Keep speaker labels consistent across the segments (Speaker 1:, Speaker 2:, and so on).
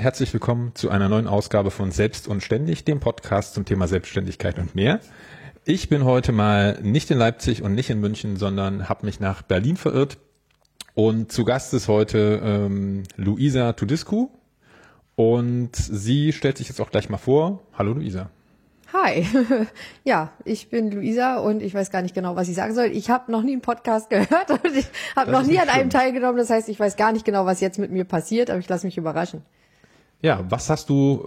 Speaker 1: Und herzlich willkommen zu einer neuen Ausgabe von Selbst und Ständig, dem Podcast zum Thema Selbstständigkeit und mehr. Ich bin heute mal nicht in Leipzig und nicht in München, sondern habe mich nach Berlin verirrt. Und zu Gast ist heute ähm, Luisa Tudiscu. Und sie stellt sich jetzt auch gleich mal vor. Hallo Luisa.
Speaker 2: Hi, ja, ich bin Luisa und ich weiß gar nicht genau, was ich sagen soll. Ich habe noch nie einen Podcast gehört und ich habe noch nie an einem teilgenommen. Das heißt, ich weiß gar nicht genau, was jetzt mit mir passiert, aber ich lasse mich überraschen.
Speaker 1: Ja, was hast du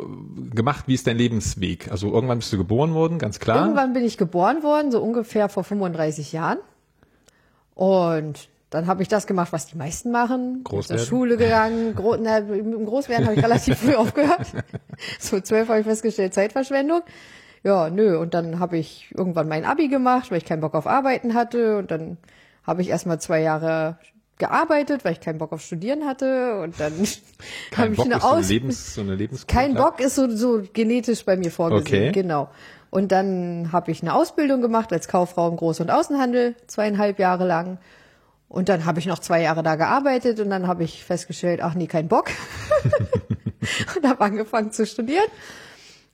Speaker 1: äh, gemacht? Wie ist dein Lebensweg? Also irgendwann bist du geboren worden, ganz klar.
Speaker 2: Irgendwann bin ich geboren worden, so ungefähr vor 35 Jahren. Und dann habe ich das gemacht, was die meisten machen.
Speaker 1: Groß
Speaker 2: zur Schule gegangen. Gro na, Im Großwerden habe ich relativ früh aufgehört. So zwölf habe ich festgestellt, Zeitverschwendung ja, nö. Und dann habe ich irgendwann mein Abi gemacht, weil ich keinen Bock auf Arbeiten hatte. Und dann habe ich erstmal zwei Jahre gearbeitet, weil ich keinen Bock auf Studieren hatte. Und dann habe ich
Speaker 1: Bock
Speaker 2: eine
Speaker 1: ist so eine
Speaker 2: Aus
Speaker 1: so eine
Speaker 2: Kein Bock ist so, so genetisch bei mir vorgesehen,
Speaker 1: Okay.
Speaker 2: genau. Und dann habe ich eine Ausbildung gemacht als Kauffrau im Groß- und Außenhandel, zweieinhalb Jahre lang. Und dann habe ich noch zwei Jahre da gearbeitet und dann habe ich festgestellt, ach nee, kein Bock. und habe angefangen zu studieren.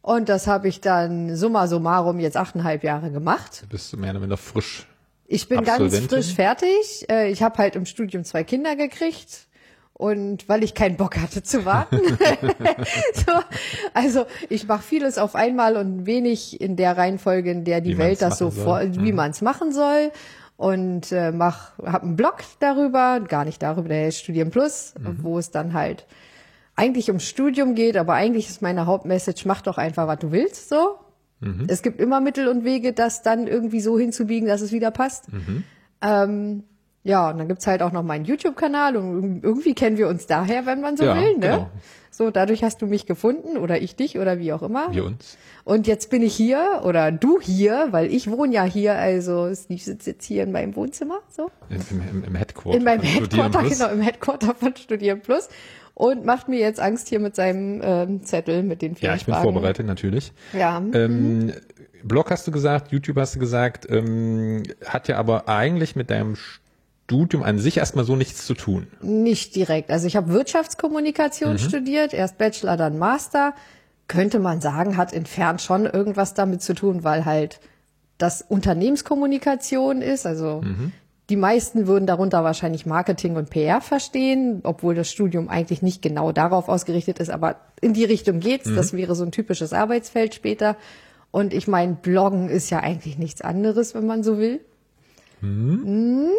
Speaker 2: Und das habe ich dann summa summarum jetzt achteinhalb Jahre gemacht.
Speaker 1: Bist du mehr oder minder frisch.
Speaker 2: Ich bin ganz frisch fertig. Äh, Ich habe halt im Studium zwei Kinder gekriegt. Und weil ich keinen Bock hatte zu warten. so, also ich mache vieles auf einmal und wenig in der Reihenfolge, in der die
Speaker 1: Wie
Speaker 2: Welt das so
Speaker 1: machen soll.
Speaker 2: vor,
Speaker 1: Mhm.
Speaker 2: wie man es machen soll. Und äh, mach, habe einen Blog darüber, gar nicht darüber, der heißt Studium Plus,
Speaker 1: Mhm.
Speaker 2: wo es dann halt eigentlich ums Studium geht, aber eigentlich ist meine Hauptmessage, mach doch einfach, was du willst, so.
Speaker 1: Mhm.
Speaker 2: Es gibt immer Mittel und Wege, das dann irgendwie so hinzubiegen, dass es wieder passt.
Speaker 1: Mhm.
Speaker 2: Ähm, ja, und dann gibt's halt auch noch meinen YouTube-Kanal und irgendwie kennen wir uns daher, wenn man so
Speaker 1: Ja,
Speaker 2: will, ne?
Speaker 1: genau.
Speaker 2: So, dadurch hast du mich gefunden oder ich dich oder wie auch immer.
Speaker 1: Wir uns.
Speaker 2: Und jetzt bin ich hier oder du hier, weil ich wohne ja hier, also ich sitze jetzt hier in meinem Wohnzimmer, so.
Speaker 1: Im, im, im Headquarter.
Speaker 2: In meinem Headquarter, genau, im Headquarter von Studieren Plus. Und macht mir jetzt Angst hier mit seinem ähm, Zettel, mit den vielen
Speaker 1: Ja, ich bin
Speaker 2: Fragen.
Speaker 1: vorbereitet, natürlich.
Speaker 2: Ja.
Speaker 1: Ähm, Blog hast du gesagt, YouTube hast du gesagt, ähm, hat ja aber eigentlich mit deinem Studium an sich erstmal so nichts zu tun.
Speaker 2: Nicht direkt. Also ich habe Wirtschaftskommunikation studiert, erst Bachelor, dann Master. Könnte man sagen, hat entfernt schon irgendwas damit zu tun, weil halt das Unternehmenskommunikation ist. Also die meisten würden darunter wahrscheinlich Marketing und PR verstehen, obwohl das Studium eigentlich nicht genau darauf ausgerichtet ist, aber in die Richtung geht's. Das wäre so ein typisches Arbeitsfeld später. Und ich meine, Bloggen ist ja eigentlich nichts anderes, wenn man so will. Hm,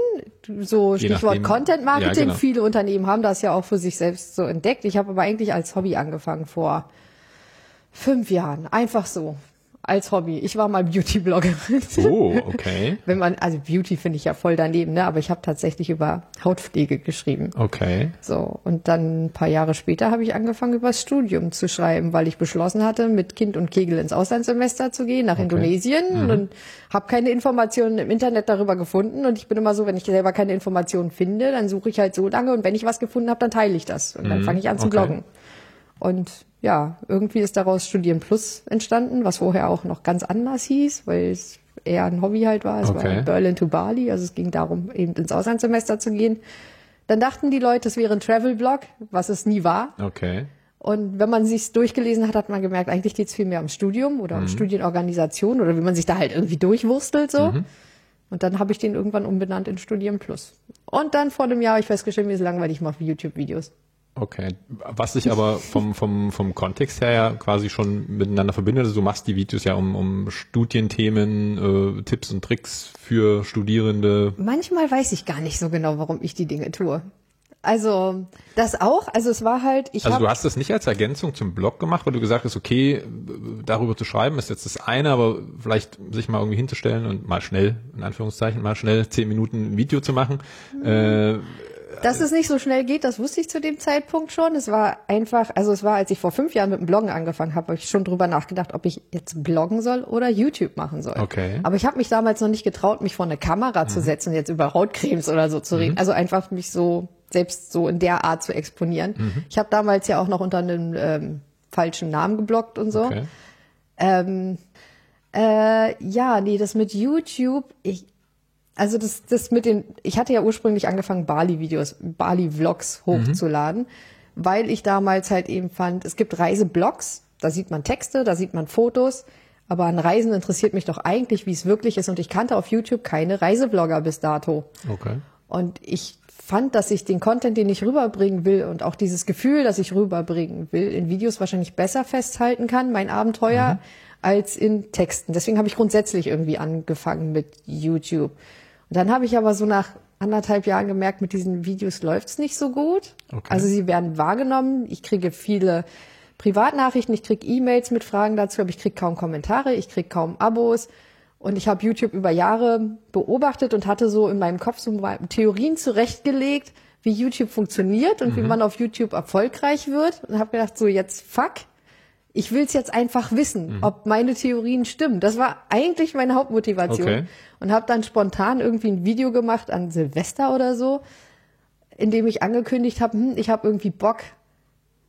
Speaker 2: So
Speaker 1: Je
Speaker 2: Stichwort
Speaker 1: nachdem.
Speaker 2: Content Marketing.
Speaker 1: Ja, genau.
Speaker 2: Viele Unternehmen haben das ja auch für sich selbst so entdeckt. Ich habe aber eigentlich als Hobby angefangen vor fünf Jahren. Einfach so. Als Hobby. Ich war mal Beauty-Bloggerin.
Speaker 1: Oh, okay.
Speaker 2: Wenn man, also Beauty finde ich ja voll daneben, ne? Aber ich habe tatsächlich über Hautpflege geschrieben.
Speaker 1: Okay.
Speaker 2: So, und dann ein paar Jahre später habe ich angefangen, über das Studium zu schreiben, weil ich beschlossen hatte, mit Kind und Kegel ins Auslandssemester zu gehen, nach Indonesien und habe keine Informationen im Internet darüber gefunden. Und ich bin immer so, wenn ich selber keine Informationen finde, dann suche ich halt so lange und wenn ich was gefunden habe, dann teile ich das. Und dann fange ich an zu
Speaker 1: okay.
Speaker 2: bloggen. Und ja, irgendwie ist daraus Studieren Plus entstanden, was vorher auch noch ganz anders hieß, weil es eher ein Hobby halt war. Es
Speaker 1: Okay.
Speaker 2: war Berlin to Bali, also es ging darum, eben ins Auslandssemester zu gehen. Dann dachten die Leute, es wäre ein Travel-Blog, was es nie war.
Speaker 1: Okay.
Speaker 2: Und wenn man sich's durchgelesen hat, hat man gemerkt, eigentlich geht's viel mehr um Studium oder um Studienorganisation oder wie man sich da halt irgendwie durchwurstelt so. Und dann habe ich den irgendwann umbenannt in Studieren Plus. Und dann vor einem Jahr habe ich festgestellt, mir ist langweilig, ich mache YouTube-Videos.
Speaker 1: Okay. Was sich aber vom, vom, vom Kontext her ja quasi schon miteinander verbindet. Also du machst die Videos ja um, um Studienthemen, äh, Tipps und Tricks für Studierende.
Speaker 2: Manchmal weiß ich gar nicht so genau, warum ich die Dinge tue. Also das auch. Also es war halt, ich
Speaker 1: Also du hast das nicht als Ergänzung zum Blog gemacht, weil du gesagt hast, okay, darüber zu schreiben ist jetzt das eine, aber vielleicht sich mal irgendwie hinzustellen und mal schnell, in Anführungszeichen, mal schnell zehn Minuten ein Video zu machen. Äh,
Speaker 2: Dass es nicht so schnell geht, das wusste ich zu dem Zeitpunkt schon. Es war einfach, also es war, als ich vor fünf Jahren mit dem Bloggen angefangen habe, habe ich schon drüber nachgedacht, ob ich jetzt bloggen soll oder YouTube machen soll.
Speaker 1: Okay.
Speaker 2: Aber ich habe mich damals noch nicht getraut, mich vor eine Kamera zu setzen und jetzt über Hautcremes oder so zu reden. Also einfach mich so selbst so in der Art zu exponieren. Ich habe damals ja auch noch unter einem ähm, falschen Namen gebloggt und so.
Speaker 1: okay.
Speaker 2: Ähm, äh, ja, nee, das mit YouTube, ich, also das, das mit den, ich hatte ja ursprünglich angefangen, Bali-Videos, Bali-Vlogs hochzuladen. weil ich damals halt eben fand, es gibt Reiseblogs, da sieht man Texte, da sieht man Fotos, aber an Reisen interessiert mich doch eigentlich, wie es wirklich ist. Und ich kannte auf YouTube keine Reiseblogger bis dato.
Speaker 1: Okay.
Speaker 2: Und ich fand, dass ich den Content, den ich rüberbringen will und auch dieses Gefühl, das ich rüberbringen will, in Videos wahrscheinlich besser festhalten kann, mein Abenteuer, mhm. als in Texten. Deswegen habe ich grundsätzlich irgendwie angefangen mit YouTube. Und dann habe ich aber so nach anderthalb Jahren gemerkt, mit diesen Videos läuft's nicht so gut. Okay. Also sie werden wahrgenommen. Ich kriege viele Privatnachrichten, ich kriege E-Mails mit Fragen dazu, aber ich kriege kaum Kommentare, ich kriege kaum Abos. Und ich habe YouTube über Jahre beobachtet und hatte so in meinem Kopf so Theorien zurechtgelegt, wie YouTube funktioniert und mhm. wie man auf YouTube erfolgreich wird. Und habe gedacht, so jetzt fuck, ich will's jetzt einfach wissen, mhm. ob meine Theorien stimmen. Das war eigentlich meine Hauptmotivation. Okay. Und habe dann spontan irgendwie ein Video gemacht an Silvester oder so, in dem ich angekündigt habe, hm, ich habe irgendwie Bock,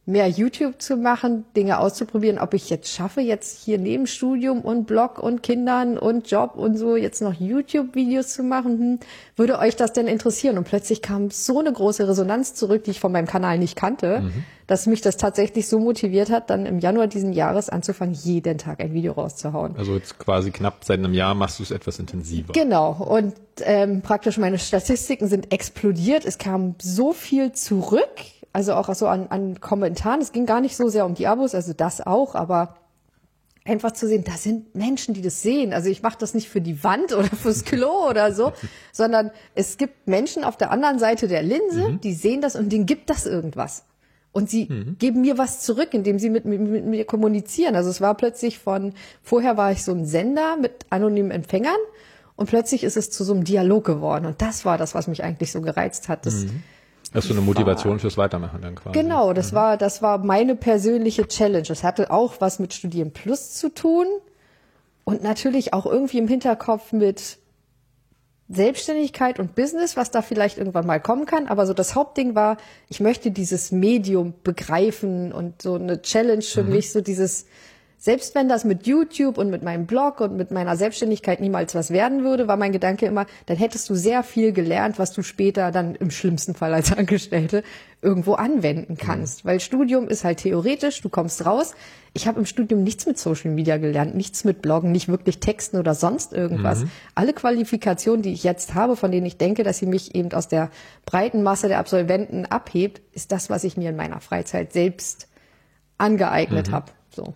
Speaker 2: mehr YouTube zu machen, Dinge auszuprobieren, ob ich jetzt schaffe, jetzt hier neben Studium und Blog und Kindern und Job und so jetzt noch YouTube-Videos zu machen. Hm, würde euch das denn interessieren? Und plötzlich kam so eine große Resonanz zurück, die ich von meinem Kanal nicht kannte, mhm. dass mich das tatsächlich so motiviert hat, dann im Januar diesen Jahres anzufangen, jeden Tag ein Video rauszuhauen.
Speaker 1: Also jetzt quasi knapp seit einem Jahr machst du es etwas intensiver.
Speaker 2: Genau. Und ähm, praktisch meine Statistiken sind explodiert. Es kam so viel zurück also auch so an, an Kommentaren. Es ging gar nicht so sehr um die Abos, also das auch, aber einfach zu sehen, da sind Menschen, die das sehen. Also ich mache das nicht für die Wand oder fürs Klo oder so, sondern es gibt Menschen auf der anderen Seite der Linse, mhm. die sehen das und denen gibt das irgendwas. Und sie mhm. geben mir was zurück, indem sie mit, mit, mit mir kommunizieren. Also es war plötzlich von, vorher war ich so ein Sender mit anonymen Empfängern und plötzlich ist es zu so einem Dialog geworden. Und das war das, was mich eigentlich so gereizt hat. Das, mhm
Speaker 1: das ist so eine Motivation fürs Weitermachen dann quasi.
Speaker 2: Genau, das mhm. war, das war meine persönliche Challenge. Das hatte auch was mit Studieren Plus zu tun und natürlich auch irgendwie im Hinterkopf mit Selbstständigkeit und Business, was da vielleicht irgendwann mal kommen kann. Aber so das Hauptding war, ich möchte dieses Medium begreifen und so eine Challenge für mhm. mich, so dieses, selbst wenn das mit YouTube und mit meinem Blog und mit meiner Selbstständigkeit niemals was werden würde, war mein Gedanke immer, dann hättest du sehr viel gelernt, was du später dann im schlimmsten Fall als Angestellte irgendwo anwenden kannst. Mhm. Weil Studium ist halt theoretisch, du kommst raus. Ich habe im Studium nichts mit Social Media gelernt, nichts mit Bloggen, nicht wirklich Texten oder sonst irgendwas. Mhm. Alle Qualifikationen, die ich jetzt habe, von denen ich denke, dass sie mich eben aus der breiten Masse der Absolventen abhebt, ist das, was ich mir in meiner Freizeit selbst angeeignet mhm. habe. So.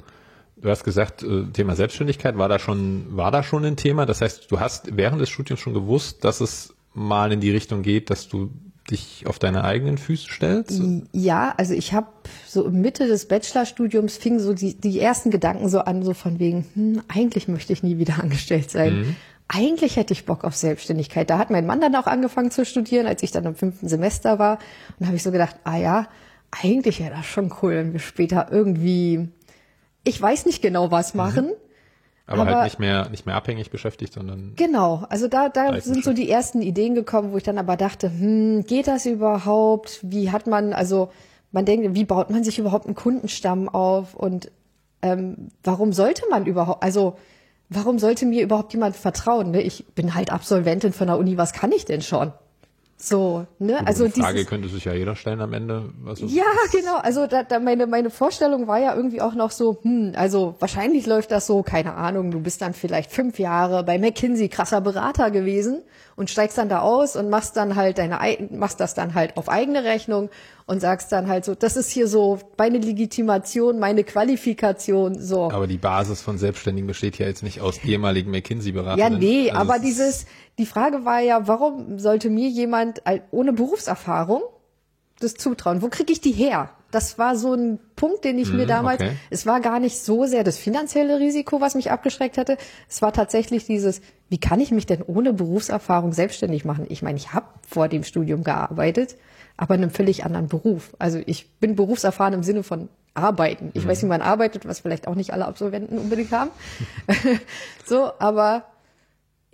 Speaker 1: Du hast gesagt, äh, Thema Selbstständigkeit war da schon, war da schon ein Thema. Das heißt, du hast während des Studiums schon gewusst, dass es mal in die Richtung geht, dass du dich auf deine eigenen Füße stellst?
Speaker 2: Ja, also ich habe so Mitte des Bachelorstudiums fing so die, die ersten Gedanken so an, so von wegen, hm, eigentlich möchte ich nie wieder angestellt sein. Mhm. Eigentlich hätte ich Bock auf Selbstständigkeit. Da hat mein Mann dann auch angefangen zu studieren, als ich dann im fünften Semester war. Und da habe ich so gedacht, ah ja, eigentlich wäre das schon cool, wenn wir später irgendwie ich weiß nicht genau was mhm. machen.
Speaker 1: Aber, aber, halt nicht mehr, nicht mehr abhängig beschäftigt, sondern.
Speaker 2: Genau. Also da, da sind so die ersten Ideen gekommen, wo ich dann aber dachte, hm, geht das überhaupt? Wie hat man, also, man denkt, wie baut man sich überhaupt einen Kundenstamm auf? Und, ähm, warum sollte man überhaupt, also, warum sollte mir überhaupt jemand vertrauen? Ne? Ich bin halt Absolventin von der Uni, was kann ich denn schon? So, ne?
Speaker 1: Gut, also die Frage dieses, könnte sich ja jeder stellen am Ende.
Speaker 2: Was ja, genau. Also da, da meine meine Vorstellung war ja irgendwie auch noch so, hm, also wahrscheinlich läuft das so, keine Ahnung. Du bist dann vielleicht fünf Jahre bei McKinsey krasser Berater gewesen und steigst dann da aus und machst dann halt deine machst das dann halt auf eigene Rechnung und sagst dann halt so, das ist hier so meine Legitimation, meine Qualifikation, so.
Speaker 1: Aber die Basis von Selbstständigen besteht ja jetzt nicht aus ehemaligen McKinsey-Beratern.
Speaker 2: Ja, nee, also aber dieses, die Frage war ja, warum sollte mir jemand ohne Berufserfahrung das zutrauen? Wo kriege ich die her? Das war so ein Punkt, den ich mm, mir hm, damals, okay. es war gar nicht so sehr das finanzielle Risiko, was mich abgeschreckt hatte. Es war tatsächlich dieses, wie kann ich mich denn ohne Berufserfahrung selbstständig machen? Ich meine, ich habe vor dem Studium gearbeitet aber in einem völlig anderen Beruf. Also ich bin berufserfahren im Sinne von arbeiten. Ich mhm. weiß, wie man arbeitet, was vielleicht auch nicht alle Absolventen unbedingt haben. so, aber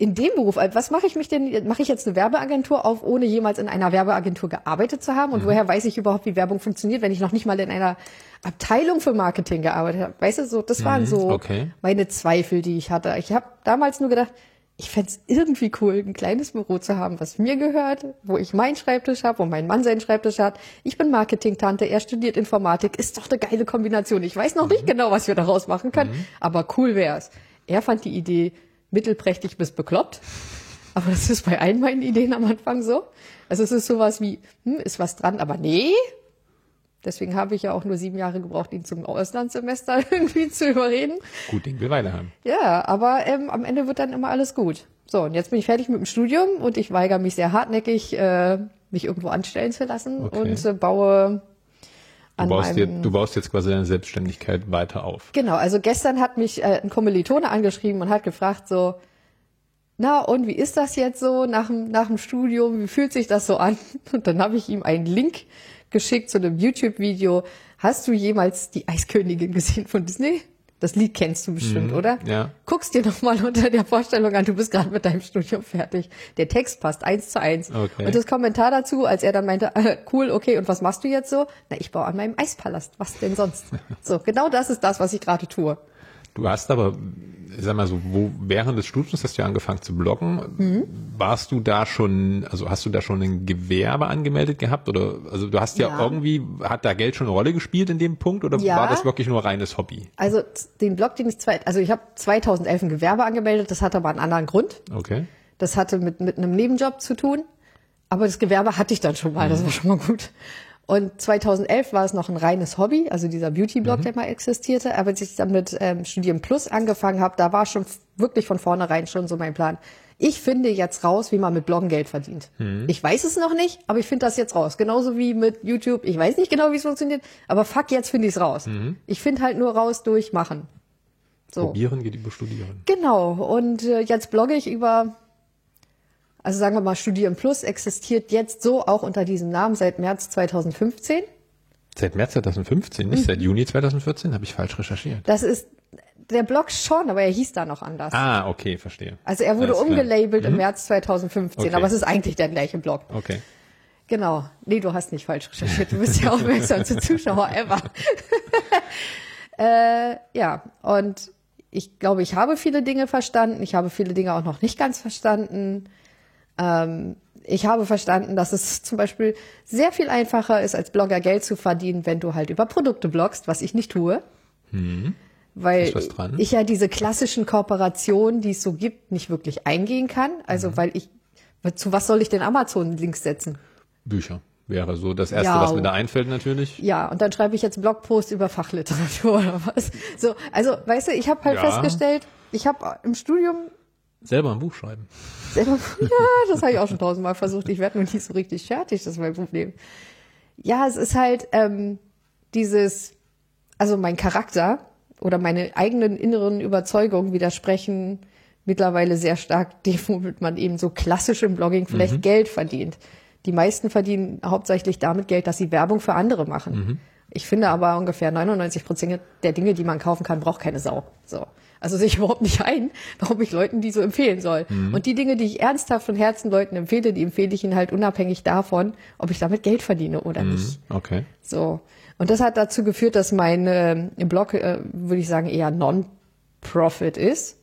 Speaker 2: in dem Beruf, also was mache ich mich denn, mache ich jetzt eine Werbeagentur auf, ohne jemals in einer Werbeagentur gearbeitet zu haben? Und mhm. woher weiß ich überhaupt, wie Werbung funktioniert, wenn ich noch nicht mal in einer Abteilung für Marketing gearbeitet habe? Weißt du, so, das waren mhm, so okay. meine Zweifel, die ich hatte. Ich habe damals nur gedacht, ich fände irgendwie cool, ein kleines Büro zu haben, was mir gehört, wo ich meinen Schreibtisch habe, wo mein Mann seinen Schreibtisch hat. Ich bin Marketing-Tante, er studiert Informatik. Ist doch eine geile Kombination. Ich weiß noch mhm. nicht genau, was wir daraus machen können, mhm. aber cool wär's. Er fand die Idee mittelprächtig bis bekloppt. Aber das ist bei allen meinen Ideen am Anfang so. Also es ist sowas wie, hm, ist was dran, aber nee. Deswegen habe ich ja auch nur sieben Jahre gebraucht, ihn zum Auslandssemester irgendwie zu überreden.
Speaker 1: Gut Ding will Weile haben.
Speaker 2: Ja, aber ähm, am Ende wird dann immer alles gut. So, und jetzt bin ich fertig mit dem Studium und ich weigere mich sehr hartneckig, äh, mich irgendwo anstellen zu lassen okay. und äh, baue
Speaker 1: Du baust, dir, du baust, jetzt quasi deine Selbstständigkeit weiter auf.
Speaker 2: Genau, also gestern hat mich äh, ein Kommilitone angeschrieben und hat gefragt so, na und wie ist das jetzt so nach dem, nach dem Studium, wie fühlt sich das so an? Und dann habe ich ihm einen Link geschickt zu einem YouTube-Video. Hast du jemals die Eiskönigin gesehen von Disney? Das Lied kennst du bestimmt,
Speaker 1: mhm,
Speaker 2: oder?
Speaker 1: Ja.
Speaker 2: Guckst dir noch mal unter der Vorstellung an, du bist gerade mit deinem Studium fertig. Der Text passt eins zu eins.
Speaker 1: Okay.
Speaker 2: Und das Kommentar dazu, als er dann meinte, äh, cool, okay, und was machst du jetzt so? Na, ich baue an meinem Eispalast. Was denn sonst? so, genau das ist das, was ich gerade tue.
Speaker 1: Du hast aber, sag mal so, wo während des Studiums hast du ja angefangen zu bloggen. Mhm. Warst du da schon, also hast du da schon ein Gewerbe angemeldet gehabt oder also du hast ja, ja, irgendwie, hat da Geld schon eine Rolle gespielt in dem Punkt oder ja. war das wirklich nur reines Hobby?
Speaker 2: Also den Blog, den ich zwei, also ich habe 2011 ein Gewerbe angemeldet, das hatte aber einen anderen Grund.
Speaker 1: Okay.
Speaker 2: Das hatte mit mit einem Nebenjob zu tun, aber das Gewerbe hatte ich dann schon mal, das mhm. war schon mal gut. Und 2011 war es noch ein reines Hobby, also dieser Beauty-Blog, mhm. der mal existierte. Aber als ich dann mit ähm, Studium Plus angefangen habe, da war schon wirklich von vornherein schon so mein Plan. Ich finde jetzt raus, wie man mit Bloggen Geld verdient. Mhm. Ich weiß es noch nicht, aber ich finde das jetzt raus. Genauso wie mit YouTube. Ich weiß nicht genau, wie es funktioniert, aber fuck, jetzt finde ich es raus. Mhm. Ich finde halt nur raus durch Machen.
Speaker 1: So. Probieren geht über Studieren.
Speaker 2: Genau. Und äh, jetzt blogge ich über also sagen wir mal, Studieren Plus existiert jetzt so auch unter diesem Namen seit März 2015.
Speaker 1: Seit März 2015, nicht mhm. seit Juni 2014, habe ich falsch recherchiert.
Speaker 2: Das ist der Blog schon, aber er hieß da noch anders.
Speaker 1: Ah, okay, verstehe.
Speaker 2: Also er wurde umgelabelt mhm. im März 2015, okay. aber es ist eigentlich der gleiche Blog.
Speaker 1: Okay.
Speaker 2: Genau. Nee, du hast nicht falsch recherchiert. Du bist ja aufmerksamste Zuschauer ever. äh, ja, und ich glaube, ich habe viele Dinge verstanden. Ich habe viele Dinge auch noch nicht ganz verstanden. Ähm, ich habe verstanden, dass es zum Beispiel sehr viel einfacher ist, als Blogger Geld zu verdienen, wenn du halt über Produkte bloggst, was ich nicht tue.
Speaker 1: Hm.
Speaker 2: Weil ich ja diese klassischen Kooperationen, die es so gibt, nicht wirklich eingehen kann. Also mhm. weil ich, zu was soll ich denn Amazon-Links setzen?
Speaker 1: Bücher wäre so das erste, ja, was mir da einfällt natürlich.
Speaker 2: Ja, und dann schreibe ich jetzt Blogpost über Fachliteratur oder was. So, also weißt du, ich habe halt ja. festgestellt, ich habe im Studium
Speaker 1: selber ein Buch schreiben.
Speaker 2: Ja, das habe ich auch schon tausendmal versucht. Ich werde nur nicht so richtig fertig, das ist mein Problem. Ja, es ist halt ähm, dieses, also mein Charakter oder meine eigenen inneren Überzeugungen widersprechen mittlerweile sehr stark dem, womit man eben so klassisch im Blogging vielleicht mhm. Geld verdient. Die meisten verdienen hauptsächlich damit Geld, dass sie Werbung für andere machen. Mhm. Ich finde aber ungefähr 99 Prozent der Dinge, die man kaufen kann, braucht keine Sau. So. Also sehe ich überhaupt nicht ein, warum ich Leuten die so empfehlen soll. Mhm. Und die Dinge, die ich ernsthaft von Herzen Leuten empfehle, die empfehle ich ihnen halt unabhängig davon, ob ich damit Geld verdiene oder mhm. nicht.
Speaker 1: Okay.
Speaker 2: So. Und das hat dazu geführt, dass mein äh, Blog, äh, würde ich sagen, eher Non-Profit ist.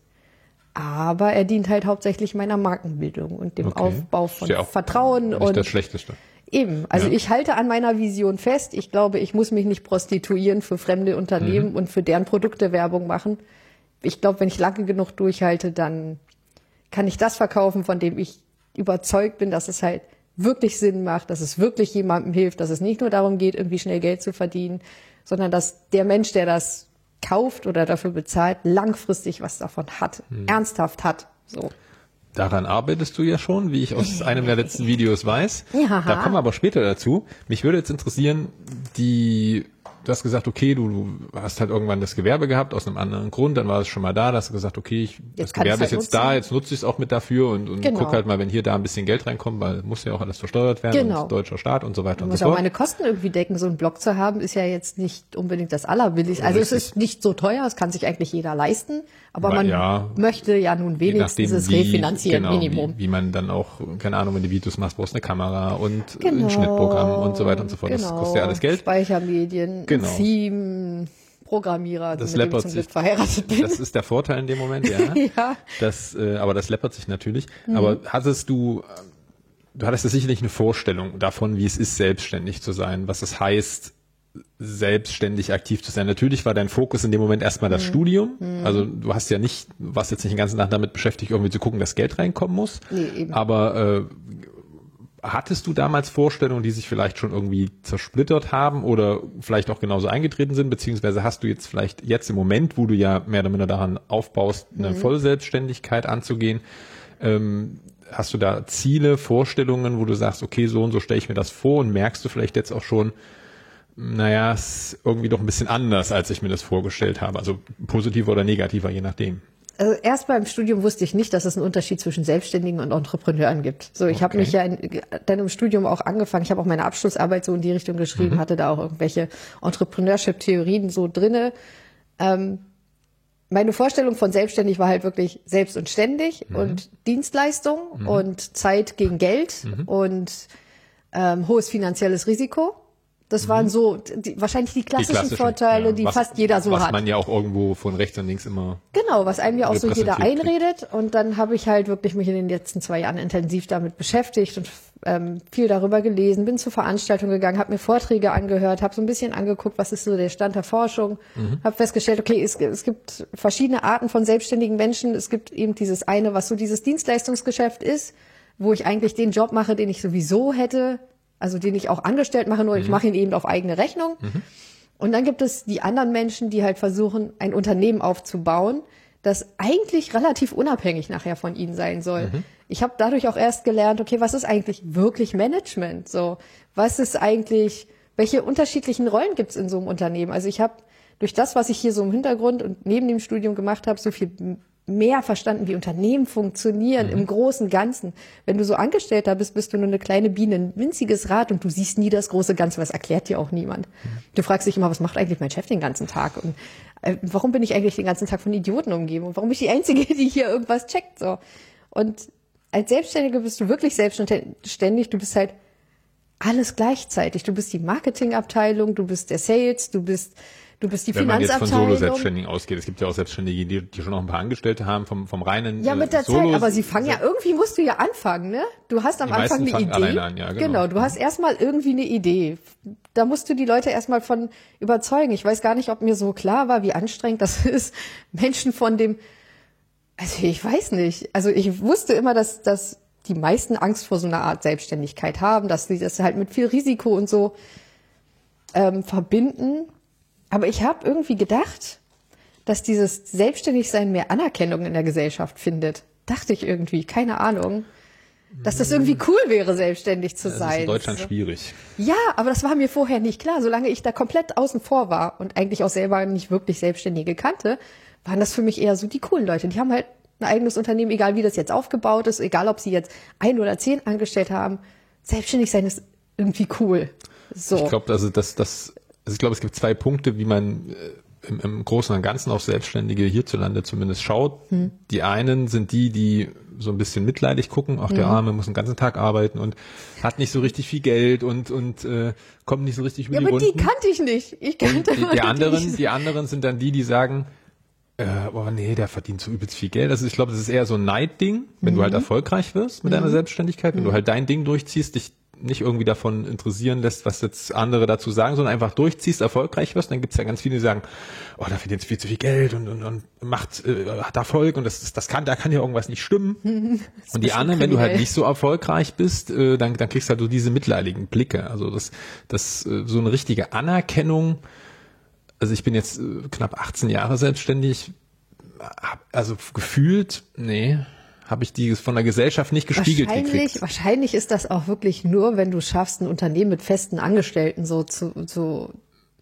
Speaker 2: Aber er dient halt hauptsächlich meiner Markenbildung und dem okay. Aufbau von ja Vertrauen
Speaker 1: nicht
Speaker 2: und
Speaker 1: das Schlechteste.
Speaker 2: Eben, also ja. ich halte an meiner Vision fest. Ich glaube, ich muss mich nicht prostituieren für fremde Unternehmen mhm. und für deren Produkte Werbung machen, ich glaube, wenn ich lange genug durchhalte, dann kann ich das verkaufen, von dem ich überzeugt bin, dass es halt wirklich Sinn macht, dass es wirklich jemandem hilft, dass es nicht nur darum geht, irgendwie schnell Geld zu verdienen, sondern dass der Mensch, der das kauft oder dafür bezahlt, langfristig was davon hat, hm. ernsthaft hat. So.
Speaker 1: Daran arbeitest du ja schon, wie ich aus einem der letzten Videos weiß.
Speaker 2: Ja.
Speaker 1: Da kommen wir aber später dazu. Mich würde jetzt interessieren, die du hast gesagt, okay, du, du hast halt irgendwann das Gewerbe gehabt aus einem anderen Grund, dann war es schon mal da, da hast du gesagt, okay, ich, das Gewerbe ist halt jetzt nutzen. da, jetzt nutze ich es auch mit dafür und, und genau. guck halt mal, wenn hier da ein bisschen Geld reinkommt, weil muss ja auch alles versteuert werden,
Speaker 2: genau.
Speaker 1: und deutscher Staat und so weiter
Speaker 2: und
Speaker 1: so
Speaker 2: fort. muss auch meine Kosten irgendwie decken, so einen Blog zu haben, ist ja jetzt nicht unbedingt das allerbilligste. Also Richtig. es ist nicht so teuer, es kann sich eigentlich jeder leisten, aber man ja, möchte ja nun wenigstens es refinanzieren,
Speaker 1: genau,
Speaker 2: Minimum.
Speaker 1: Wie, wie, man dann auch, keine Ahnung, wenn du Videos machst, brauchst du eine Kamera und genau, ein Schnittprogramm und so weiter und so fort. Das kostet ja alles Geld.
Speaker 2: Speichermedien,
Speaker 1: genau.
Speaker 2: Theme, Programmierer,
Speaker 1: Das
Speaker 2: mit dem
Speaker 1: läppert
Speaker 2: zum
Speaker 1: sich.
Speaker 2: Verheiratet bin.
Speaker 1: Das ist der Vorteil in dem Moment, ja.
Speaker 2: Ja.
Speaker 1: Das, äh, aber das läppert sich natürlich. Aber hattest du, äh, du hattest ja sicherlich eine Vorstellung davon, wie es ist, selbstständig zu sein, was es heißt, selbstständig aktiv zu sein. Natürlich war dein Fokus in dem Moment erstmal das Studium. Also du hast ja nicht, warst jetzt nicht den ganzen Tag damit beschäftigt, irgendwie zu gucken, dass Geld reinkommen muss.
Speaker 2: Nee.
Speaker 1: Aber äh, hattest du damals Vorstellungen, die sich vielleicht schon irgendwie zersplittert haben oder vielleicht auch genauso eingetreten sind, beziehungsweise hast du jetzt vielleicht jetzt im Moment, wo du ja mehr oder minder daran aufbaust, eine Vollselbstständigkeit anzugehen, ähm, hast du da Ziele, Vorstellungen, wo du sagst, okay, so und so stelle ich mir das vor und merkst du vielleicht jetzt auch schon, naja, es ist irgendwie doch ein bisschen anders, als ich mir das vorgestellt habe. Also positiver oder negativer, je nachdem.
Speaker 2: Also erst beim Studium wusste ich nicht, dass es einen Unterschied zwischen Selbstständigen und Entrepreneuren gibt. So, ich habe
Speaker 1: Okay.
Speaker 2: mich ja in, dann im Studium auch angefangen. Ich habe auch meine Abschlussarbeit so in die Richtung geschrieben, hatte da auch irgendwelche Entrepreneurship-Theorien so drinne. Ähm, meine Vorstellung von selbstständig war halt wirklich selbst und ständig und Dienstleistung und Zeit gegen Geld und ähm, hohes finanzielles Risiko. Das waren so die, wahrscheinlich die klassischen, Vorteile,
Speaker 1: ja,
Speaker 2: die
Speaker 1: was-
Speaker 2: fast jeder so
Speaker 1: was
Speaker 2: hat.
Speaker 1: man ja auch irgendwo von rechts und links immer
Speaker 2: Genau, was einem ja auch so jeder
Speaker 1: repräsentiert kriegt.
Speaker 2: einredet. Und dann habe ich halt wirklich mich in den letzten zwei Jahren intensiv damit beschäftigt und ähm, viel darüber gelesen, bin zu Veranstaltungen gegangen, habe mir Vorträge angehört, habe so ein bisschen angeguckt, was ist so der Stand der Forschung,
Speaker 1: Mhm.
Speaker 2: habe festgestellt, okay, es, es gibt verschiedene Arten von selbstständigen Menschen. Es gibt eben dieses eine, was so dieses Dienstleistungsgeschäft ist, wo ich eigentlich den Job mache, den ich sowieso hätte, also den ich auch angestellt mache, nur
Speaker 1: Mhm.
Speaker 2: ich mache ihn eben auf eigene Rechnung. Und dann gibt es die anderen Menschen, die halt versuchen, ein Unternehmen aufzubauen, das eigentlich relativ unabhängig nachher von ihnen sein soll. Ich habe dadurch auch erst gelernt, okay, was ist eigentlich wirklich Management? So, was ist eigentlich, welche unterschiedlichen Rollen gibt es in so einem Unternehmen? Also ich habe durch das, was ich hier so im Hintergrund und neben dem Studium gemacht habe, so viel mehr verstanden, wie Unternehmen funktionieren im großen Ganzen. Wenn du so Angestellter bist, bist du nur eine kleine Biene, ein winziges Rad und du siehst nie das große Ganze, was erklärt dir auch niemand. Du fragst dich immer, was macht eigentlich mein Chef den ganzen Tag? Und äh, warum bin ich eigentlich den ganzen Tag von Idioten umgeben? Und warum bin ich die Einzige, die hier irgendwas checkt? So. Und als Selbstständige bist du wirklich selbstständig. Du bist halt alles gleichzeitig. Du bist die Marketingabteilung, du bist der Sales, du bist, du bist die
Speaker 1: Wenn man jetzt von
Speaker 2: Finanzabteilung.
Speaker 1: Solo-Selbstständigen ausgeht, es gibt ja auch Selbstständige, die, die schon noch ein paar Angestellte haben vom, vom reinen
Speaker 2: Ja, mit
Speaker 1: äh,
Speaker 2: der
Speaker 1: Solo
Speaker 2: Zeit, aber sie fangen ja, irgendwie musst du ja anfangen, ne? Du hast am
Speaker 1: Die
Speaker 2: Anfang eine Idee.
Speaker 1: alleine an, ja, genau.
Speaker 2: genau, du hast erstmal irgendwie eine Idee. Da musst du die Leute erstmal von überzeugen. Ich weiß gar nicht, ob mir so klar war, wie anstrengend das ist, Menschen von dem, also ich weiß nicht. Also ich wusste immer, dass, dass die meisten Angst vor so einer Art Selbstständigkeit haben, dass sie das halt mit viel Risiko und so ähm, verbinden. Aber ich habe irgendwie gedacht, dass dieses Selbstständigsein mehr Anerkennung in der Gesellschaft findet. Dachte ich irgendwie, keine Ahnung. Dass das irgendwie cool wäre, selbstständig zu
Speaker 1: Das ist
Speaker 2: sein.
Speaker 1: in Deutschland schwierig.
Speaker 2: Ja, aber das war mir vorher nicht klar. Solange ich da komplett außen vor war und eigentlich auch selber nicht wirklich Selbstständige kannte, waren das für mich eher so die coolen Leute. Die haben halt ein eigenes Unternehmen, egal wie das jetzt aufgebaut ist, egal ob sie jetzt ein oder zehn angestellt haben. Selbstständig sein ist irgendwie cool. So.
Speaker 1: Ich glaube, also das, das, also ich glaube, es gibt zwei Punkte, wie man äh, im, im Großen und Ganzen auf Selbstständige hierzulande zumindest schaut.
Speaker 2: Hm.
Speaker 1: Die einen sind die, die so ein bisschen mitleidig gucken, auch der
Speaker 2: Hm.
Speaker 1: Arme muss den ganzen Tag arbeiten und hat nicht so richtig viel Geld und und äh, kommt nicht so richtig über
Speaker 2: ja,
Speaker 1: die
Speaker 2: aber die
Speaker 1: Runden.
Speaker 2: kannte ich nicht. Ich kannte
Speaker 1: die,
Speaker 2: nur
Speaker 1: die anderen,
Speaker 2: nicht.
Speaker 1: die anderen sind dann die, die sagen, äh, oh nee, der verdient so übelst viel Geld. Also ich glaube, das ist eher so ein Neidding, wenn du halt
Speaker 2: Mhm.
Speaker 1: erfolgreich wirst mit deiner Selbstständigkeit, wenn du halt dein Ding durchziehst, dich nicht irgendwie davon interessieren lässt, was jetzt andere dazu sagen, sondern einfach durchziehst, erfolgreich wirst. Dann gibt's ja ganz viele, die sagen, oh, da verdient viel zu viel Geld und, und, und macht, äh, hat Erfolg und das, das, das kann, da kann ja irgendwas nicht stimmen. und die anderen, wenn du halt nicht so erfolgreich bist, äh, dann, dann kriegst du halt so diese mitleidigen Blicke. Also das, das äh, so eine richtige Anerkennung also ich bin jetzt äh, knapp 18 Jahre selbstständig, hab, also gefühlt, nee, habe ich die von der Gesellschaft nicht gespiegelt
Speaker 2: wahrscheinlich,
Speaker 1: gekriegt.
Speaker 2: wahrscheinlich ist das auch wirklich nur, wenn du schaffst, ein Unternehmen mit festen Angestellten so zu, zu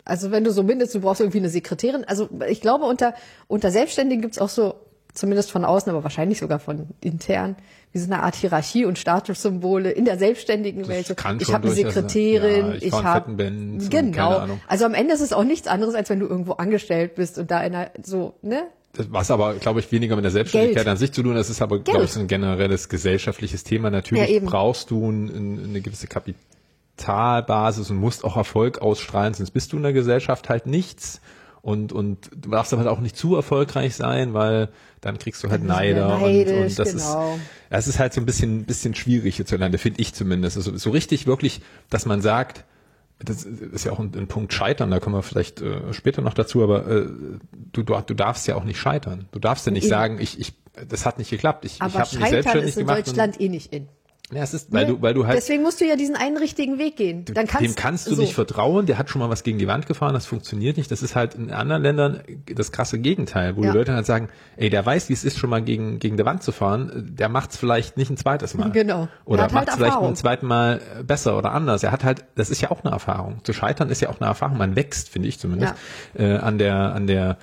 Speaker 2: also wenn du so mindestens, du brauchst irgendwie eine Sekretärin. Also ich glaube, unter, unter Selbstständigen gibt's auch so, zumindest von außen, aber wahrscheinlich sogar von intern, wie so eine Art Hierarchie und Statussymbole in der selbstständigen Welt. Ich habe eine. Sekretärin,
Speaker 1: Ja, ich
Speaker 2: ich habe genau. Also am Ende ist es auch nichts anderes, als wenn du irgendwo angestellt bist und da in einer so ne
Speaker 1: Das- Was aber, glaube ich, weniger mit der Selbstständigkeit
Speaker 2: Geld.
Speaker 1: an sich zu tun hat, das ist aber, glaube ich, so ein generelles gesellschaftliches Thema. Natürlich
Speaker 2: Ja,
Speaker 1: brauchst du ein, ein, eine gewisse Kapitalbasis und musst auch Erfolg ausstrahlen, sonst bist du in der Gesellschaft halt nichts. und, und du darfst aber auch nicht zu erfolgreich sein, weil dann kriegst du halt Neider
Speaker 2: neidisch,
Speaker 1: und, und das
Speaker 2: genau.
Speaker 1: ist, das ist halt so ein bisschen, bisschen schwierig hierzulande, finde ich zumindest. Also so richtig wirklich, dass man sagt, das ist ja auch ein, ein Punkt Scheitern, da kommen wir vielleicht äh, später noch dazu, aber äh, du, du, du darfst ja auch nicht scheitern. Du darfst ja nicht
Speaker 2: Eben.
Speaker 1: sagen, ich, ich, das hat nicht geklappt. Ich, ich
Speaker 2: Aber
Speaker 1: habe mich
Speaker 2: Scheitern
Speaker 1: selbstständig
Speaker 2: ist in. Deutschland eh nicht in.
Speaker 1: Ja, es ist, weil
Speaker 2: Ne?
Speaker 1: du, weil du halt
Speaker 2: Deswegen musst du ja diesen einen richtigen Weg gehen. Dann kannst,
Speaker 1: dem kannst du
Speaker 2: so.
Speaker 1: nicht vertrauen, der hat schon mal was gegen die Wand gefahren, das funktioniert nicht. Das ist halt in anderen Ländern das krasse Gegenteil, wo
Speaker 2: Ja.
Speaker 1: die Leute halt sagen, ey, der weiß, wie es ist, schon mal gegen, gegen die Wand zu fahren, der macht es vielleicht nicht ein zweites Mal.
Speaker 2: Genau.
Speaker 1: Oder
Speaker 2: Er
Speaker 1: macht
Speaker 2: halt
Speaker 1: es vielleicht ein zweites Mal besser oder anders. Er hat halt, das ist ja auch eine Erfahrung. Zu scheitern ist ja auch eine Erfahrung. Man wächst, finde ich zumindest, äh, an der, an der,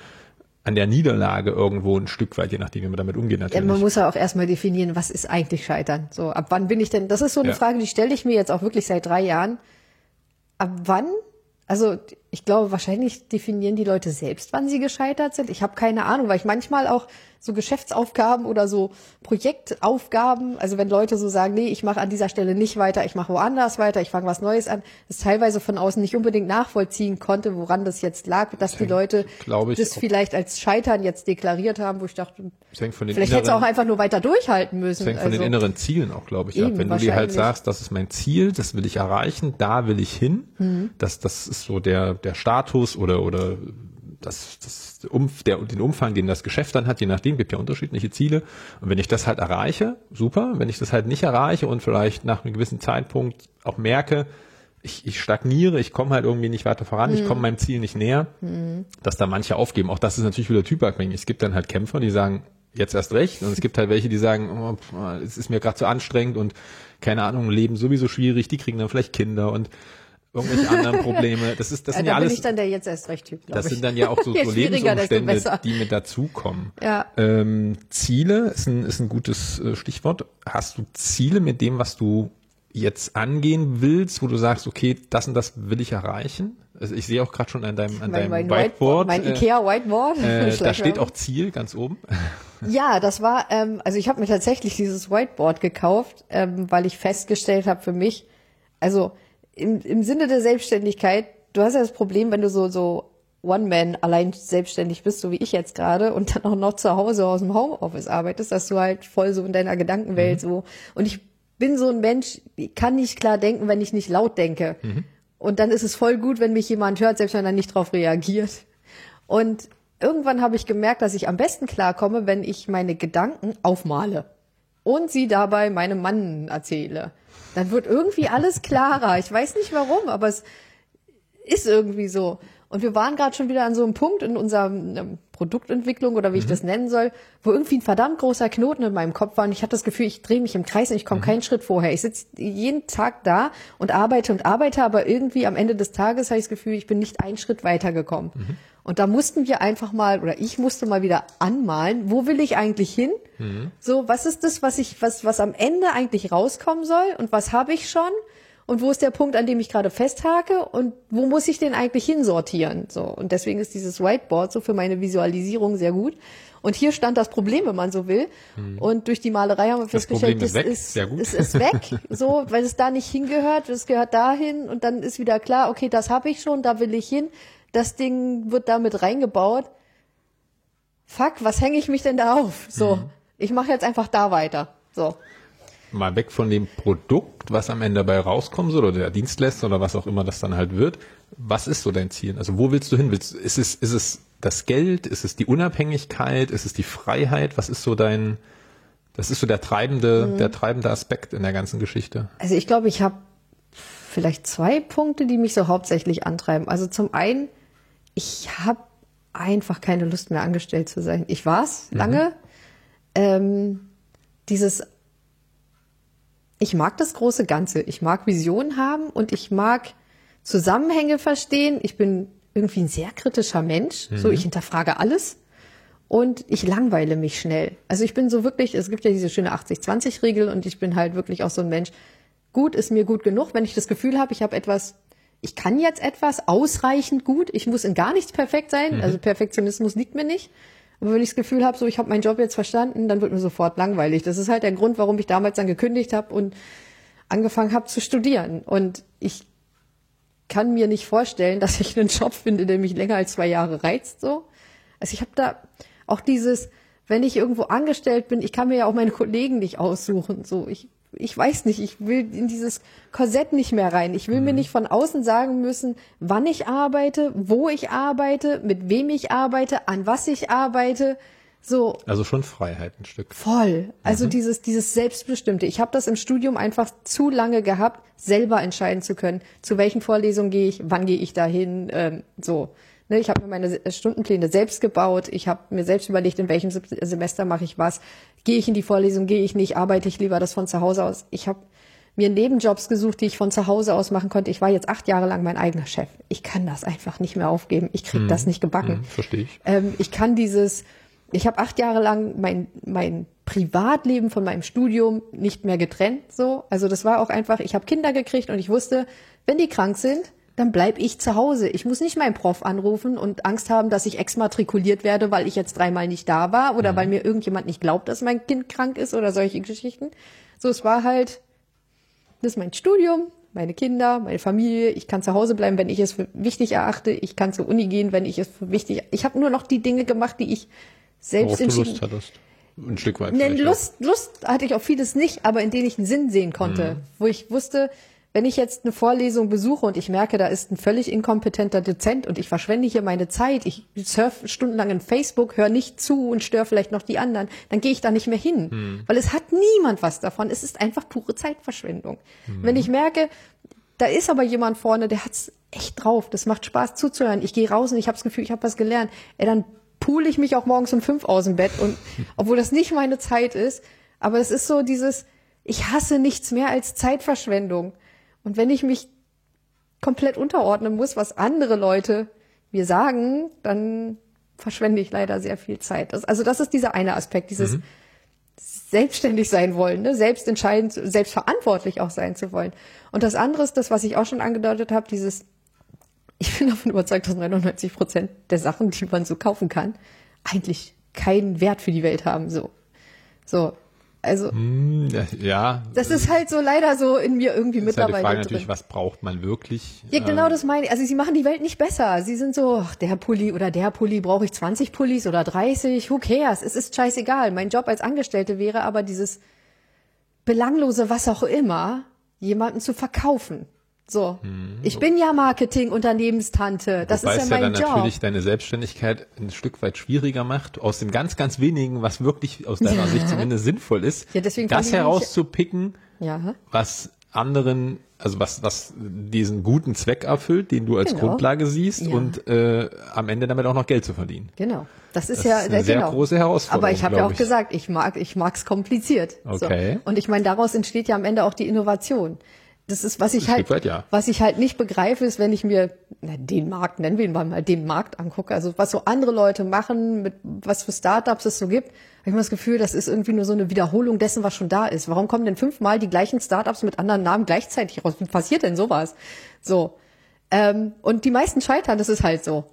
Speaker 1: an der Niederlage irgendwo ein Stück weit, je nachdem, wie man damit umgeht
Speaker 2: Ja,
Speaker 1: natürlich.
Speaker 2: man muss ja auch erstmal definieren, was ist eigentlich Scheitern. So, ab wann bin ich denn? Das ist so eine
Speaker 1: Ja.
Speaker 2: Frage, die stelle ich mir jetzt auch wirklich seit drei Jahren. Ab wann? Also ich glaube, wahrscheinlich definieren die Leute selbst, wann sie gescheitert sind. Ich habe keine Ahnung, weil ich manchmal auch so Geschäftsaufgaben oder so Projektaufgaben, also wenn Leute so sagen, nee, ich mache an dieser Stelle nicht weiter, ich mache woanders weiter, ich fange was Neues an, das teilweise von außen nicht unbedingt nachvollziehen konnte, woran das jetzt lag, dass die Leute das vielleicht als Scheitern jetzt deklariert haben, wo ich dachte,
Speaker 1: den
Speaker 2: Vielleicht hätte es auch
Speaker 1: inneren-
Speaker 2: einfach nur weiter durchhalten müssen.
Speaker 1: Das hängt von den
Speaker 2: Also,
Speaker 1: inneren Zielen auch, glaube ich, ab.
Speaker 2: Eben,
Speaker 1: Wenn du dir halt sagst, das ist mein Ziel, das will ich erreichen, da will ich hin,
Speaker 2: Mhm.
Speaker 1: das, das ist so der, der Status oder, oder das, das Umf, der, den Umfang, den das Geschäft dann hat, je nachdem, gibt ja unterschiedliche Ziele. Und wenn ich das halt erreiche, super. Wenn ich das halt nicht erreiche und vielleicht nach einem gewissen Zeitpunkt auch merke, ich, ich stagniere, ich komme halt irgendwie nicht weiter voran,
Speaker 2: Mhm.
Speaker 1: ich komme meinem Ziel nicht näher, dass da manche aufgeben. Auch das ist natürlich wieder typabhängig. Es gibt dann halt Kämpfer, die sagen, jetzt erst recht. Und es gibt halt welche, die sagen, oh, es ist mir gerade zu anstrengend und keine Ahnung, Leben sowieso schwierig, die kriegen dann vielleicht Kinder und irgendwelche anderen Probleme. Das ist, das
Speaker 2: ja,
Speaker 1: sind
Speaker 2: da
Speaker 1: ja
Speaker 2: bin
Speaker 1: alles,
Speaker 2: ich dann der jetzt erst recht Typ,
Speaker 1: das
Speaker 2: ich.
Speaker 1: sind dann ja auch so, so Lebensumstände, die mit dazukommen.
Speaker 2: Ja.
Speaker 1: Ähm, Ziele ist ein, ist ein gutes äh, Stichwort. Hast du Ziele mit dem, was du jetzt angehen willst, wo du sagst, okay, das und das will ich erreichen? Also ich sehe auch gerade schon an deinem, an
Speaker 2: mein,
Speaker 1: deinem
Speaker 2: mein
Speaker 1: Whiteboard.
Speaker 2: mein
Speaker 1: äh,
Speaker 2: Ikea Whiteboard.
Speaker 1: äh, da steht auch Ziel ganz oben.
Speaker 2: Ja, das war, ähm, also ich habe mir tatsächlich dieses Whiteboard gekauft, ähm, weil ich festgestellt habe für mich, also im, im Sinne der Selbstständigkeit, du hast ja das Problem, wenn du so, so One-Man allein selbstständig bist, so wie ich jetzt gerade, und dann auch noch zu Hause aus dem Homeoffice arbeitest, dass du halt voll so in deiner Gedankenwelt so. Und ich bin so ein Mensch, ich kann nicht klar denken, wenn ich nicht laut denke. Und dann ist es voll gut, wenn mich jemand hört, selbst wenn er nicht drauf reagiert. Und irgendwann habe ich gemerkt, dass ich am besten klarkomme, wenn ich meine Gedanken aufmale und sie dabei meinem Mann erzähle. Dann wird irgendwie alles klarer. Ich weiß nicht warum, aber es ist irgendwie so. Und wir waren gerade schon wieder an so einem Punkt in unserer ähm, Produktentwicklung oder wie ich das nennen soll, wo irgendwie ein verdammt großer Knoten in meinem Kopf war und ich hatte das Gefühl, ich drehe mich im Kreis und ich komme keinen Schritt vorher. Ich sitze jeden Tag da und arbeite und arbeite, aber irgendwie am Ende des Tages habe ich das Gefühl, ich bin nicht einen Schritt weitergekommen. Und da mussten wir einfach mal, oder ich musste mal wieder anmalen, wo will ich eigentlich hin? So, was ist das, was ich, was, was am Ende eigentlich rauskommen soll und was habe ich schon? Und wo ist der Punkt, an dem ich gerade festhake und wo muss ich den eigentlich hinsortieren? So. Und deswegen ist dieses Whiteboard so für meine Visualisierung sehr gut. Und hier stand das Problem, wenn man so will. Und durch die Malerei haben wir festgestellt,
Speaker 1: Problem ist
Speaker 2: das
Speaker 1: weg.
Speaker 2: ist, es ist weg, so, weil es da nicht hingehört, es gehört dahin und dann ist wieder klar, okay, das habe ich schon, da will ich hin. Das Ding wird damit reingebaut. Fuck, was hänge ich mich denn da auf? So, ich mache jetzt einfach da weiter. So.
Speaker 1: Mal weg von dem Produkt, was am Ende dabei rauskommen soll, oder der Dienstleister oder was auch immer das dann halt wird. Was ist so dein Ziel? Also wo willst du hin? Willst, ist es, ist es das Geld? Ist es die Unabhängigkeit? Ist es die Freiheit? Was ist so dein, das ist so der treibende, der treibende Aspekt in der ganzen Geschichte.
Speaker 2: Also ich glaube, ich habe vielleicht zwei Punkte, die mich so hauptsächlich antreiben. Also zum einen, ich habe einfach keine Lust mehr angestellt zu sein. Ich war's lange. Ähm, dieses, ich mag das große Ganze. Ich mag Visionen haben und ich mag Zusammenhänge verstehen. Ich bin irgendwie ein sehr kritischer Mensch. So, ich hinterfrage alles und ich langweile mich schnell. Also ich bin so wirklich, es gibt ja diese schöne 80-20-Regel und ich bin halt wirklich auch so ein Mensch. Gut ist mir gut genug, wenn ich das Gefühl habe, ich habe etwas, ich kann jetzt etwas ausreichend gut, ich muss in gar nichts perfekt sein, also Perfektionismus liegt mir nicht. Aber wenn ich das Gefühl habe, so ich habe meinen Job jetzt verstanden, dann wird mir sofort langweilig. Das ist halt der Grund, warum ich damals dann gekündigt habe und angefangen habe zu studieren. Und ich kann mir nicht vorstellen, dass ich einen Job finde, der mich länger als zwei Jahre reizt. So, also ich habe da auch dieses, wenn ich irgendwo angestellt bin, ich kann mir ja auch meine Kollegen nicht aussuchen. So, ich ich weiß nicht, ich will in dieses Korsett nicht mehr rein. Ich will mhm. mir nicht von außen sagen müssen, wann ich arbeite, wo ich arbeite, mit wem ich arbeite, an was ich arbeite. So.
Speaker 1: Also schon Freiheit ein Stück.
Speaker 2: Voll. Also mhm. dieses, dieses Selbstbestimmte. Ich habe das im Studium einfach zu lange gehabt, selber entscheiden zu können, zu welchen Vorlesungen gehe ich, wann gehe ich dahin, ähm, so. Ne, ich habe mir meine Stundenpläne selbst gebaut. Ich habe mir selbst überlegt, in welchem Semester mache ich was. Gehe ich in die Vorlesung, gehe ich nicht, arbeite ich lieber das von zu Hause aus. Ich habe mir Nebenjobs gesucht, die ich von zu Hause aus machen konnte. Ich war jetzt acht Jahre lang mein eigener Chef. Ich kann das einfach nicht mehr aufgeben. Ich krieg hm, das nicht gebacken. Hm,
Speaker 1: Verstehe ich.
Speaker 2: Ähm, ich kann dieses, ich habe acht Jahre lang mein, mein Privatleben von meinem Studium nicht mehr getrennt. So, also das war auch einfach. Ich habe Kinder gekriegt und ich wusste, wenn die krank sind, dann bleib ich zu Hause. Ich muss nicht meinen Prof anrufen und Angst haben, dass ich exmatrikuliert werde, weil ich jetzt dreimal nicht da war oder mhm. weil mir irgendjemand nicht glaubt, dass mein Kind krank ist oder solche Geschichten. So, es war halt, das ist mein Studium, meine Kinder, meine Familie. Ich kann zu Hause bleiben, wenn ich es für wichtig erachte. Ich kann zur Uni gehen, wenn ich es für wichtig. Ich habe nur noch die Dinge gemacht, die ich selbst
Speaker 1: Worauf entschieden. Du Lust hattest. Ein Stück weit.
Speaker 2: Ne, Lust, Lust hatte ich auf vieles nicht, aber in denen ich einen Sinn sehen konnte, mhm. wo ich wusste, wenn ich jetzt eine Vorlesung besuche und ich merke, da ist ein völlig inkompetenter Dozent und ich verschwende hier meine Zeit, ich surfe stundenlang in Facebook, höre nicht zu und störe vielleicht noch die anderen, dann gehe ich da nicht mehr hin, hm. weil es hat niemand was davon. Es ist einfach pure Zeitverschwendung. Hm. Wenn ich merke, da ist aber jemand vorne, der hat's echt drauf, das macht Spaß zuzuhören. Ich gehe raus und ich habe das Gefühl, ich habe was gelernt. Ey, dann pool ich mich auch morgens um fünf aus dem Bett und obwohl das nicht meine Zeit ist, aber es ist so dieses, ich hasse nichts mehr als Zeitverschwendung. Und wenn ich mich komplett unterordnen muss, was andere Leute mir sagen, dann verschwende ich leider sehr viel Zeit. Das, also das ist dieser eine Aspekt, dieses mhm. selbstständig sein wollen, ne? selbst entscheiden, selbstverantwortlich auch sein zu wollen. Und das andere ist das, was ich auch schon angedeutet habe, dieses, ich bin davon überzeugt, dass 99 Prozent der Sachen, die man so kaufen kann, eigentlich keinen Wert für die Welt haben. So, so also
Speaker 1: hm, ja,
Speaker 2: das ist halt so leider so in mir irgendwie mittlerweile. Ist
Speaker 1: halt die Frage drin. natürlich, was braucht man wirklich?
Speaker 2: Ja, genau, das meine ich. Also sie machen die Welt nicht besser. Sie sind so, ach, der Pulli oder der Pulli brauche ich 20 Pullis oder 30. Who cares? Es ist scheißegal. Mein Job als Angestellte wäre aber dieses belanglose, was auch immer, jemanden zu verkaufen. So, hm. ich bin ja Marketing-Unternehmenstante. Das Wobei ist ja mein
Speaker 1: es ja dann Job. natürlich deine Selbstständigkeit ein Stück weit schwieriger macht, aus dem ganz, ganz wenigen, was wirklich aus deiner ja. Sicht zumindest sinnvoll ist, ja, deswegen das herauszupicken, ja. was anderen, also was, was diesen guten Zweck erfüllt, den du als genau. Grundlage siehst ja. und äh, am Ende damit auch noch Geld zu verdienen.
Speaker 2: Genau. Das ist
Speaker 1: das
Speaker 2: ja
Speaker 1: ist eine sehr
Speaker 2: genau.
Speaker 1: große Herausforderung.
Speaker 2: Aber ich habe ja auch ich. gesagt, ich mag, ich mag's kompliziert.
Speaker 1: Okay.
Speaker 2: So. Und ich meine, daraus entsteht ja am Ende auch die Innovation das ist, was ich halt, weit, ja. was ich halt nicht begreife, ist, wenn ich mir na, den Markt, nennen wir ihn mal, den Markt angucke, also was so andere Leute machen, mit was für Startups es so gibt, habe ich immer das Gefühl, das ist irgendwie nur so eine Wiederholung dessen, was schon da ist. Warum kommen denn fünfmal die gleichen Startups mit anderen Namen gleichzeitig raus? Wie passiert denn sowas? So. Ähm, und die meisten scheitern, das ist halt so.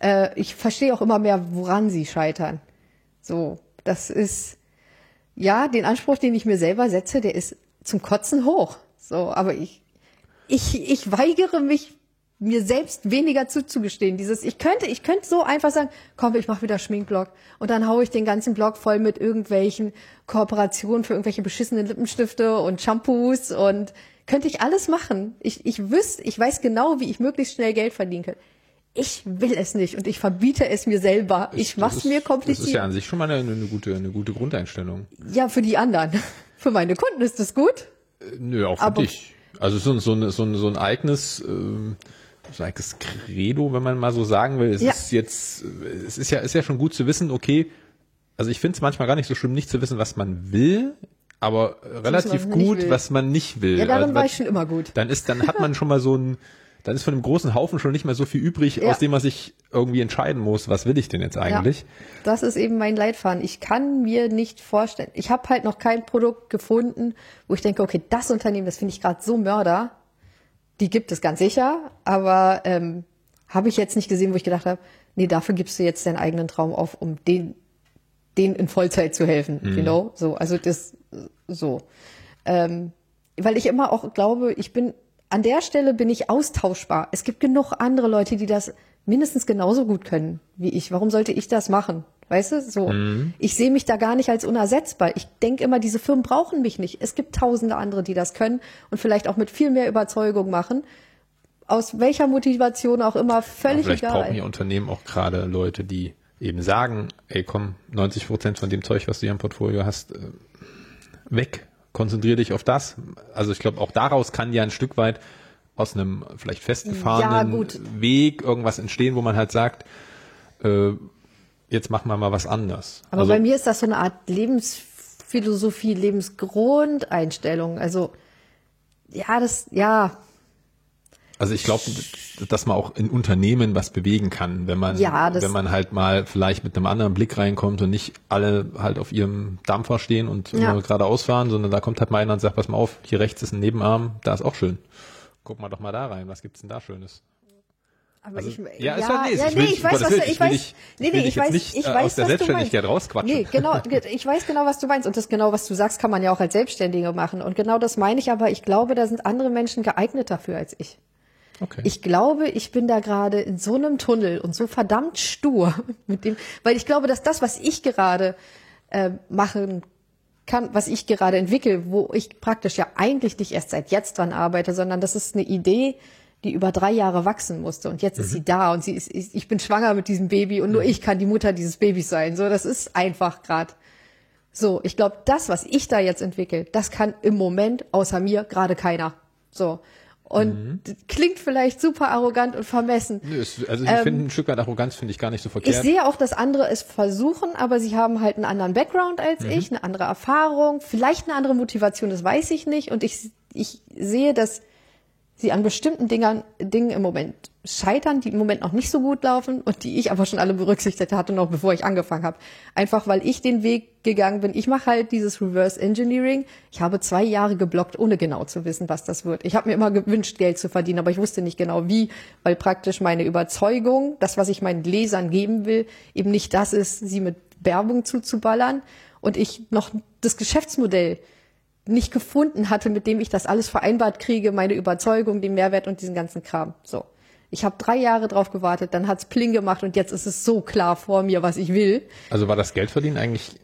Speaker 2: Äh, ich verstehe auch immer mehr, woran sie scheitern. So, das ist, ja, den Anspruch, den ich mir selber setze, der ist zum Kotzen hoch. So, aber ich, ich, ich weigere mich, mir selbst weniger zuzugestehen. Dieses, ich könnte, ich könnte so einfach sagen, komm, ich mache wieder Schminkblock und dann haue ich den ganzen Blog voll mit irgendwelchen Kooperationen für irgendwelche beschissenen Lippenstifte und Shampoos und könnte ich alles machen. Ich, ich wüsste, ich weiß genau, wie ich möglichst schnell Geld verdienen kann. Ich will es nicht und ich verbiete es mir selber. Ich mache es mir kompliziert. Das
Speaker 1: ist ja an sich schon mal eine, eine, gute, eine gute Grundeinstellung.
Speaker 2: Ja, für die anderen. Für meine Kunden ist das gut.
Speaker 1: Nö, auch für Aber dich. Also so, so, ein, so, ein, so ein eigenes, äh, so ein eigenes Credo, wenn man mal so sagen will. Es ja. ist jetzt, es ist ja, ist ja schon gut zu wissen, okay, also ich finde es manchmal gar nicht so schlimm, nicht zu wissen, was man will, aber relativ gut, was man nicht will.
Speaker 2: Ja, darin also, war ich schon immer gut.
Speaker 1: Dann ist, dann hat man schon mal so ein, dann ist von dem großen Haufen schon nicht mehr so viel übrig, ja. aus dem man sich irgendwie entscheiden muss, was will ich denn jetzt eigentlich? Ja,
Speaker 2: das ist eben mein Leitfaden. Ich kann mir nicht vorstellen, ich habe halt noch kein Produkt gefunden, wo ich denke, okay, das Unternehmen, das finde ich gerade so Mörder. Die gibt es ganz sicher, aber ähm, habe ich jetzt nicht gesehen, wo ich gedacht habe, nee, dafür gibst du jetzt deinen eigenen Traum auf, um den, den in Vollzeit zu helfen, mhm. you know? So, also das so. Ähm, weil ich immer auch glaube, ich bin an der Stelle bin ich austauschbar. Es gibt genug andere Leute, die das mindestens genauso gut können wie ich. Warum sollte ich das machen? Weißt du, so. Mhm. Ich sehe mich da gar nicht als unersetzbar. Ich denke immer, diese Firmen brauchen mich nicht. Es gibt tausende andere, die das können und vielleicht auch mit viel mehr Überzeugung machen. Aus welcher Motivation auch immer, völlig
Speaker 1: vielleicht
Speaker 2: egal.
Speaker 1: Vielleicht brauchen die Unternehmen auch gerade Leute, die eben sagen, ey komm, 90 Prozent von dem Zeug, was du hier im Portfolio hast, äh, weg. Konzentriere dich auf das. Also ich glaube, auch daraus kann ja ein Stück weit aus einem vielleicht festgefahrenen ja, Weg irgendwas entstehen, wo man halt sagt, äh, jetzt machen wir mal was anders.
Speaker 2: Aber also, bei mir ist das so eine Art Lebensphilosophie, Lebensgrundeinstellung. Also ja, das, ja,
Speaker 1: also ich glaube, dass man auch in Unternehmen was bewegen kann, wenn man, ja, wenn man halt mal vielleicht mit einem anderen Blick reinkommt und nicht alle halt auf ihrem Dampfer stehen und ja. immer geradeaus fahren, sondern da kommt halt mal einer und sagt, pass mal auf, hier rechts ist ein Nebenarm, da ist auch schön. Guck mal doch mal da rein, was gibt's denn da Schönes?
Speaker 2: Aber also, ich, ja, ja, halt, nee, ja, nee, ich, weiß, was du, ich, weiß, nee, nee, ich weiß, nicht, ich äh, weiß,
Speaker 1: aus der Selbstständigkeit rausquatschen. Nee,
Speaker 2: genau, ich weiß genau, was du meinst und das genau, was du sagst, kann man ja auch als Selbstständige machen und genau das meine ich, aber ich glaube, da sind andere Menschen geeignet dafür als ich. Okay. Ich glaube, ich bin da gerade in so einem Tunnel und so verdammt stur mit dem, weil ich glaube, dass das, was ich gerade äh, machen kann, was ich gerade entwickle, wo ich praktisch ja eigentlich nicht erst seit jetzt dran arbeite, sondern das ist eine Idee, die über drei Jahre wachsen musste und jetzt mhm. ist sie da und sie ist, ich bin schwanger mit diesem Baby und nur mhm. ich kann die Mutter dieses Babys sein. So, das ist einfach gerade. So, ich glaube, das, was ich da jetzt entwickle, das kann im Moment außer mir gerade keiner. So. Und mhm. klingt vielleicht super arrogant und vermessen.
Speaker 1: Nö, also ich ähm, finde ein Stück weit Arroganz finde ich gar nicht so verkehrt.
Speaker 2: Ich sehe auch, dass andere es versuchen, aber sie haben halt einen anderen Background als mhm. ich, eine andere Erfahrung, vielleicht eine andere Motivation, das weiß ich nicht. Und ich, ich sehe, dass sie an bestimmten Dingern, Dingen im Moment scheitern, die im Moment noch nicht so gut laufen und die ich aber schon alle berücksichtigt hatte, noch bevor ich angefangen habe. Einfach weil ich den Weg gegangen bin. Ich mache halt dieses Reverse Engineering. Ich habe zwei Jahre geblockt, ohne genau zu wissen, was das wird. Ich habe mir immer gewünscht, Geld zu verdienen, aber ich wusste nicht genau wie, weil praktisch meine Überzeugung, das, was ich meinen Lesern geben will, eben nicht das ist, sie mit Werbung zuzuballern und ich noch das Geschäftsmodell nicht gefunden hatte, mit dem ich das alles vereinbart kriege, meine Überzeugung, den Mehrwert und diesen ganzen Kram. So. Ich habe drei Jahre drauf gewartet, dann hat's Pling gemacht und jetzt ist es so klar vor mir, was ich will.
Speaker 1: Also war das Geldverdienen eigentlich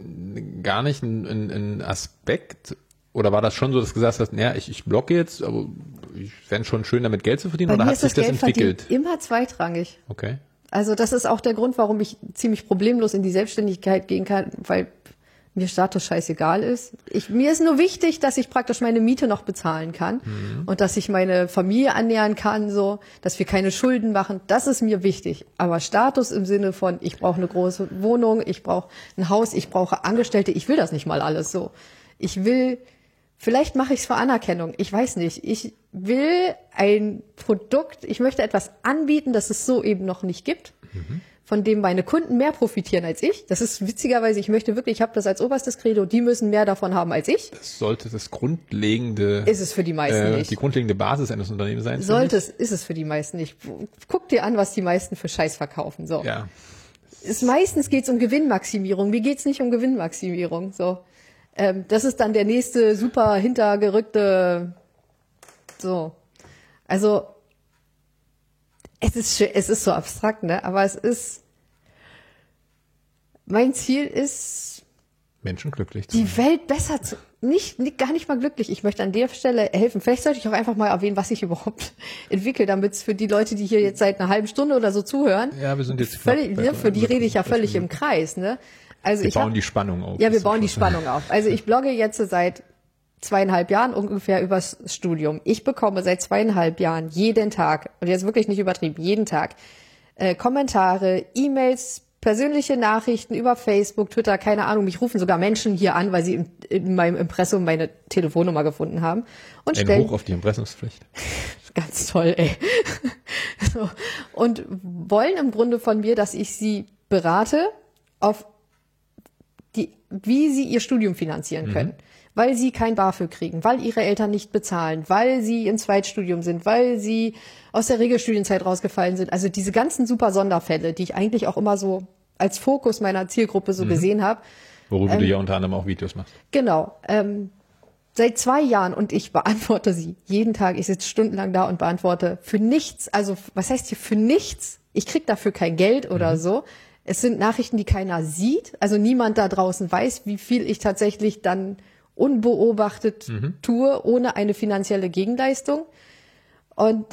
Speaker 1: gar nicht ein, ein, ein Aspekt oder war das schon so, dass du gesagt hast, naja, ich, ich blocke jetzt, aber ich fände schon schön, damit Geld zu verdienen,
Speaker 2: Bei
Speaker 1: oder
Speaker 2: hat sich das, das entwickelt? Immer zweitrangig.
Speaker 1: Okay.
Speaker 2: Also das ist auch der Grund, warum ich ziemlich problemlos in die Selbstständigkeit gehen kann, weil mir Status scheißegal ist. Ich, mir ist nur wichtig, dass ich praktisch meine Miete noch bezahlen kann mhm. und dass ich meine Familie annähern kann, so, dass wir keine Schulden machen. Das ist mir wichtig. Aber Status im Sinne von, ich brauche eine große Wohnung, ich brauche ein Haus, ich brauche Angestellte, ich will das nicht mal alles so. Ich will, vielleicht mache ich es für Anerkennung, ich weiß nicht. Ich will ein Produkt, ich möchte etwas anbieten, das es so eben noch nicht gibt. Mhm von dem meine Kunden mehr profitieren als ich. Das ist witzigerweise, ich möchte wirklich, ich habe das als oberstes Credo, die müssen mehr davon haben als ich.
Speaker 1: Das sollte das grundlegende
Speaker 2: ist es für die meisten äh, nicht.
Speaker 1: Die grundlegende Basis eines Unternehmens sein.
Speaker 2: Sollte es, ist es für die meisten nicht. Guck dir an, was die meisten für Scheiß verkaufen. So.
Speaker 1: Ja.
Speaker 2: Es, meistens geht es um Gewinnmaximierung. Mir geht's nicht um Gewinnmaximierung. So. Ähm, das ist dann der nächste super hintergerückte. So. Also es ist, es ist so abstrakt, ne? Aber es ist, mein Ziel ist,
Speaker 1: Menschen glücklich zu
Speaker 2: Die machen. Welt besser zu, nicht, nicht, gar nicht mal glücklich. Ich möchte an der Stelle helfen. Vielleicht sollte ich auch einfach mal erwähnen, was ich überhaupt entwickle, damit es für die Leute, die hier jetzt seit einer halben Stunde oder so zuhören.
Speaker 1: Ja, wir sind jetzt
Speaker 2: völlig, ne, für die rede ich ja völlig im Kreis, ne?
Speaker 1: Also wir ich bauen hab, die Spannung auf.
Speaker 2: Ja, wir bauen die Spannung auf. Also ich blogge jetzt seit zweieinhalb Jahren ungefähr übers Studium. Ich bekomme seit zweieinhalb Jahren jeden Tag, und jetzt wirklich nicht übertrieben, jeden Tag, äh, Kommentare, E-Mails, persönliche Nachrichten über Facebook, Twitter, keine Ahnung. Mich rufen sogar Menschen hier an, weil sie in, in meinem Impressum meine Telefonnummer gefunden haben.
Speaker 1: Und Ein stellen, Hoch auf die Impressumspflicht.
Speaker 2: Ganz toll, ey. so. Und wollen im Grunde von mir, dass ich sie berate auf die, wie sie ihr Studium finanzieren mhm. Weil sie kein BAföG kriegen, weil ihre Eltern nicht bezahlen, weil sie im Zweitstudium sind, weil sie aus der Regelstudienzeit rausgefallen sind. Also diese ganzen super Sonderfälle, die ich eigentlich auch immer so als Fokus meiner Zielgruppe so mhm. gesehen habe.
Speaker 1: Worüber ähm, du ja unter anderem auch Videos machst.
Speaker 2: Genau. Ähm, seit zwei Jahren und ich beantworte sie jeden Tag. Ich sitze stundenlang da und beantworte für nichts. Also was heißt hier für nichts? Ich krieg dafür kein Geld oder mhm. so. Es sind Nachrichten, die keiner sieht. Also niemand da draußen weiß, wie viel ich tatsächlich dann unbeobachtet mhm. tue, ohne eine finanzielle Gegenleistung. Und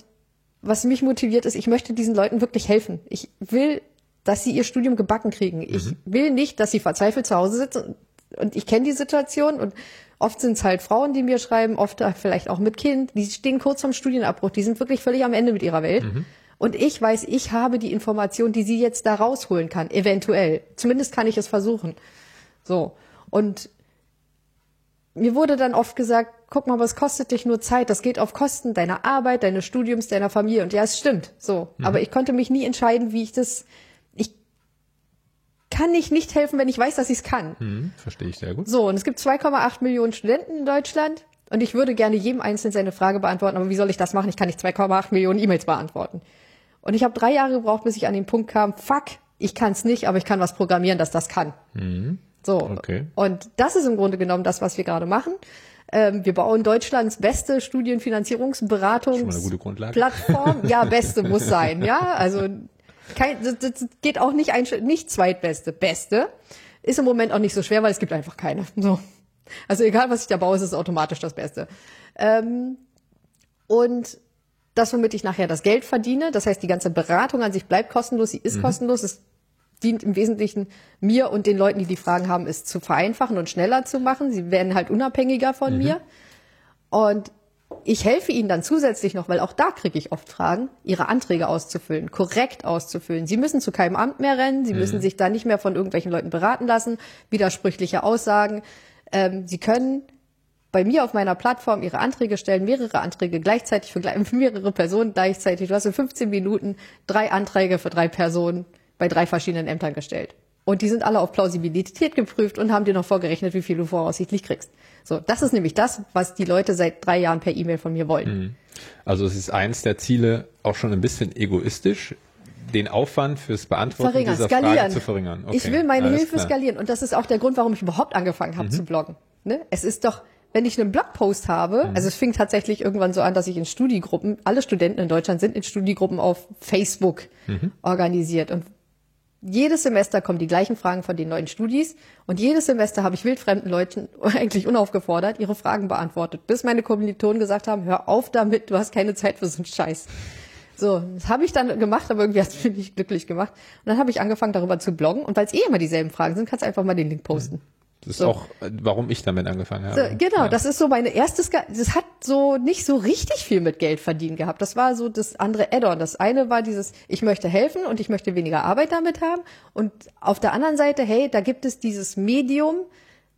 Speaker 2: was mich motiviert ist, ich möchte diesen Leuten wirklich helfen. Ich will, dass sie ihr Studium gebacken kriegen. Ich mhm. will nicht, dass sie verzweifelt zu Hause sitzen. Und ich kenne die Situation und oft sind es halt Frauen, die mir schreiben, oft vielleicht auch mit Kind. Die stehen kurz vorm Studienabbruch. Die sind wirklich völlig am Ende mit ihrer Welt. Mhm. Und ich weiß, ich habe die Information, die sie jetzt da rausholen kann, eventuell. Zumindest kann ich es versuchen. So. Und mir wurde dann oft gesagt, guck mal, was kostet dich nur Zeit? Das geht auf Kosten deiner Arbeit, deines Studiums, deiner Familie. Und ja, es stimmt. So. Mhm. Aber ich konnte mich nie entscheiden, wie ich das, ich kann ich nicht helfen, wenn ich weiß, dass ich es kann.
Speaker 1: Mhm, verstehe ich sehr gut.
Speaker 2: So. Und es gibt 2,8 Millionen Studenten in Deutschland. Und ich würde gerne jedem Einzelnen seine Frage beantworten. Aber wie soll ich das machen? Ich kann nicht 2,8 Millionen E-Mails beantworten. Und ich habe drei Jahre gebraucht, bis ich an den Punkt kam, fuck, ich kann es nicht, aber ich kann was programmieren, dass das kann. Mhm. So. Okay. Und das ist im Grunde genommen das, was wir gerade machen. Ähm, wir bauen Deutschlands beste Studienfinanzierungsberatungsplattform. ja, beste muss sein, ja. Also kein, das, das geht auch nicht ein, nicht zweitbeste, beste. Ist im Moment auch nicht so schwer, weil es gibt einfach keine. So. Also egal, was ich da baue, ist es automatisch das Beste. Ähm, und das, womit ich nachher das Geld verdiene, das heißt, die ganze Beratung an sich bleibt kostenlos, sie ist mhm. kostenlos, es dient im Wesentlichen mir und den Leuten, die die Fragen haben, es zu vereinfachen und schneller zu machen. Sie werden halt unabhängiger von mhm. mir. Und ich helfe ihnen dann zusätzlich noch, weil auch da kriege ich oft Fragen, ihre Anträge auszufüllen, korrekt auszufüllen. Sie müssen zu keinem Amt mehr rennen, sie mhm. müssen sich da nicht mehr von irgendwelchen Leuten beraten lassen, widersprüchliche Aussagen. Ähm, sie können bei mir auf meiner Plattform ihre Anträge stellen, mehrere Anträge gleichzeitig für mehrere Personen gleichzeitig. Du hast in 15 Minuten drei Anträge für drei Personen bei drei verschiedenen Ämtern gestellt. Und die sind alle auf Plausibilität geprüft und haben dir noch vorgerechnet, wie viel du voraussichtlich kriegst. So, das ist nämlich das, was die Leute seit drei Jahren per E-Mail von mir wollen. Mhm.
Speaker 1: Also es ist eins der Ziele auch schon ein bisschen egoistisch, den Aufwand fürs Beantworten verringern, dieser skalieren. Frage zu verringern.
Speaker 2: Okay, ich will meine Hilfe klar. skalieren und das ist auch der Grund, warum ich überhaupt angefangen habe mhm. zu bloggen. Ne? Es ist doch, wenn ich einen Blogpost habe, mhm. also es fing tatsächlich irgendwann so an, dass ich in Studiegruppen, alle Studenten in Deutschland sind in Studiegruppen auf Facebook mhm. organisiert und jedes Semester kommen die gleichen Fragen von den neuen Studis und jedes Semester habe ich wildfremden Leuten eigentlich unaufgefordert ihre Fragen beantwortet, bis meine Kommilitonen gesagt haben, hör auf damit, du hast keine Zeit für so einen Scheiß. So, das habe ich dann gemacht, aber irgendwie hat es mich nicht glücklich gemacht. Und dann habe ich angefangen, darüber zu bloggen. Und weil es eh immer dieselben Fragen sind, kannst du einfach mal den Link posten. Mhm.
Speaker 1: Das ist so. auch, warum ich damit angefangen habe.
Speaker 2: So, genau, ja. das ist so meine erstes, das hat so nicht so richtig viel mit Geld verdienen gehabt. Das war so das andere Add-on. Das eine war dieses, ich möchte helfen und ich möchte weniger Arbeit damit haben. Und auf der anderen Seite, hey, da gibt es dieses Medium,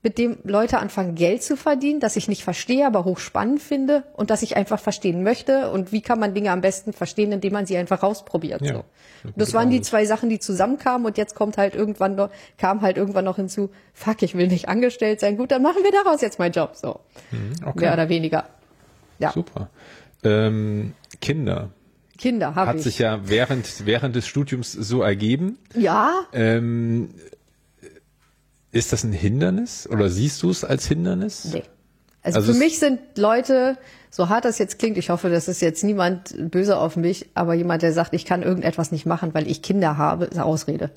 Speaker 2: mit dem Leute anfangen, Geld zu verdienen, das ich nicht verstehe, aber hochspannend finde und das ich einfach verstehen möchte. Und wie kann man Dinge am besten verstehen, indem man sie einfach rausprobiert. Ja, so. Das waren die zwei Sachen, die zusammenkamen und jetzt kommt halt irgendwann noch, kam halt irgendwann noch hinzu, fuck, ich will nicht angestellt sein. Gut, dann machen wir daraus jetzt meinen Job. So. Mhm, okay. Mehr oder weniger.
Speaker 1: Ja. Super. Ähm, Kinder.
Speaker 2: Kinder habe ich.
Speaker 1: Hat sich ja während, während des Studiums so ergeben.
Speaker 2: Ja.
Speaker 1: Ähm, ist das ein Hindernis oder siehst du es als Hindernis?
Speaker 2: Nee. Also, also für mich sind Leute, so hart das jetzt klingt, ich hoffe, das ist jetzt niemand böse auf mich, aber jemand, der sagt, ich kann irgendetwas nicht machen, weil ich Kinder habe, ist eine Ausrede.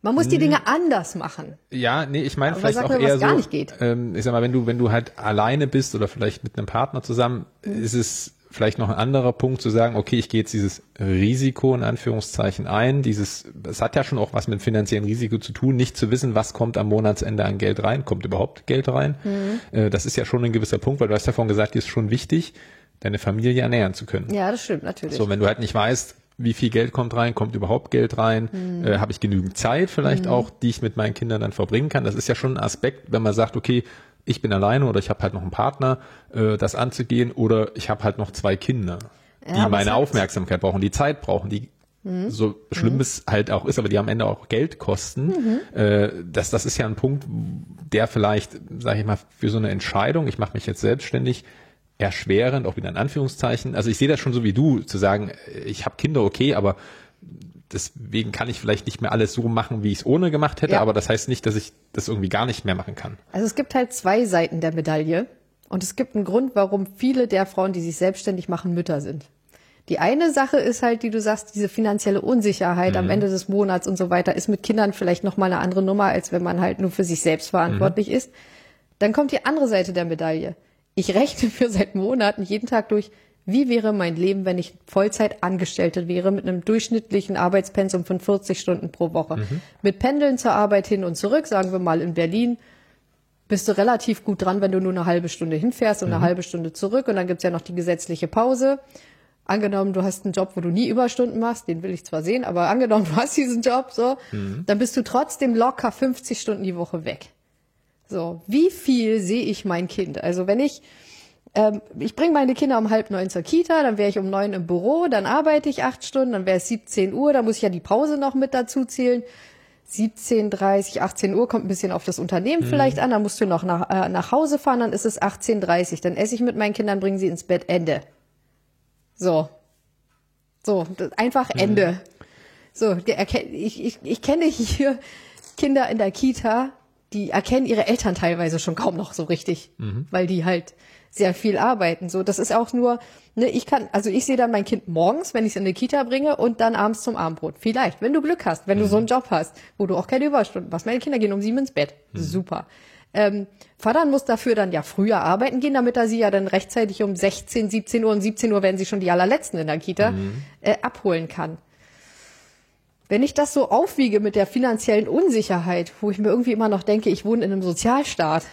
Speaker 2: Man muss die hm. Dinge anders machen.
Speaker 1: Ja, nee, ich meine vielleicht auch mir, eher so, ähm, ich sag mal, wenn du wenn du halt alleine bist oder vielleicht mit einem Partner zusammen, mhm. ist es vielleicht noch ein anderer Punkt zu sagen, okay, ich gehe jetzt dieses Risiko in Anführungszeichen ein. Dieses, es hat ja schon auch was mit finanziellem Risiko zu tun, nicht zu wissen, was kommt am Monatsende an Geld rein, kommt überhaupt Geld rein. Mhm. Äh, das ist ja schon ein gewisser Punkt, weil du hast ja vorhin gesagt, ist schon wichtig, deine Familie ernähren zu können.
Speaker 2: Ja, das stimmt natürlich.
Speaker 1: So, wenn du halt nicht weißt, wie viel Geld kommt rein, kommt überhaupt Geld rein, mhm. äh, habe ich genügend Zeit vielleicht mhm. auch, die ich mit meinen Kindern dann verbringen kann. Das ist ja schon ein Aspekt, wenn man sagt, okay, ich bin alleine oder ich habe halt noch einen Partner, äh, das anzugehen oder ich habe halt noch zwei Kinder, die ja, meine Aufmerksamkeit brauchen, die Zeit brauchen, die mhm. so schlimm mhm. es halt auch ist, aber die am Ende auch Geld kosten. Mhm. Äh, das, das ist ja ein Punkt, der vielleicht, sage ich mal, für so eine Entscheidung, ich mache mich jetzt selbstständig, erschwerend, auch wieder in Anführungszeichen. Also ich sehe das schon so wie du, zu sagen, ich habe Kinder, okay, aber deswegen kann ich vielleicht nicht mehr alles so machen, wie ich es ohne gemacht hätte,
Speaker 2: Ja.
Speaker 1: aber das heißt nicht, dass ich das irgendwie gar nicht mehr machen kann.
Speaker 2: Also es gibt halt zwei Seiten der Medaille und es gibt einen Grund, warum viele der Frauen, die sich selbstständig machen, Mütter sind. Die eine Sache ist halt, die du sagst, diese finanzielle Unsicherheit am Ende des Monats und so weiter ist mit Kindern vielleicht noch mal eine andere Nummer, als wenn man halt nur für sich selbst verantwortlich ist. Dann kommt die andere Seite der Medaille. Ich rechne für seit Monaten jeden Tag durch, wie wäre mein Leben, wenn ich Vollzeit Angestellte wäre mit einem durchschnittlichen Arbeitspensum von 40 Stunden pro Woche. Mit Pendeln zur Arbeit hin und zurück, sagen wir mal in Berlin, bist du relativ gut dran, wenn du nur eine halbe Stunde hinfährst und eine halbe Stunde zurück. Und dann gibt's ja noch die gesetzliche Pause. Angenommen, du hast einen Job, wo du nie Überstunden machst, den will ich zwar sehen, aber angenommen, du hast diesen Job, so, dann bist du trotzdem locker 50 Stunden die Woche weg. So, wie viel sehe ich mein Kind? Also wenn ich, ähm, ich bringe meine Kinder um halb neun zur Kita, dann wäre ich um neun im Büro, dann arbeite ich acht Stunden, dann wäre es 17 Uhr, dann muss ich ja die Pause noch mit dazu zählen. 17, 30, 18 Uhr kommt ein bisschen auf das Unternehmen vielleicht an, dann musst du noch nach, äh, nach Hause fahren, dann ist es 18.30 dann esse ich mit meinen Kindern, bringen sie ins Bett, Ende. So. So, einfach Ende. So, der ich, ich, ich kenne hier Kinder in der Kita, die erkennen ihre Eltern teilweise schon kaum noch so richtig, weil die halt sehr viel arbeiten. So, das ist auch nur, ne, ich kann, also ich sehe dann mein Kind morgens, wenn ich es in die Kita bringe und dann abends zum Abendbrot. Vielleicht, wenn du Glück hast, wenn du so einen Job hast, wo du auch keine Überstunden machst. Meine Kinder gehen um sieben ins Bett. Super. Ähm, Vater muss dafür dann ja früher arbeiten gehen, damit er sie ja dann rechtzeitig um 16, 17 Uhr und 17 Uhr werden sie schon die allerletzten in der Kita äh, abholen kann. Wenn ich das so aufwiege mit der finanziellen Unsicherheit, wo ich mir irgendwie immer noch denke, ich wohne in einem Sozialstaat,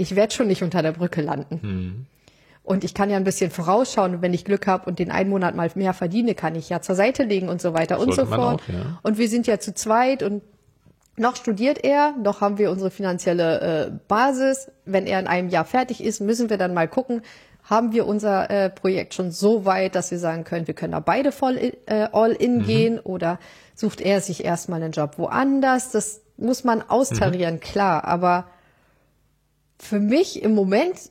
Speaker 2: ich werde schon nicht unter der Brücke landen. Und ich kann ja ein bisschen vorausschauen, und wenn ich Glück habe und den einen Monat mal mehr verdiene, kann ich ja zur Seite legen und so weiter und so fort.
Speaker 1: auch, ja.
Speaker 2: Und wir sind ja zu zweit und noch studiert er, noch haben wir unsere finanzielle äh, Basis. Wenn er in einem Jahr fertig ist, müssen wir dann mal gucken, haben wir unser äh, Projekt schon so weit, dass wir sagen können, wir können da beide voll in, äh, all in gehen oder sucht er sich erstmal einen Job woanders? Das muss man austarieren, klar. Aber für mich im Moment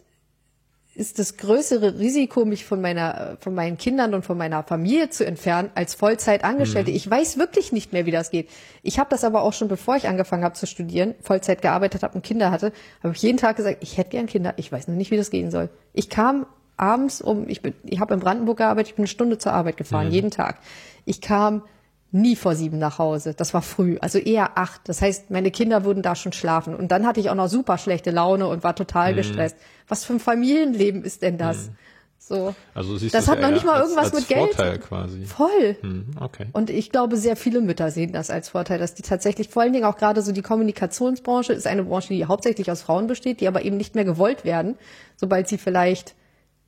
Speaker 2: ist das größere Risiko, mich von meiner, von meinen Kindern und von meiner Familie zu entfernen, als Vollzeitangestellte. Ich weiß wirklich nicht mehr, wie das geht. Ich habe das aber auch schon, bevor ich angefangen habe zu studieren, Vollzeit gearbeitet habe und Kinder hatte, habe ich jeden Tag gesagt, ich hätte gern Kinder. Ich weiß noch nicht, wie das gehen soll. Ich kam abends um, ich bin, ich habe in Brandenburg gearbeitet, ich bin eine Stunde zur Arbeit gefahren, jeden Tag. Ich kam nie vor sieben nach Hause. Das war früh, also eher acht. Das heißt, meine Kinder würden da schon schlafen. Und dann hatte ich auch noch super schlechte Laune und war total gestresst. Was für ein Familienleben ist denn das? So.
Speaker 1: Also siehst
Speaker 2: Das
Speaker 1: du
Speaker 2: hat noch nicht mal irgendwas
Speaker 1: als
Speaker 2: mit Geld.
Speaker 1: Vorteil quasi.
Speaker 2: Voll.
Speaker 1: Hm, okay.
Speaker 2: Und ich glaube, sehr viele Mütter sehen das als Vorteil, dass die tatsächlich, vor allen Dingen auch gerade so die Kommunikationsbranche ist eine Branche, die hauptsächlich aus Frauen besteht, die aber eben nicht mehr gewollt werden, sobald sie vielleicht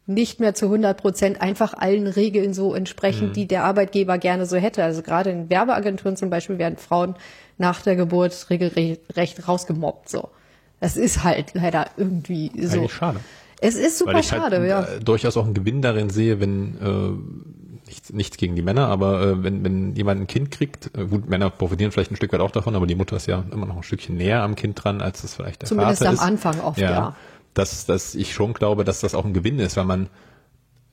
Speaker 2: nicht mehr zu 100 Prozent einfach allen Regeln so entsprechen, die der Arbeitgeber gerne so hätte. Also gerade in Werbeagenturen zum Beispiel werden Frauen nach der Geburt regelrecht rausgemobbt. So, das ist halt leider irgendwie so.
Speaker 1: Eigentlich schade.
Speaker 2: Es ist super
Speaker 1: Weil ich
Speaker 2: schade,
Speaker 1: halt
Speaker 2: ja.
Speaker 1: äh, durchaus auch einen Gewinn darin sehe, wenn äh, nichts, nichts gegen die Männer, aber äh, wenn, wenn jemand ein Kind kriegt, äh, gut, Männer profitieren vielleicht ein Stück weit auch davon, aber die Mutter ist ja immer noch ein Stückchen näher am Kind dran, als das vielleicht der
Speaker 2: Zumindest
Speaker 1: Vater
Speaker 2: am
Speaker 1: ist.
Speaker 2: Anfang oft, ja.
Speaker 1: Dass, dass ich schon glaube, dass das auch ein Gewinn ist, weil man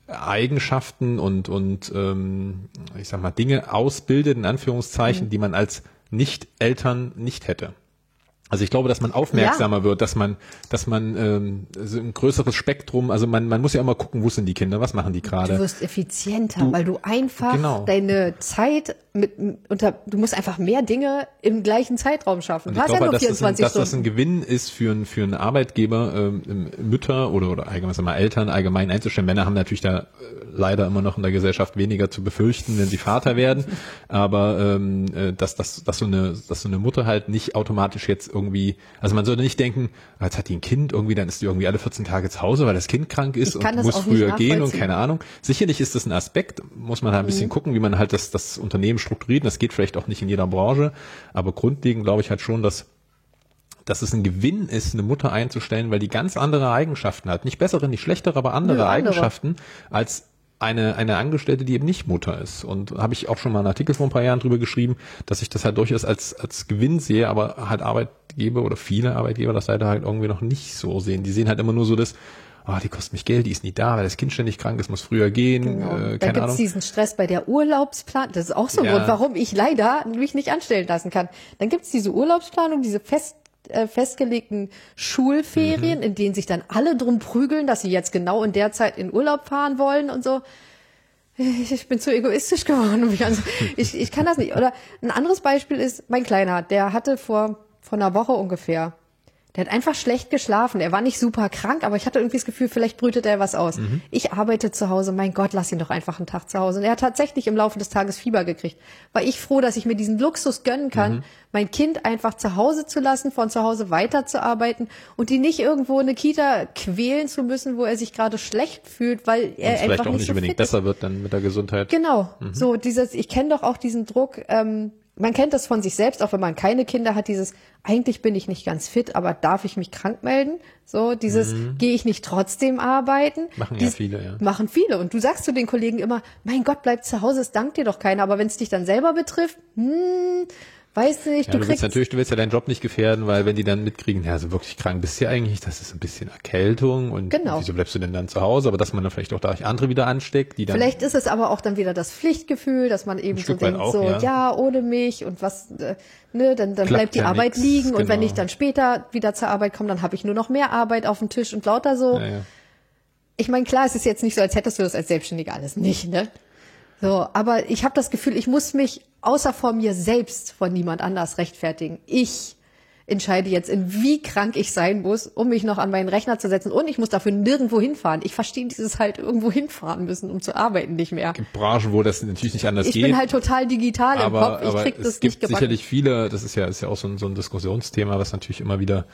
Speaker 1: Eigenschaften und, und ähm, ich sag mal, Dinge ausbildet, in Anführungszeichen,
Speaker 2: Mhm.
Speaker 1: die man als Nicht-Eltern nicht hätte. Also ich glaube, dass man aufmerksamer wird, dass man, dass man ähm, so ein größeres Spektrum, also man, man muss ja immer gucken, wo sind die Kinder, was machen die
Speaker 2: Du
Speaker 1: gerade.
Speaker 2: wirst effizienter,
Speaker 1: Du-
Speaker 2: weil du einfach
Speaker 1: Genau.
Speaker 2: deine Zeit mit unter du musst einfach mehr Dinge im gleichen Zeitraum schaffen.
Speaker 1: Und
Speaker 2: Du
Speaker 1: ich
Speaker 2: hast ja
Speaker 1: glaube,
Speaker 2: nur
Speaker 1: dass, das ein,
Speaker 2: 24
Speaker 1: dass das ein
Speaker 2: Stunden.
Speaker 1: Gewinn ist für, einen- für einen Arbeitgeber, ähm, Mütter oder, oder allgemein sagen wir mal Eltern allgemein einzustellen. Männer haben natürlich da äh, leider immer noch in der Gesellschaft weniger zu befürchten, wenn sie Vater werden. Aber ähm, äh, dass, dass, dass, so eine, dass so eine Mutter halt nicht automatisch jetzt irgendwie, also man sollte nicht denken, ah, jetzt hat die ein Kind, irgendwie, dann ist die irgendwie alle 14 Tage zu Hause, weil das Kind krank ist und muss früher gehen und keine Ahnung. Sicherlich ist das ein Aspekt, muss man halt ein bisschen
Speaker 2: Mhm.
Speaker 1: gucken, wie man halt das, das Unternehmen strukturiert. Das geht vielleicht auch nicht in jeder Branche, aber grundlegend glaube ich halt schon, dass dass es ein Gewinn ist, eine Mutter einzustellen, weil die ganz andere Eigenschaften hat. Nicht bessere, nicht schlechtere, aber andere,
Speaker 2: Nö, andere.
Speaker 1: Eigenschaften als eine, eine Angestellte, die eben nicht Mutter ist. Und habe ich auch schon mal einen Artikel vor ein paar Jahren drüber geschrieben, dass ich das halt durchaus als, als Gewinn sehe, aber halt Arbeitgeber oder viele Arbeitgeber das leider halt irgendwie noch nicht so sehen. Die sehen halt immer nur so das, oh, die kostet mich Geld, die ist nie da, weil das Kind ständig krank ist, muss früher gehen,
Speaker 2: Genau.
Speaker 1: äh,
Speaker 2: Dann
Speaker 1: keine
Speaker 2: gibt's
Speaker 1: Ahnung.
Speaker 2: diesen Stress bei der Urlaubsplanung. Das ist auch so ein
Speaker 1: Ja.
Speaker 2: Grund, warum ich leider mich nicht anstellen lassen kann. Dann gibt's diese Urlaubsplanung, diese fest, äh, festgelegten
Speaker 1: Mhm.
Speaker 2: Schulferien, in denen sich dann alle drum prügeln, dass sie jetzt genau in der Zeit in Urlaub fahren wollen und so. Ich bin zu egoistisch geworden. um mich Ich, ich kann das nicht. Oder ein anderes Beispiel ist mein Kleiner, der hatte vor, vor einer Woche ungefähr, der hat einfach schlecht geschlafen. Er war nicht super krank, aber ich hatte irgendwie das Gefühl, vielleicht brütet er was aus. Ich arbeite zu Hause. Mein Gott, lass ihn doch einfach einen Tag zu Hause. Und er hat tatsächlich im Laufe des Tages Fieber gekriegt. War ich froh, dass ich mir diesen Luxus gönnen kann, mein Kind einfach zu Hause zu lassen, von zu Hause weiterzuarbeiten und die nicht irgendwo in eine Kita quälen zu müssen, wo er sich gerade schlecht fühlt, weil er
Speaker 1: es vielleicht
Speaker 2: einfach
Speaker 1: auch
Speaker 2: nicht so
Speaker 1: unbedingt
Speaker 2: fit ist.
Speaker 1: besser wird dann mit der Gesundheit.
Speaker 2: Genau, so dieses, ich kenne doch auch diesen Druck, ähm, man kennt das von sich selbst, auch wenn man keine Kinder hat, dieses, eigentlich bin ich nicht ganz fit, aber darf ich mich krank melden? So, dieses, gehe ich nicht trotzdem arbeiten?
Speaker 1: Machen ja
Speaker 2: Dies-
Speaker 1: viele, ja.
Speaker 2: Machen viele. Und du sagst zu den Kollegen immer, mein Gott, bleib zu Hause, es dankt dir doch keiner. Aber wenn es dich dann selber betrifft, hm, weißt du nicht,
Speaker 1: Ja,
Speaker 2: du
Speaker 1: du, willst
Speaker 2: kriegst,
Speaker 1: natürlich, du willst ja deinen Job nicht gefährden, weil wenn die dann mitkriegen, ja, so wirklich krank bist du ja eigentlich, das ist ein bisschen Erkältung und
Speaker 2: Genau.
Speaker 1: wieso bleibst du denn dann zu Hause? Aber dass man dann vielleicht auch dadurch andere wieder ansteckt, die dann
Speaker 2: Vielleicht ist es aber auch dann wieder das Pflichtgefühl, dass man eben so denkt,
Speaker 1: auch,
Speaker 2: so,
Speaker 1: ja.
Speaker 2: ja. ohne mich und was, äh, ne, dann, dann
Speaker 1: Klappt
Speaker 2: bleibt die
Speaker 1: ja
Speaker 2: Arbeit
Speaker 1: nix,
Speaker 2: liegen und wenn
Speaker 1: genau.
Speaker 2: ich dann später wieder zur Arbeit komme, dann habe ich nur noch mehr Arbeit auf dem Tisch und lauter so.
Speaker 1: Ja.
Speaker 2: Ich meine, klar, es ist jetzt nicht so, als hättest du das als Selbstständiger alles nicht, ne? So, aber ich habe das Gefühl, ich muss mich außer vor mir selbst von niemand anders rechtfertigen. Ich entscheide jetzt, in wie krank ich sein muss, um mich noch an meinen Rechner zu setzen und ich muss dafür nirgendwo hinfahren. Ich verstehe dieses halt irgendwo hinfahren müssen, um zu arbeiten nicht mehr.
Speaker 1: gibt Branchen, wo das natürlich nicht anders
Speaker 2: Ich
Speaker 1: geht.
Speaker 2: bin halt total digital im
Speaker 1: aber,
Speaker 2: Kopf. Ich
Speaker 1: aber
Speaker 2: krieg
Speaker 1: es
Speaker 2: das
Speaker 1: gibt
Speaker 2: nicht gebacken.
Speaker 1: sicherlich viele, das ist ja, ist ja auch so ein, so ein Diskussionsthema, was natürlich immer wieder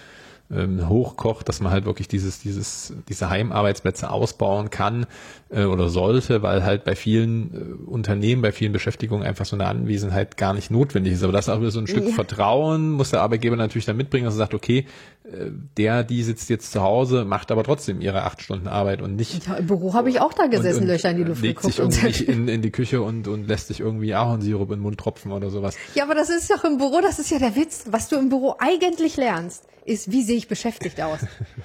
Speaker 1: ähm, hochkocht, dass man halt wirklich dieses, dieses, diese Heimarbeitsplätze ausbauen kann äh, oder sollte, weil halt bei vielen äh, Unternehmen, bei vielen Beschäftigungen einfach so eine Anwesenheit gar nicht notwendig ist. Aber das ist auch wieder so ein Stück
Speaker 2: Ja.
Speaker 1: Vertrauen, muss der Arbeitgeber natürlich dann mitbringen, dass er sagt, okay, äh, der, die sitzt jetzt zu Hause, macht aber trotzdem ihre acht Stunden Arbeit und nicht
Speaker 2: Ja, Im Büro habe ich auch da gesessen,
Speaker 1: und, und
Speaker 2: Löcher in die Luft
Speaker 1: legt
Speaker 2: geguckt.
Speaker 1: sich
Speaker 2: Und
Speaker 1: irgendwie in, in die Küche und, und lässt sich irgendwie Ahornsirup in den Mund tropfen oder sowas.
Speaker 2: ja, aber das ist doch im Büro, das ist ja der Witz. Was du im Büro eigentlich lernst, ist, wie sehe ich beschäftigt aus?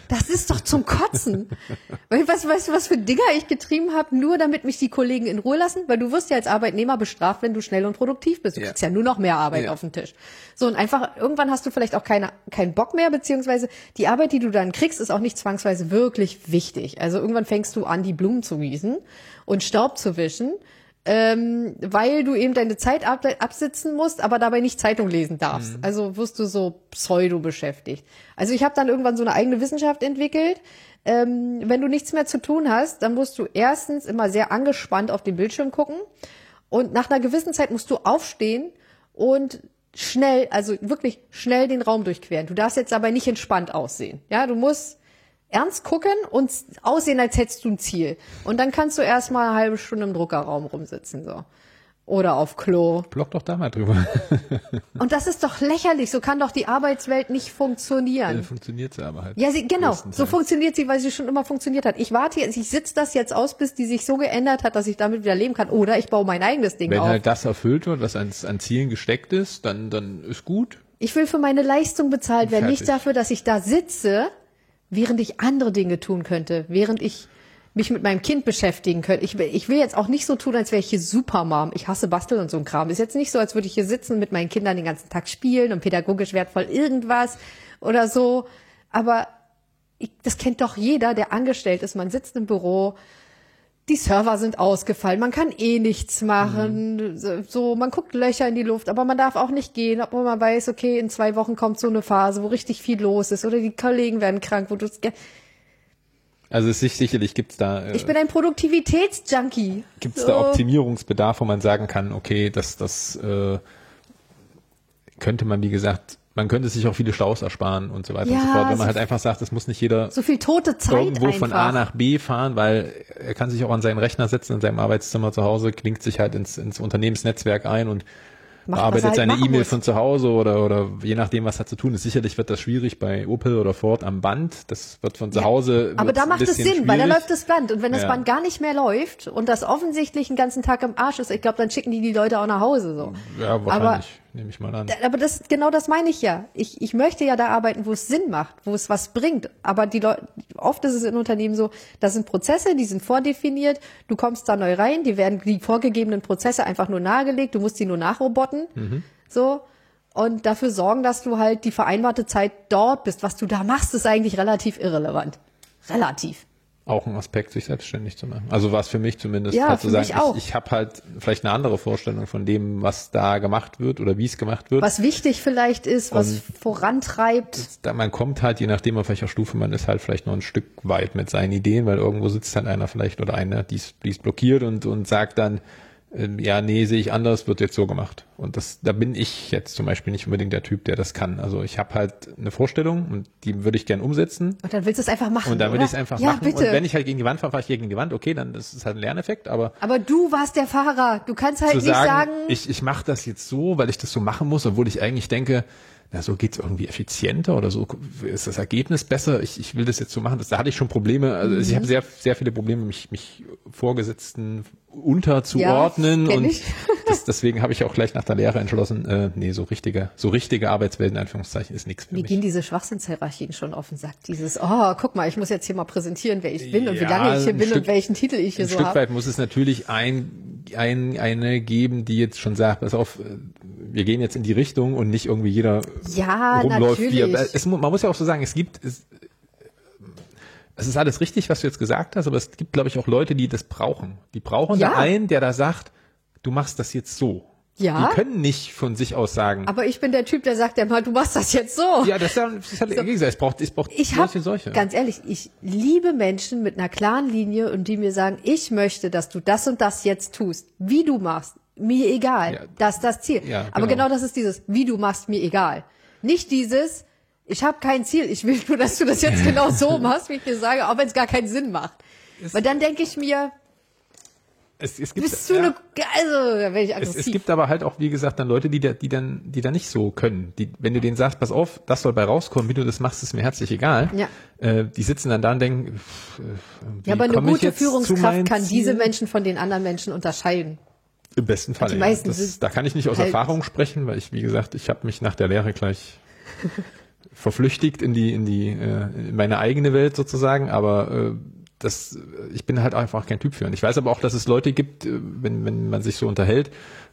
Speaker 2: Das ist doch zum Kotzen. Weißt, du, was für Dinger ich getrieben habe, nur damit mich die Kollegen in Ruhe lassen? Weil du wirst ja als Arbeitnehmer bestraft, wenn du schnell und produktiv bist. Du
Speaker 1: Ja.
Speaker 2: kriegst ja nur noch mehr Arbeit
Speaker 1: Ja.
Speaker 2: auf den Tisch. So, und einfach, irgendwann hast du vielleicht auch keine, keinen Bock mehr, beziehungsweise die Arbeit, die du dann kriegst, ist auch nicht zwangsweise wirklich wichtig. Also irgendwann fängst du an, die Blumen zu gießen und Staub zu wischen ähm, weil du eben deine Zeit ab, absitzen musst, aber dabei nicht Zeitung lesen darfst. Also wirst du so pseudo beschäftigt. Also ich habe dann irgendwann so eine eigene Wissenschaft entwickelt. Ähm, wenn du nichts mehr zu tun hast, dann musst du erstens immer sehr angespannt auf den Bildschirm gucken und nach einer gewissen Zeit musst du aufstehen und schnell, also wirklich schnell den Raum durchqueren. Du darfst jetzt dabei nicht entspannt aussehen. Ja, du musst ernst gucken und aussehen, als hättest du ein Ziel. Und dann kannst du erstmal eine halbe Stunde im Druckerraum rumsitzen, so. Oder auf Klo.
Speaker 1: Block doch da mal drüber.
Speaker 2: Und das ist doch lächerlich. So kann doch die Arbeitswelt nicht funktionieren.
Speaker 1: Funktioniert sie aber halt.
Speaker 2: Ja, sie, genau. So funktioniert sie, weil sie schon immer funktioniert hat. Ich warte jetzt, ich sitze das jetzt aus, bis die sich so geändert hat, dass ich damit wieder leben kann. Oder ich baue mein eigenes Ding
Speaker 1: Wenn
Speaker 2: auf.
Speaker 1: halt das erfüllt wird, was an, an Zielen gesteckt ist, dann, dann ist gut.
Speaker 2: Ich will für meine Leistung bezahlt werden, nicht dafür, dass ich da sitze, während ich andere Dinge tun könnte, während ich mich mit meinem Kind beschäftigen könnte. Ich will, ich will jetzt auch nicht so tun, als wäre ich hier Supermom. Ich hasse Basteln und so ein Kram. Ist jetzt nicht so, als würde ich hier sitzen mit meinen Kindern den ganzen Tag spielen und pädagogisch wertvoll irgendwas oder so. Aber ich, das kennt doch jeder, der angestellt ist. Man sitzt im Büro, die Server sind ausgefallen, man kann eh nichts machen, so, so, man guckt Löcher in die Luft, aber man darf auch nicht gehen, obwohl man weiß, okay, in zwei Wochen kommt so eine Phase, wo richtig viel los ist oder die Kollegen werden krank, wo du
Speaker 1: Also es ist sicherlich gibt's da, äh,
Speaker 2: ich bin ein Produktivitätsjunkie.
Speaker 1: gibt's
Speaker 2: so.
Speaker 1: da Optimierungsbedarf, wo man sagen kann, okay, das, das äh, könnte man, wie gesagt, man könnte sich auch viele Staus ersparen und so weiter und
Speaker 2: Ja,
Speaker 1: so fort, wenn man halt einfach sagt, es muss nicht jeder
Speaker 2: so viel tote Zeit
Speaker 1: irgendwo
Speaker 2: einfach.
Speaker 1: von A nach B fahren, weil er kann sich auch an seinen Rechner setzen in seinem Arbeitszimmer zu Hause, klingt sich halt ins, ins Unternehmensnetzwerk ein und
Speaker 2: Macht, was er
Speaker 1: bearbeitet
Speaker 2: halt
Speaker 1: seine E-Mail von zu Hause oder, oder je nachdem, was hat zu tun ist. Sicherlich wird das schwierig bei Opel oder Ford am Band. Das wird von zu Hause.
Speaker 2: Aber
Speaker 1: wird's
Speaker 2: da macht es Sinn, weil da
Speaker 1: schwierig.
Speaker 2: läuft das Band. Und wenn das
Speaker 1: Ja.
Speaker 2: Band gar nicht mehr läuft und das offensichtlich den ganzen Tag im Arsch ist, ich glaube, dann schicken die die Leute auch nach Hause so.
Speaker 1: Ja,
Speaker 2: Aber
Speaker 1: wahrscheinlich. Nehme ich mal an.
Speaker 2: Aber das, genau das meine ich ja. Ich, ich möchte ja da arbeiten, wo es Sinn macht, wo es was bringt. Aber die Leute, oft ist es in Unternehmen so, das sind Prozesse, die sind vordefiniert, du kommst da neu rein, die werden die vorgegebenen Prozesse einfach nur nahegelegt, du musst die nur nachroboten. Mhm. So. Und dafür sorgen, dass du halt die vereinbarte Zeit dort bist. Was du da machst, ist eigentlich relativ irrelevant. Relativ
Speaker 1: auch ein Aspekt, sich selbstständig zu machen. Also war es für mich zumindest
Speaker 2: ja,
Speaker 1: halt
Speaker 2: zu
Speaker 1: sagen,
Speaker 2: ich,
Speaker 1: ich, habe halt vielleicht eine andere Vorstellung von dem, was da gemacht wird oder wie es gemacht wird.
Speaker 2: Was wichtig vielleicht ist, was Und vorantreibt.
Speaker 1: Da man kommt halt, je nachdem auf welcher Stufe man ist, halt vielleicht noch ein Stück weit mit seinen Ideen, weil irgendwo sitzt halt einer vielleicht oder einer, die es blockiert und, und sagt dann, ja, nee, sehe ich anders, wird jetzt so gemacht. Und das, da bin ich jetzt zum Beispiel nicht unbedingt der Typ, der das kann. Also ich habe halt eine Vorstellung und die würde ich gern umsetzen.
Speaker 2: Und dann willst du es einfach machen.
Speaker 1: Und dann würde ich es einfach
Speaker 2: ja,
Speaker 1: machen.
Speaker 2: Bitte.
Speaker 1: Und wenn ich halt gegen die Wand fahre, fahre ich gegen die Wand. Okay, dann ist halt ein Lerneffekt, aber.
Speaker 2: Aber du warst der Fahrer. Du kannst halt nicht
Speaker 1: sagen,
Speaker 2: sagen.
Speaker 1: Ich, ich mache das jetzt so, weil ich das so machen muss, obwohl ich eigentlich denke, na, so geht's irgendwie effizienter oder so ist das Ergebnis besser. Ich, ich will das jetzt so machen. Das, da hatte ich schon Probleme. Also mhm. ich habe sehr, sehr viele Probleme, mich, mich Vorgesetzten unterzuordnen.
Speaker 2: Ja,
Speaker 1: und das, deswegen habe ich auch gleich nach der Lehre entschlossen, äh, nee, so richtige, so richtige Arbeitswelt in Anführungszeichen ist nichts für
Speaker 2: Mir
Speaker 1: mich.
Speaker 2: gehen diese Schwachsinnshierarchien schon auf den Sack. Dieses, oh, guck mal, ich muss jetzt hier mal präsentieren, wer ich bin und wie lange ich hier bin
Speaker 1: Stück,
Speaker 2: und welchen Titel ich hier
Speaker 1: ein
Speaker 2: so
Speaker 1: Stück
Speaker 2: habe.
Speaker 1: weit muss es natürlich ein, ein, eine geben, die jetzt schon sagt, pass auf, wir gehen jetzt in die Richtung und nicht irgendwie jeder
Speaker 2: ja,
Speaker 1: rumläuft.
Speaker 2: Natürlich.
Speaker 1: Wie, es, man muss ja auch so sagen, es gibt, es, es ist alles richtig, was du jetzt gesagt hast, aber es gibt, glaube ich, auch Leute, die das brauchen. Die brauchen
Speaker 2: Ja.
Speaker 1: da einen, der da sagt, du machst das jetzt so.
Speaker 2: Ja.
Speaker 1: Die können nicht von sich aus sagen,
Speaker 2: Aber ich bin der Typ, der sagt ja mal, du machst das jetzt so.
Speaker 1: ja, das ist, ja- das ist halt, wie gesagt, es braucht, es braucht
Speaker 2: Ich
Speaker 1: solche,
Speaker 2: habe,
Speaker 1: solche.
Speaker 2: ganz ehrlich, ich liebe Menschen mit einer klaren Linie und die mir sagen, ich möchte, dass du das und das jetzt tust. Wie du machst, mir egal.
Speaker 1: Ja.
Speaker 2: Das ist das Ziel.
Speaker 1: Ja,
Speaker 2: Aber
Speaker 1: genau.
Speaker 2: genau das ist dieses, wie du machst, mir egal. Nicht dieses, ich habe kein Ziel, ich will nur, dass du das jetzt genau so machst, wie ich dir sage, auch wenn es gar keinen Sinn macht. Weil dann denke ich mir,
Speaker 1: es, es gibt,
Speaker 2: bist du
Speaker 1: ja.
Speaker 2: eine, also, ich
Speaker 1: Es,
Speaker 2: aggressiv.
Speaker 1: es gibt aber halt auch, wie gesagt, dann Leute, die da, die dann, die da nicht so können. Die, wenn du denen sagst, pass auf, das soll bei rauskommen, wie du das machst, ist mir herzlich egal.
Speaker 2: Ja.
Speaker 1: Äh, die sitzen dann da und denken, äh, wie
Speaker 2: ja, aber eine gute Führungskraft kann
Speaker 1: Ziel?
Speaker 2: diese Menschen von den anderen Menschen unterscheiden.
Speaker 1: Im besten Fall.
Speaker 2: Die
Speaker 1: ja.
Speaker 2: meisten
Speaker 1: Das, da kann ich nicht aus
Speaker 2: halt-
Speaker 1: Erfahrung sprechen, weil ich, wie gesagt, ich habe mich nach der Lehre gleich verflüchtigt in die, in die, äh, in meine eigene Welt sozusagen, aber äh, das, ich bin halt einfach kein Typ für. Und ich weiß aber auch, dass es Leute gibt, äh, wenn, wenn man sich so unterhält,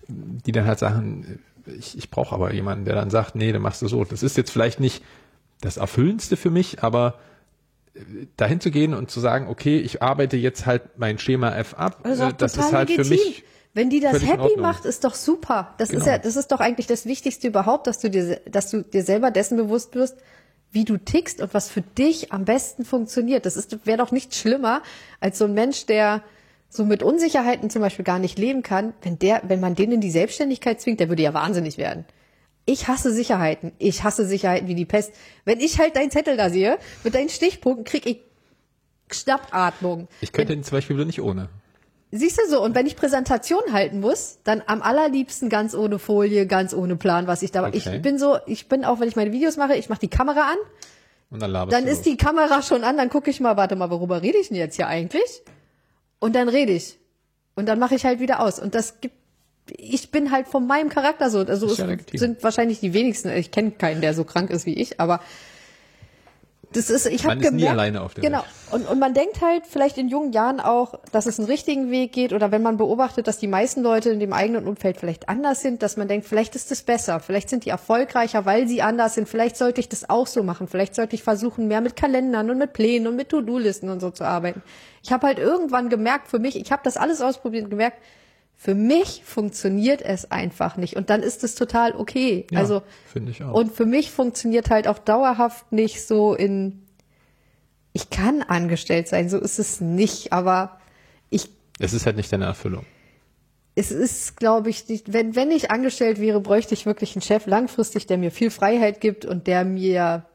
Speaker 1: die dann halt sagen, äh, ich, ich brauche aber jemanden, der dann sagt, nee, dann machst du so. Das ist jetzt vielleicht nicht das Erfüllendste für mich, aber äh, dahin zu gehen und zu sagen, okay, ich arbeite jetzt halt mein Schema F ab,
Speaker 2: Das ist,
Speaker 1: äh,
Speaker 2: auch
Speaker 1: das ist halt
Speaker 2: legitim.
Speaker 1: für mich
Speaker 2: Wenn die das happy macht, ist doch super. Das ist
Speaker 1: Genau.
Speaker 2: ja, das ist doch eigentlich das Wichtigste überhaupt, dass du dir, dass du dir selber dessen bewusst wirst, wie du tickst und was für dich am besten funktioniert. Das ist, wäre doch nicht schlimmer als so ein Mensch, der so mit Unsicherheiten zum Beispiel gar nicht leben kann, wenn der, wenn man den in die Selbstständigkeit zwingt, der würde ja wahnsinnig werden. Ich hasse Sicherheiten. Ich hasse Sicherheiten wie die Pest. Wenn ich halt deinen Zettel da sehe, mit deinen Stichpunkten, krieg ich Schnappatmung.
Speaker 1: Ich könnte ihn zum Beispiel nicht ohne.
Speaker 2: Siehst du so, und wenn ich Präsentation halten muss, dann am allerliebsten ganz ohne Folie, ganz ohne Plan, was ich da
Speaker 1: Okay.
Speaker 2: Ich bin so, ich bin auch, wenn ich meine Videos mache, ich mache die Kamera an,
Speaker 1: Und dann laberst
Speaker 2: dann ist
Speaker 1: los.
Speaker 2: die Kamera schon an, dann gucke ich mal, warte mal, worüber rede ich denn jetzt hier eigentlich? Und dann rede ich. Und dann mache ich halt wieder aus. Und das gibt, ich bin halt von meinem Charakter so. Also
Speaker 1: ja
Speaker 2: sind wahrscheinlich die wenigsten, ich kenne keinen, der so krank ist wie ich, aber das ist, ich habe
Speaker 1: ist nie
Speaker 2: gemerkt,
Speaker 1: alleine auf der
Speaker 2: genau.
Speaker 1: Welt.
Speaker 2: Und, und man denkt halt vielleicht in jungen Jahren auch, dass es einen richtigen Weg geht oder wenn man beobachtet, dass die meisten Leute in dem eigenen Umfeld vielleicht anders sind, dass man denkt, vielleicht ist es besser, vielleicht sind die erfolgreicher, weil sie anders sind, vielleicht sollte ich das auch so machen, vielleicht sollte ich versuchen, mehr mit Kalendern und mit Plänen und mit To-Do-Listen und so zu arbeiten. Ich habe halt irgendwann gemerkt für mich, ich habe das alles ausprobiert und gemerkt, für mich funktioniert es einfach nicht und dann ist es total okay.
Speaker 1: Ja,
Speaker 2: also
Speaker 1: finde ich auch.
Speaker 2: und für mich funktioniert halt auch dauerhaft nicht so in, ich kann angestellt sein, so ist es nicht, aber ich,
Speaker 1: Es ist halt nicht deine Erfüllung.
Speaker 2: es ist, glaube ich, nicht, wenn, wenn ich angestellt wäre, bräuchte ich wirklich einen Chef langfristig, der mir viel Freiheit gibt und der mir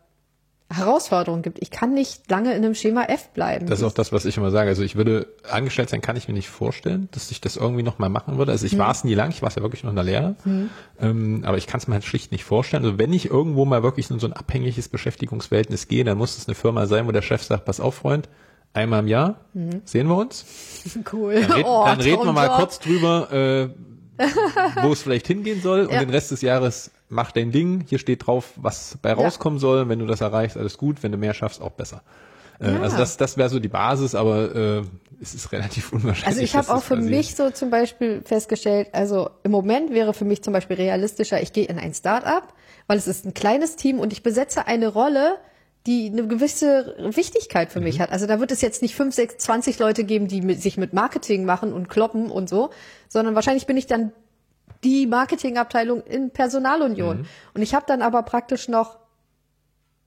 Speaker 2: Herausforderungen gibt. Ich kann nicht lange in einem Schema F bleiben.
Speaker 1: Das ist auch das, was ich immer sage. Also ich würde, angestellt sein kann ich mir nicht vorstellen, dass ich das irgendwie nochmal machen würde. Also ich war es nie lang, ich war es ja wirklich noch in der Lehre. Ähm, aber ich kann es mir halt schlicht nicht vorstellen. Also wenn ich irgendwo mal wirklich in so ein abhängiges Beschäftigungsverhältnis gehe, dann muss es eine Firma sein, wo der Chef sagt, pass auf, Freund, einmal im Jahr sehen wir uns.
Speaker 2: cool.
Speaker 1: Dann, red,
Speaker 2: Oh,
Speaker 1: dann reden wir mal kurz drüber, äh, wo es vielleicht hingehen soll und
Speaker 2: Ja.
Speaker 1: den Rest des Jahres mach dein Ding. Hier steht drauf, was bei rauskommen soll. Wenn du das erreichst, alles gut. Wenn du mehr schaffst, auch besser. Äh,
Speaker 2: Ja.
Speaker 1: Also das, das wäre so die Basis, aber äh, es ist relativ unwahrscheinlich.
Speaker 2: Also ich habe auch für
Speaker 1: passiert.
Speaker 2: mich so zum Beispiel festgestellt, also im Moment wäre für mich zum Beispiel realistischer, ich gehe in ein Start-up, weil es ist ein kleines Team und ich besetze eine Rolle, die eine gewisse Wichtigkeit für mich
Speaker 1: Mhm.
Speaker 2: hat. Also da wird es jetzt nicht fünf, sechs, zwanzig Leute geben, die mit, sich mit Marketing machen und kloppen und so, sondern wahrscheinlich bin ich dann die Marketingabteilung in Personalunion.
Speaker 1: Mhm.
Speaker 2: Und ich habe dann aber praktisch noch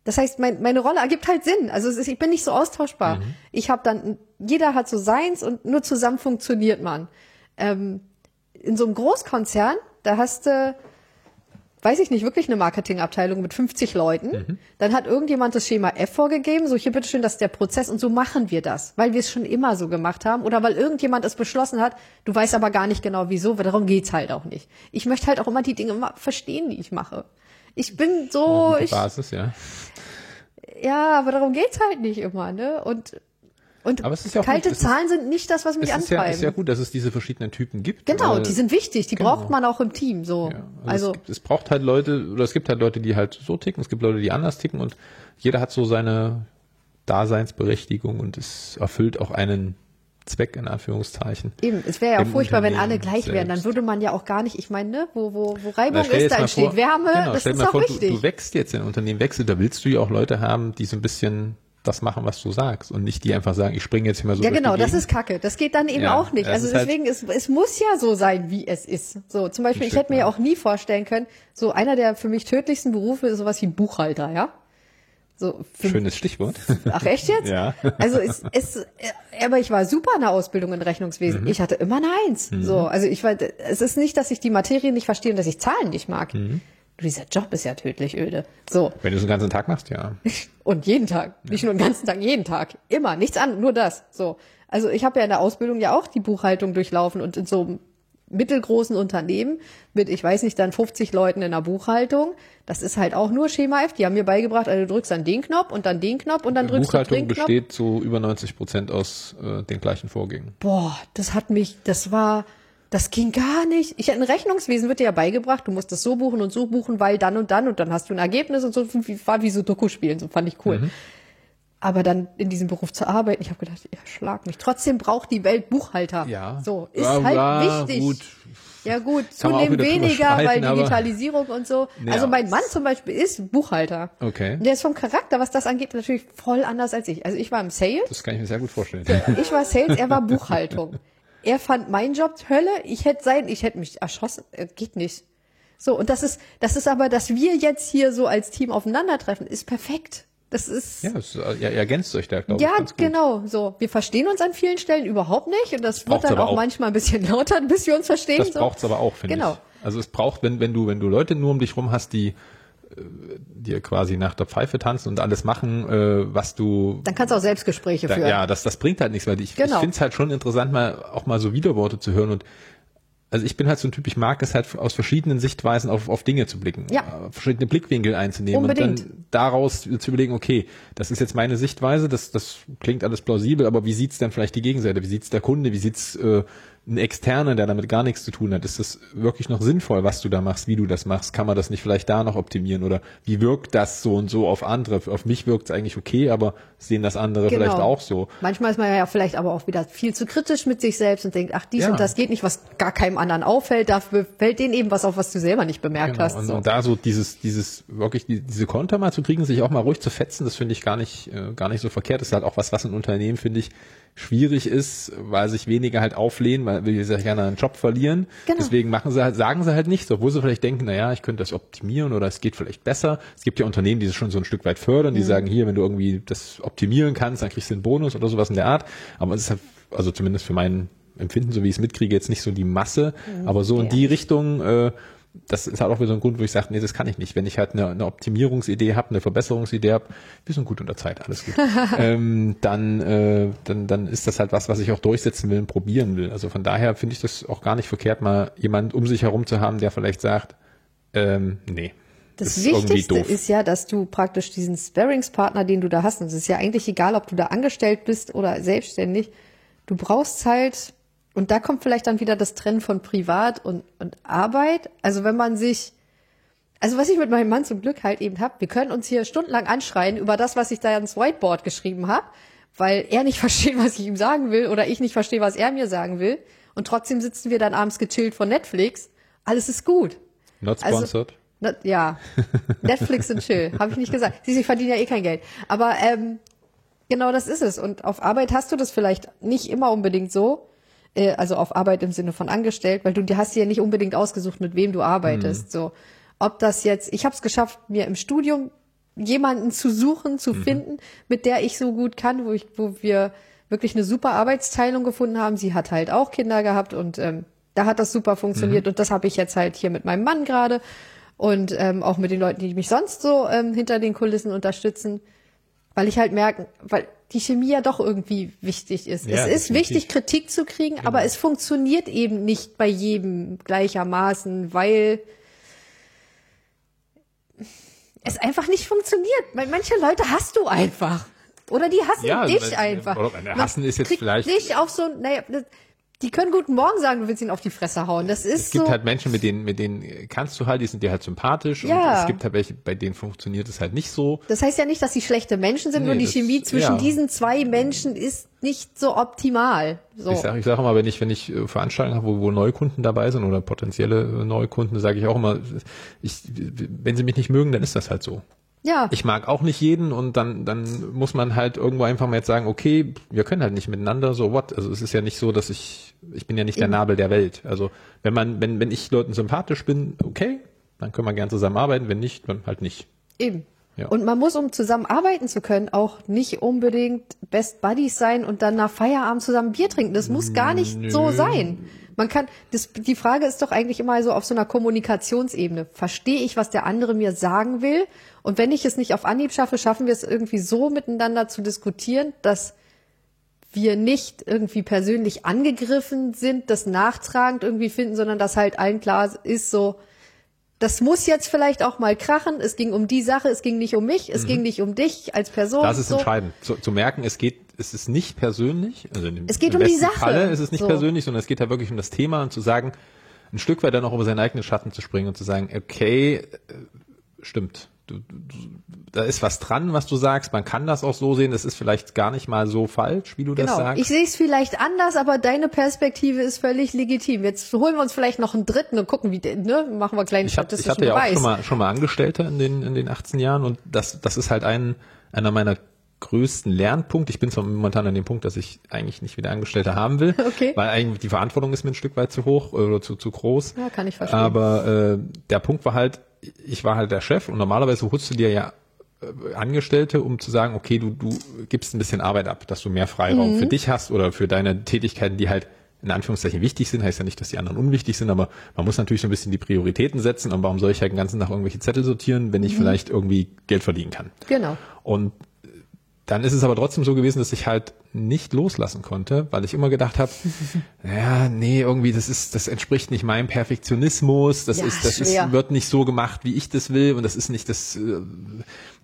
Speaker 2: das heißt, mein, meine Rolle ergibt halt Sinn. Also ist, ich bin nicht so austauschbar. Ich habe dann, jeder hat so seins und nur zusammen funktioniert man. Ähm, in so einem Großkonzern, da hast du, weiß ich nicht, wirklich eine Marketingabteilung mit 50 Leuten. Dann hat irgendjemand das Schema F vorgegeben, so hier bitteschön, das ist der Prozess und so machen wir das, weil wir es schon immer so gemacht haben oder weil irgendjemand es beschlossen hat, du weißt aber gar nicht genau wieso, weil darum geht's halt auch nicht. Ich möchte halt auch immer die Dinge verstehen, die ich mache. Ich bin so,
Speaker 1: Gute
Speaker 2: ich,
Speaker 1: Basis, ja.
Speaker 2: ja, aber darum geht's halt nicht immer, ne? Und, und
Speaker 1: Aber es ist ja auch
Speaker 2: kalte
Speaker 1: gut, es ist-
Speaker 2: Zahlen sind nicht das, was mich
Speaker 1: Es ist ja, ist ja gut, dass es diese verschiedenen Typen gibt.
Speaker 2: genau, die sind wichtig, die braucht man auch im Team, so.
Speaker 1: Ja, also,
Speaker 2: also,
Speaker 1: es, gibt, es braucht halt Leute, oder es gibt halt Leute, die halt so ticken, es gibt Leute, die anders ticken und jeder hat so seine Daseinsberechtigung und es erfüllt auch einen Zweck in Anführungszeichen.
Speaker 2: eben, es wäre ja furchtbar, wenn alle gleich wären, dann
Speaker 1: selbst.
Speaker 2: würde man ja auch gar nicht, ich meine, ne, wo, wo, wo Reibung ist, da entsteht
Speaker 1: vor-
Speaker 2: Wärme,
Speaker 1: genau,
Speaker 2: das ist auch
Speaker 1: vor,
Speaker 2: richtig.
Speaker 1: Du, du wächst jetzt in ein Unternehmen, wechselst, da willst du ja auch Leute haben, die so ein bisschen das machen, was du sagst und nicht die einfach sagen, ich springe jetzt mal so
Speaker 2: ja, genau, das ist Kacke. Das geht dann eben
Speaker 1: Ja,
Speaker 2: auch nicht. Also
Speaker 1: halt-
Speaker 2: deswegen, es, es muss ja so sein, wie es ist. So, zum Beispiel, ich
Speaker 1: Stück
Speaker 2: hätte mir ja auch nie vorstellen können, so einer der für mich tödlichsten Berufe ist sowas wie Buchhalter, ja? So,
Speaker 1: Schönes Stichwort.
Speaker 2: Ach echt jetzt?
Speaker 1: Ja.
Speaker 2: Also es, es, äh, aber ich war super in der Ausbildung in Rechnungswesen.
Speaker 1: Mhm.
Speaker 2: Ich hatte immer eine Eins. So, also ich war, es ist nicht, dass ich die Materie nicht verstehe und dass ich Zahlen nicht mag.
Speaker 1: Mhm.
Speaker 2: Dieser Job ist ja tödlich öde. So.
Speaker 1: Wenn du es den ganzen Tag machst, ja.
Speaker 2: Und jeden Tag. Nicht nur den ganzen Tag, jeden Tag. Immer. Nichts an, nur das. So. Also ich habe ja in der Ausbildung ja auch die Buchhaltung durchlaufen und in so einem mittelgroßen Unternehmen mit, ich weiß nicht, dann 50 Leuten in der Buchhaltung. Das ist halt auch nur Schema F. Die haben mir beigebracht, also du drückst dann den Knopf und dann den Knopf und dann drückst du
Speaker 1: Buchhaltung
Speaker 2: den Knopf.
Speaker 1: besteht zu über 90 Prozent aus äh, den gleichen Vorgängen.
Speaker 2: Boah, das hat mich, das war, das ging gar nicht. Ich in Rechnungswesen wird dir ja beigebracht, du musst das so buchen und so buchen, weil dann und dann und dann hast du ein Ergebnis und so war wie so Doku spielen, so fand ich cool.
Speaker 1: Mhm.
Speaker 2: Aber dann in diesem Beruf zu arbeiten, ich habe gedacht, ja, schlag mich. Trotzdem braucht die Welt Buchhalter.
Speaker 1: Ja.
Speaker 2: So, ist
Speaker 1: Ja,
Speaker 2: halt
Speaker 1: ja,
Speaker 2: wichtig.
Speaker 1: gut.
Speaker 2: Ja gut, zunehmend weniger, weil Digitalisierung und so.
Speaker 1: Ja.
Speaker 2: Also mein Mann zum Beispiel ist Buchhalter.
Speaker 1: Okay.
Speaker 2: Der ist vom Charakter, was das angeht, natürlich voll anders als ich. Also ich war im Sales.
Speaker 1: Das kann ich mir sehr gut vorstellen.
Speaker 2: Ich war Sales, er war Buchhaltung. Er fand meinen Job Hölle, ich hätte sein, ich hätte mich erschossen, äh, geht nicht. So, und das ist, das ist aber, dass wir jetzt hier so als Team aufeinandertreffen, ist perfekt. Das ist,
Speaker 1: Ja, es, ihr ergänzt euch da, glaube
Speaker 2: ja,
Speaker 1: ich, gut.
Speaker 2: genau, so. Wir verstehen uns an vielen Stellen überhaupt nicht und das wird
Speaker 1: braucht's
Speaker 2: dann auch,
Speaker 1: auch.
Speaker 2: manchmal ein bisschen lauter, bis wir uns verstehen.
Speaker 1: Das
Speaker 2: so.
Speaker 1: braucht's aber auch, finde
Speaker 2: Genau.
Speaker 1: ich. Also es braucht, wenn, wenn du, wenn du Leute nur um dich rum hast, die dir quasi nach der Pfeife tanzen und alles machen, äh, was du
Speaker 2: Dann kannst du auch Selbstgespräche
Speaker 1: da,
Speaker 2: führen.
Speaker 1: ja, das, das bringt halt nichts, weil ich,
Speaker 2: Genau.
Speaker 1: ich finde es halt schon interessant, mal auch mal so Widerworte zu hören und also ich bin halt so ein Typ, ich mag es halt aus verschiedenen Sichtweisen auf, auf Dinge zu blicken,
Speaker 2: Ja.
Speaker 1: äh, verschiedene Blickwinkel einzunehmen
Speaker 2: Unbedingt.
Speaker 1: und dann daraus zu überlegen, okay, das ist jetzt meine Sichtweise, das, das klingt alles plausibel, aber wie sieht's denn vielleicht die Gegenseite, wie sieht's der Kunde, wie sieht's äh, ein Externer, der damit gar nichts zu tun hat, ist das wirklich noch sinnvoll, was du da machst, wie du das machst, kann man das nicht vielleicht da noch optimieren oder wie wirkt das so und so auf andere, auf mich wirkt es eigentlich okay, aber sehen das andere
Speaker 2: Genau.
Speaker 1: vielleicht auch so.
Speaker 2: Manchmal ist man ja vielleicht aber auch wieder viel zu kritisch mit sich selbst und denkt, ach, dies
Speaker 1: Ja.
Speaker 2: und das geht nicht, was gar keinem anderen auffällt. Dafür fällt denen eben was auf, was du selber nicht bemerkt
Speaker 1: Genau.
Speaker 2: hast.
Speaker 1: Und,
Speaker 2: So.
Speaker 1: und da so dieses, dieses, wirklich die, diese Konter mal zu kriegen, sich auch mal ruhig zu fetzen, das finde ich gar nicht, äh, gar nicht so verkehrt. Das ist halt auch was, was in Unternehmen, finde ich, schwierig ist, weil sich weniger halt auflehnen, weil wir sehr gerne einen Job verlieren.
Speaker 2: Genau.
Speaker 1: Deswegen machen sie halt, sagen sie halt nichts, obwohl sie vielleicht denken, naja, ich könnte das optimieren oder es geht vielleicht besser. Es gibt ja Unternehmen, die das schon so ein Stück weit fördern,
Speaker 2: Mhm.
Speaker 1: die sagen, hier, wenn du irgendwie das optimieren kannst, dann kriegst du einen Bonus oder sowas in der Art. Aber es ist halt, also zumindest für mein Empfinden, so wie ich es mitkriege, jetzt nicht so die Masse, aber so in
Speaker 2: Ja.
Speaker 1: die Richtung, äh, das ist halt auch wieder so ein Grund, wo ich sage, nee, das kann ich nicht. Wenn ich halt eine, eine Optimierungsidee habe, eine Verbesserungsidee habe, wir sind gut unter Zeit, alles gut, ähm, dann, äh, dann, dann ist das halt was, was ich auch durchsetzen will und probieren will. Also von daher finde ich das auch gar nicht verkehrt, mal jemand um sich herum zu haben, der vielleicht sagt, ähm, nee.
Speaker 2: Das,
Speaker 1: ist irgendwie
Speaker 2: Wichtigste
Speaker 1: doof.
Speaker 2: ist ja, dass du praktisch diesen Sparringspartner, den du da hast, und es ist ja eigentlich egal, ob du da angestellt bist oder selbstständig, du brauchst halt und da kommt vielleicht dann wieder das Trennen von Privat und, und Arbeit. Also wenn man sich, also was ich mit meinem Mann zum Glück halt eben hab, wir können uns hier stundenlang anschreien über das, was ich da ins Whiteboard geschrieben habe, weil er nicht versteht, was ich ihm sagen will oder ich nicht verstehe, was er mir sagen will. Und trotzdem sitzen wir dann abends gechillt vor Netflix. Alles ist gut.
Speaker 1: Not sponsored. Also,
Speaker 2: not, ja, Netflix und chill, habe ich nicht gesagt. Sie, sie verdienen ja eh kein Geld. Aber ähm, genau das ist es. Und auf Arbeit hast du das vielleicht nicht immer unbedingt so. Äh, also auf Arbeit im Sinne von angestellt, weil du die hast dir ja nicht unbedingt ausgesucht, mit wem du arbeitest. Mhm. So, ob das jetzt, ich habe es geschafft, mir im Studium jemanden zu suchen, zu mhm. finden, mit der ich so gut kann, wo ich, wo wir wirklich eine super Arbeitsteilung gefunden haben. Sie hat halt auch Kinder gehabt und ähm, da hat das super funktioniert. Mhm. Und das habe ich jetzt halt hier mit meinem Mann gerade und ähm, auch mit den Leuten, die mich sonst so ähm, hinter den Kulissen unterstützen, weil ich halt merke, weil die Chemie ja doch irgendwie wichtig ist. Ja, es ist wichtig, Kritik zu kriegen, genau. aber es funktioniert eben nicht bei jedem gleichermaßen, weil es einfach nicht funktioniert. Weil manche Leute hast du einfach. Oder die hassen ja, dich einfach.
Speaker 1: Oder hassen ist jetzt vielleicht.
Speaker 2: Nicht auf so, naja, die können guten Morgen sagen, du willst ihn auf die Fresse hauen. Das ist
Speaker 1: Es gibt
Speaker 2: so
Speaker 1: halt Menschen, mit denen, mit denen kannst du halt, die sind dir halt sympathisch. Ja. Und es gibt halt welche, bei denen funktioniert es halt nicht so.
Speaker 2: Das heißt ja nicht, dass sie schlechte Menschen sind, nee, nur die das, Chemie zwischen ja. diesen zwei Menschen ist nicht so optimal. So.
Speaker 1: Ich sage ich sag immer, wenn ich, wenn ich äh, Veranstaltungen habe, wo, wo Neukunden dabei sind oder potenzielle Neukunden, sage ich auch immer, ich, wenn sie mich nicht mögen, dann ist das halt so.
Speaker 2: Ja.
Speaker 1: Ich mag auch nicht jeden und dann, dann muss man halt irgendwo einfach mal jetzt sagen, okay, wir können halt nicht miteinander, so what? Also es ist ja nicht so, dass ich, ich bin ja nicht der Nabel der Welt. Also wenn man, wenn, wenn ich Leuten sympathisch bin, okay, dann können wir gern zusammenarbeiten, wenn nicht, dann halt nicht.
Speaker 2: Eben. Ja. Und man muss, um zusammenarbeiten zu können, auch nicht unbedingt Best Buddies sein und dann nach Feierabend zusammen Bier trinken. Das muss gar nicht Nö. so sein. Man kann, das, die Frage ist doch eigentlich immer so auf so einer Kommunikationsebene. Verstehe ich, was der andere mir sagen will? Und wenn ich es nicht auf Anhieb schaffe, schaffen wir es irgendwie so miteinander zu diskutieren, dass wir nicht irgendwie persönlich angegriffen sind, das nachtragend irgendwie finden, sondern dass halt allen klar ist so, das muss jetzt vielleicht auch mal krachen. Es ging um die Sache, es ging nicht um mich, es mhm. ging nicht um dich als Person.
Speaker 1: Das ist so. entscheidend. Zu, zu merken, es geht es ist nicht persönlich. Also
Speaker 2: es geht um die Sache.
Speaker 1: Falle ist es nicht so. persönlich, sondern es geht da wirklich um das Thema und zu sagen, ein Stück weit dann auch über seinen eigenen Schatten zu springen und zu sagen, okay, äh, stimmt. Du, du, da ist was dran, was du sagst. Man kann das auch so sehen. Das ist vielleicht gar nicht mal so falsch, wie du genau. das sagst.
Speaker 2: Ich sehe es vielleicht anders, aber deine Perspektive ist völlig legitim. Jetzt holen wir uns vielleicht noch einen dritten und gucken, wie ne, machen wir kleinen
Speaker 1: ich hab, statistischen Ich hatte ja auch schon mal, schon mal Angestellte in den, in den 18 Jahren und das, das ist halt ein, einer meiner größten Lernpunkt. Ich bin zwar momentan an dem Punkt, dass ich eigentlich nicht wieder Angestellte haben will,
Speaker 2: okay.
Speaker 1: weil eigentlich die Verantwortung ist mir ein Stück weit zu hoch oder zu, zu groß.
Speaker 2: Ja, kann ich verstehen.
Speaker 1: Aber äh, der Punkt war halt, ich war halt der Chef und normalerweise holst du dir ja äh, Angestellte, um zu sagen, okay, du, du gibst ein bisschen Arbeit ab, dass du mehr Freiraum mhm. für dich hast oder für deine Tätigkeiten, die halt in Anführungszeichen wichtig sind, heißt ja nicht, dass die anderen unwichtig sind, aber man muss natürlich so ein bisschen die Prioritäten setzen und warum soll ich halt den ganzen Tag irgendwelche Zettel sortieren, wenn ich mhm. vielleicht irgendwie Geld verdienen kann.
Speaker 2: Genau.
Speaker 1: Und dann ist es aber trotzdem so gewesen, dass ich halt nicht loslassen konnte, weil ich immer gedacht habe, ja, nee, irgendwie das ist, das entspricht nicht meinem Perfektionismus, das ja, ist, das ist, wird nicht so gemacht, wie ich das will und das ist nicht das, äh,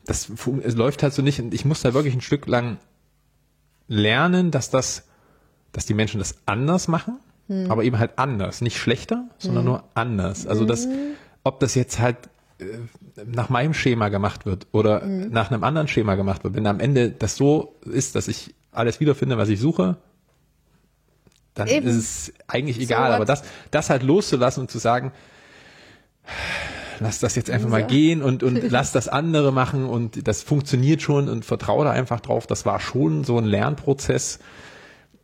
Speaker 1: das es läuft halt so nicht und ich musste halt wirklich ein Stück lang lernen, dass das, dass die Menschen das anders machen, hm. aber eben halt anders, nicht schlechter, sondern hm. nur anders. Also das, hm. ob das jetzt halt äh, nach meinem Schema gemacht wird oder mhm. nach einem anderen Schema gemacht wird, wenn am Ende das so ist, dass ich alles wiederfinde, was ich suche, dann Eben. ist es eigentlich egal. So aber das, das halt loszulassen und zu sagen, lass das jetzt einfach mal gehen und, und lass das andere machen und das funktioniert schon und vertraue da einfach drauf. Das war schon so ein Lernprozess,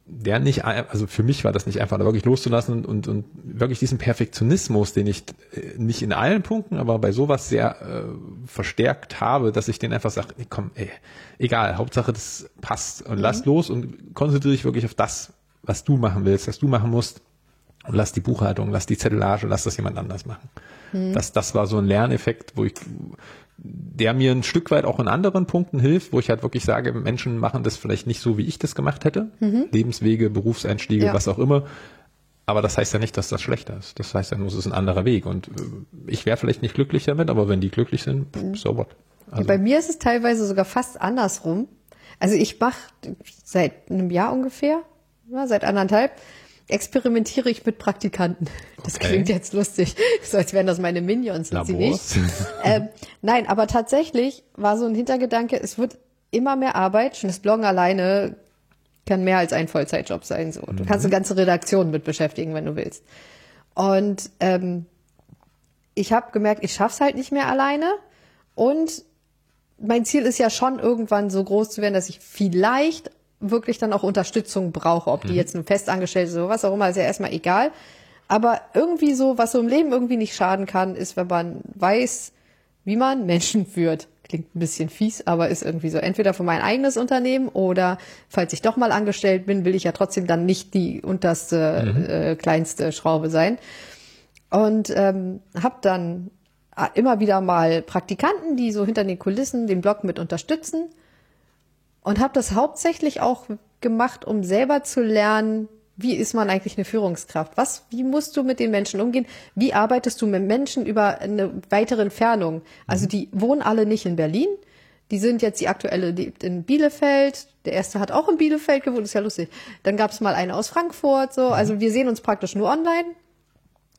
Speaker 1: der nicht, also für mich war das nicht einfach, da wirklich loszulassen und, und, wirklich diesen Perfektionismus, den ich äh, nicht in allen Punkten, aber bei sowas sehr äh, verstärkt habe, dass ich den einfach sage, nee, komm, ey, egal, Hauptsache das passt und mhm. lass los und konzentriere dich wirklich auf das, was du machen willst, was du machen musst und lass die Buchhaltung, lass die Zettelage, lass das jemand anders machen. Mhm. Das, das war so ein Lerneffekt, wo ich der mir ein Stück weit auch in anderen Punkten hilft, wo ich halt wirklich sage, Menschen machen das vielleicht nicht so, wie ich das gemacht hätte. Mhm. Lebenswege, Berufseinstiege, ja. was auch immer. Aber das heißt ja nicht, dass das schlechter ist. Das heißt ja nur, es ist ein anderer Weg. Und äh, ich wäre vielleicht nicht glücklich damit, aber wenn die glücklich sind, mhm. so what.
Speaker 2: Also. Bei mir ist es teilweise sogar fast andersrum. Also ich mache seit einem Jahr ungefähr, ja, seit anderthalb, experimentiere ich mit Praktikanten. Das
Speaker 1: Okay.
Speaker 2: klingt jetzt lustig, so als wären das meine Minions, sind sie nicht. ähm, nein, aber tatsächlich war so ein Hintergedanke, es wird immer mehr Arbeit. Schon das Bloggen alleine kann mehr als ein Vollzeitjob sein. So. Du kannst eine ganze Redaktion mit beschäftigen, wenn du willst. Und ähm, ich habe gemerkt, ich schaff's halt nicht mehr alleine. Und mein Ziel ist ja schon irgendwann so groß zu werden, dass ich vielleicht wirklich dann auch Unterstützung brauche. Ob die jetzt nun festangestellt oder was auch immer, ist ja erstmal egal. Aber irgendwie so, was so im Leben irgendwie nicht schaden kann, ist, wenn man weiß, wie man Menschen führt. Klingt ein bisschen fies, aber ist irgendwie so. Entweder für mein eigenes Unternehmen oder falls ich doch mal angestellt bin, will ich ja trotzdem dann nicht die unterste, äh, kleinste Schraube sein. Und ähm, habe dann äh, immer wieder mal Praktikanten, die so hinter den Kulissen den Blog mit unterstützen. Und habe das hauptsächlich auch gemacht, um selber zu lernen, wie ist man eigentlich eine Führungskraft? Was, wie musst du mit den Menschen umgehen? Wie arbeitest du mit Menschen über eine weitere Entfernung? Also die wohnen alle nicht in Berlin. Die sind jetzt die aktuelle lebt in Bielefeld. Der erste hat auch in Bielefeld gewohnt, ist ja lustig. Dann gab es mal eine aus Frankfurt. So, also wir sehen uns praktisch nur online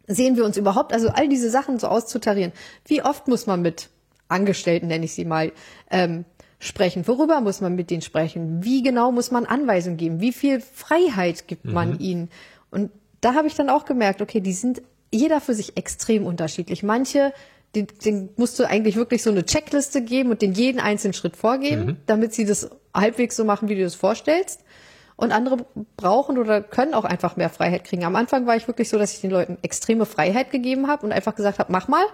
Speaker 2: sehen wir uns überhaupt, also all diese Sachen so auszutarieren. Wie oft muss man mit Angestellten, nenne ich sie mal, ähm, sprechen? Worüber muss man mit denen sprechen? Wie genau muss man Anweisungen geben? Wie viel Freiheit gibt man ihnen? Und da habe ich dann auch gemerkt, okay, die sind jeder für sich extrem unterschiedlich. Manche, den, den musst du eigentlich wirklich so eine Checkliste geben und den jeden einzelnen Schritt vorgeben, damit sie das halbwegs so machen, wie du das vorstellst. Und andere brauchen oder können auch einfach mehr Freiheit kriegen. Am Anfang war ich wirklich so, dass ich den Leuten extreme Freiheit gegeben habe und einfach gesagt habe, mach mal.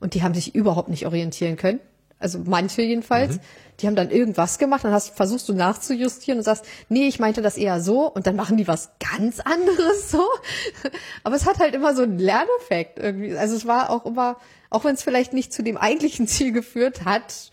Speaker 2: Und die haben sich überhaupt nicht orientieren können. Also manche jedenfalls. Die haben dann irgendwas gemacht, dann hast, versuchst du nachzujustieren und sagst, nee, ich meinte das eher so und dann machen die was ganz anderes so. Aber es hat halt immer so einen Lerneffekt irgendwie. Also es war auch immer, auch wenn es vielleicht nicht zu dem eigentlichen Ziel geführt hat,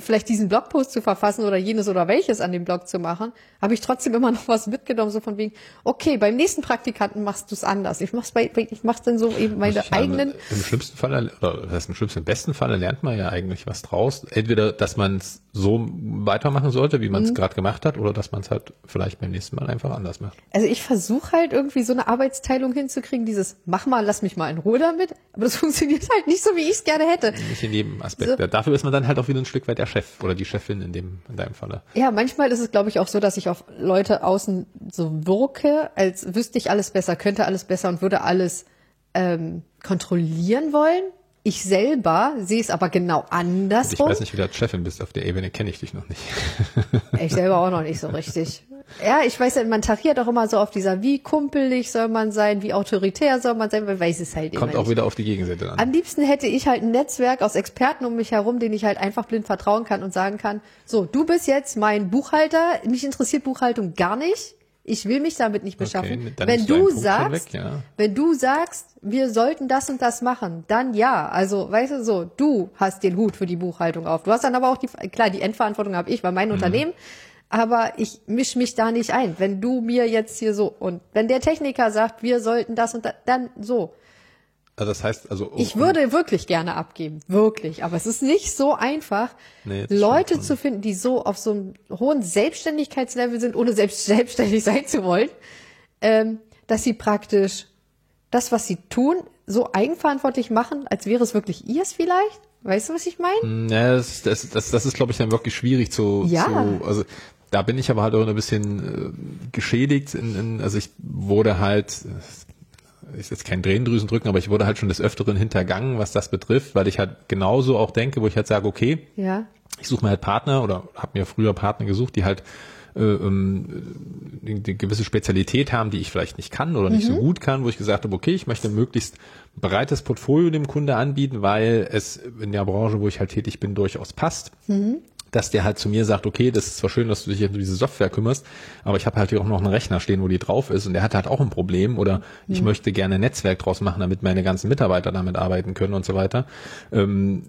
Speaker 2: vielleicht diesen Blogpost zu verfassen oder jenes oder welches an dem Blog zu machen, habe ich trotzdem immer noch was mitgenommen, so von wegen, okay, beim nächsten Praktikanten machst du es anders. Ich mach's bei, ich mach's dann so eben meine
Speaker 1: Ich meine,
Speaker 2: eigenen.
Speaker 1: Im schlimmsten Fall, oder das heißt im schlimmsten, im besten Falle lernt man ja eigentlich was draus. Entweder, dass man es so weitermachen sollte, wie
Speaker 2: Mhm.
Speaker 1: man es gerade gemacht hat, oder dass man es halt vielleicht beim nächsten Mal einfach anders macht.
Speaker 2: Also ich versuche halt irgendwie so eine Arbeitsteilung hinzukriegen, dieses mach mal, lass mich mal in Ruhe damit, aber das funktioniert halt nicht so, wie ich es gerne hätte.
Speaker 1: Nicht in jedem Aspekt.
Speaker 2: So.
Speaker 1: Dafür ist man dann halt auch wieder ein Stück weit der Chef oder die Chefin in dem, in deinem Falle.
Speaker 2: Ja, manchmal ist es, glaube ich, auch so, dass ich auf Leute außen so wirke, als wüsste ich alles besser, könnte alles besser und würde alles ähm, kontrollieren wollen. Ich selber sehe es aber genau
Speaker 1: Ich
Speaker 2: andersrum.
Speaker 1: weiß nicht, wie du Chefin bist. Auf der Ebene kenne ich dich noch nicht.
Speaker 2: Ich selber auch noch nicht so richtig. Ja, ich weiß man tariert auch immer so auf dieser, wie kumpelig soll man sein, wie autoritär soll man sein, man weiß es halt
Speaker 1: Kommt
Speaker 2: immer
Speaker 1: auch
Speaker 2: nicht.
Speaker 1: wieder auf die Gegenseite an.
Speaker 2: Am liebsten hätte ich halt ein Netzwerk aus Experten um mich herum, denen ich halt einfach blind vertrauen kann und sagen kann, so, du bist jetzt mein Buchhalter, mich interessiert Buchhaltung gar nicht. Ich will mich damit nicht beschaffen.
Speaker 1: dann
Speaker 2: wenn du sagst,
Speaker 1: weg, ja.
Speaker 2: wenn du sagst, wir sollten das und das machen, dann ja. Also, weißt du, so, du hast den Hut für die Buchhaltung auf. Du hast dann aber auch die, klar, die Endverantwortung habe ich, weil
Speaker 1: Mhm.
Speaker 2: mein Unternehmen, aber ich misch mich da nicht ein. Wenn du mir jetzt hier so, und wenn der Techniker sagt, wir sollten das und das, dann so.
Speaker 1: Also das heißt, also um,
Speaker 2: Ich würde wirklich gerne abgeben, wirklich. Aber es ist nicht so einfach,
Speaker 1: Nee,
Speaker 2: Leute zu finden, die so auf so einem hohen Selbstständigkeitslevel sind, ohne selbst selbstständig sein zu wollen, ähm, dass sie praktisch das, was sie tun, so eigenverantwortlich machen, als wäre es wirklich ihrs vielleicht. Weißt du, was ich meine?
Speaker 1: Ja, das, das, das, das ist, glaube ich, dann wirklich schwierig zu,
Speaker 2: Ja.
Speaker 1: zu also da bin ich aber halt auch ein bisschen äh, geschädigt. In, in, also ich wurde halt, ist jetzt kein Drehendrüsen drücken, aber ich wurde halt schon des Öfteren hintergangen, was das betrifft, weil ich halt genauso auch denke, wo ich halt sage, okay,
Speaker 2: Ja.
Speaker 1: ich suche mir halt Partner oder habe mir früher Partner gesucht, die halt äh, ähm, gewisse Spezialität haben, die ich vielleicht nicht kann oder nicht so gut kann, wo ich gesagt habe, okay, ich möchte ein möglichst breites Portfolio dem Kunde anbieten, weil es in der Branche, wo ich halt tätig bin, durchaus passt. Dass der halt zu mir sagt, okay, das ist zwar schön, dass du dich jetzt um diese Software kümmerst, aber ich habe halt hier auch noch einen Rechner stehen, wo die drauf ist und der hat halt auch ein Problem oder ich möchte gerne ein Netzwerk draus machen, damit meine ganzen Mitarbeiter damit arbeiten können und so weiter. Ähm,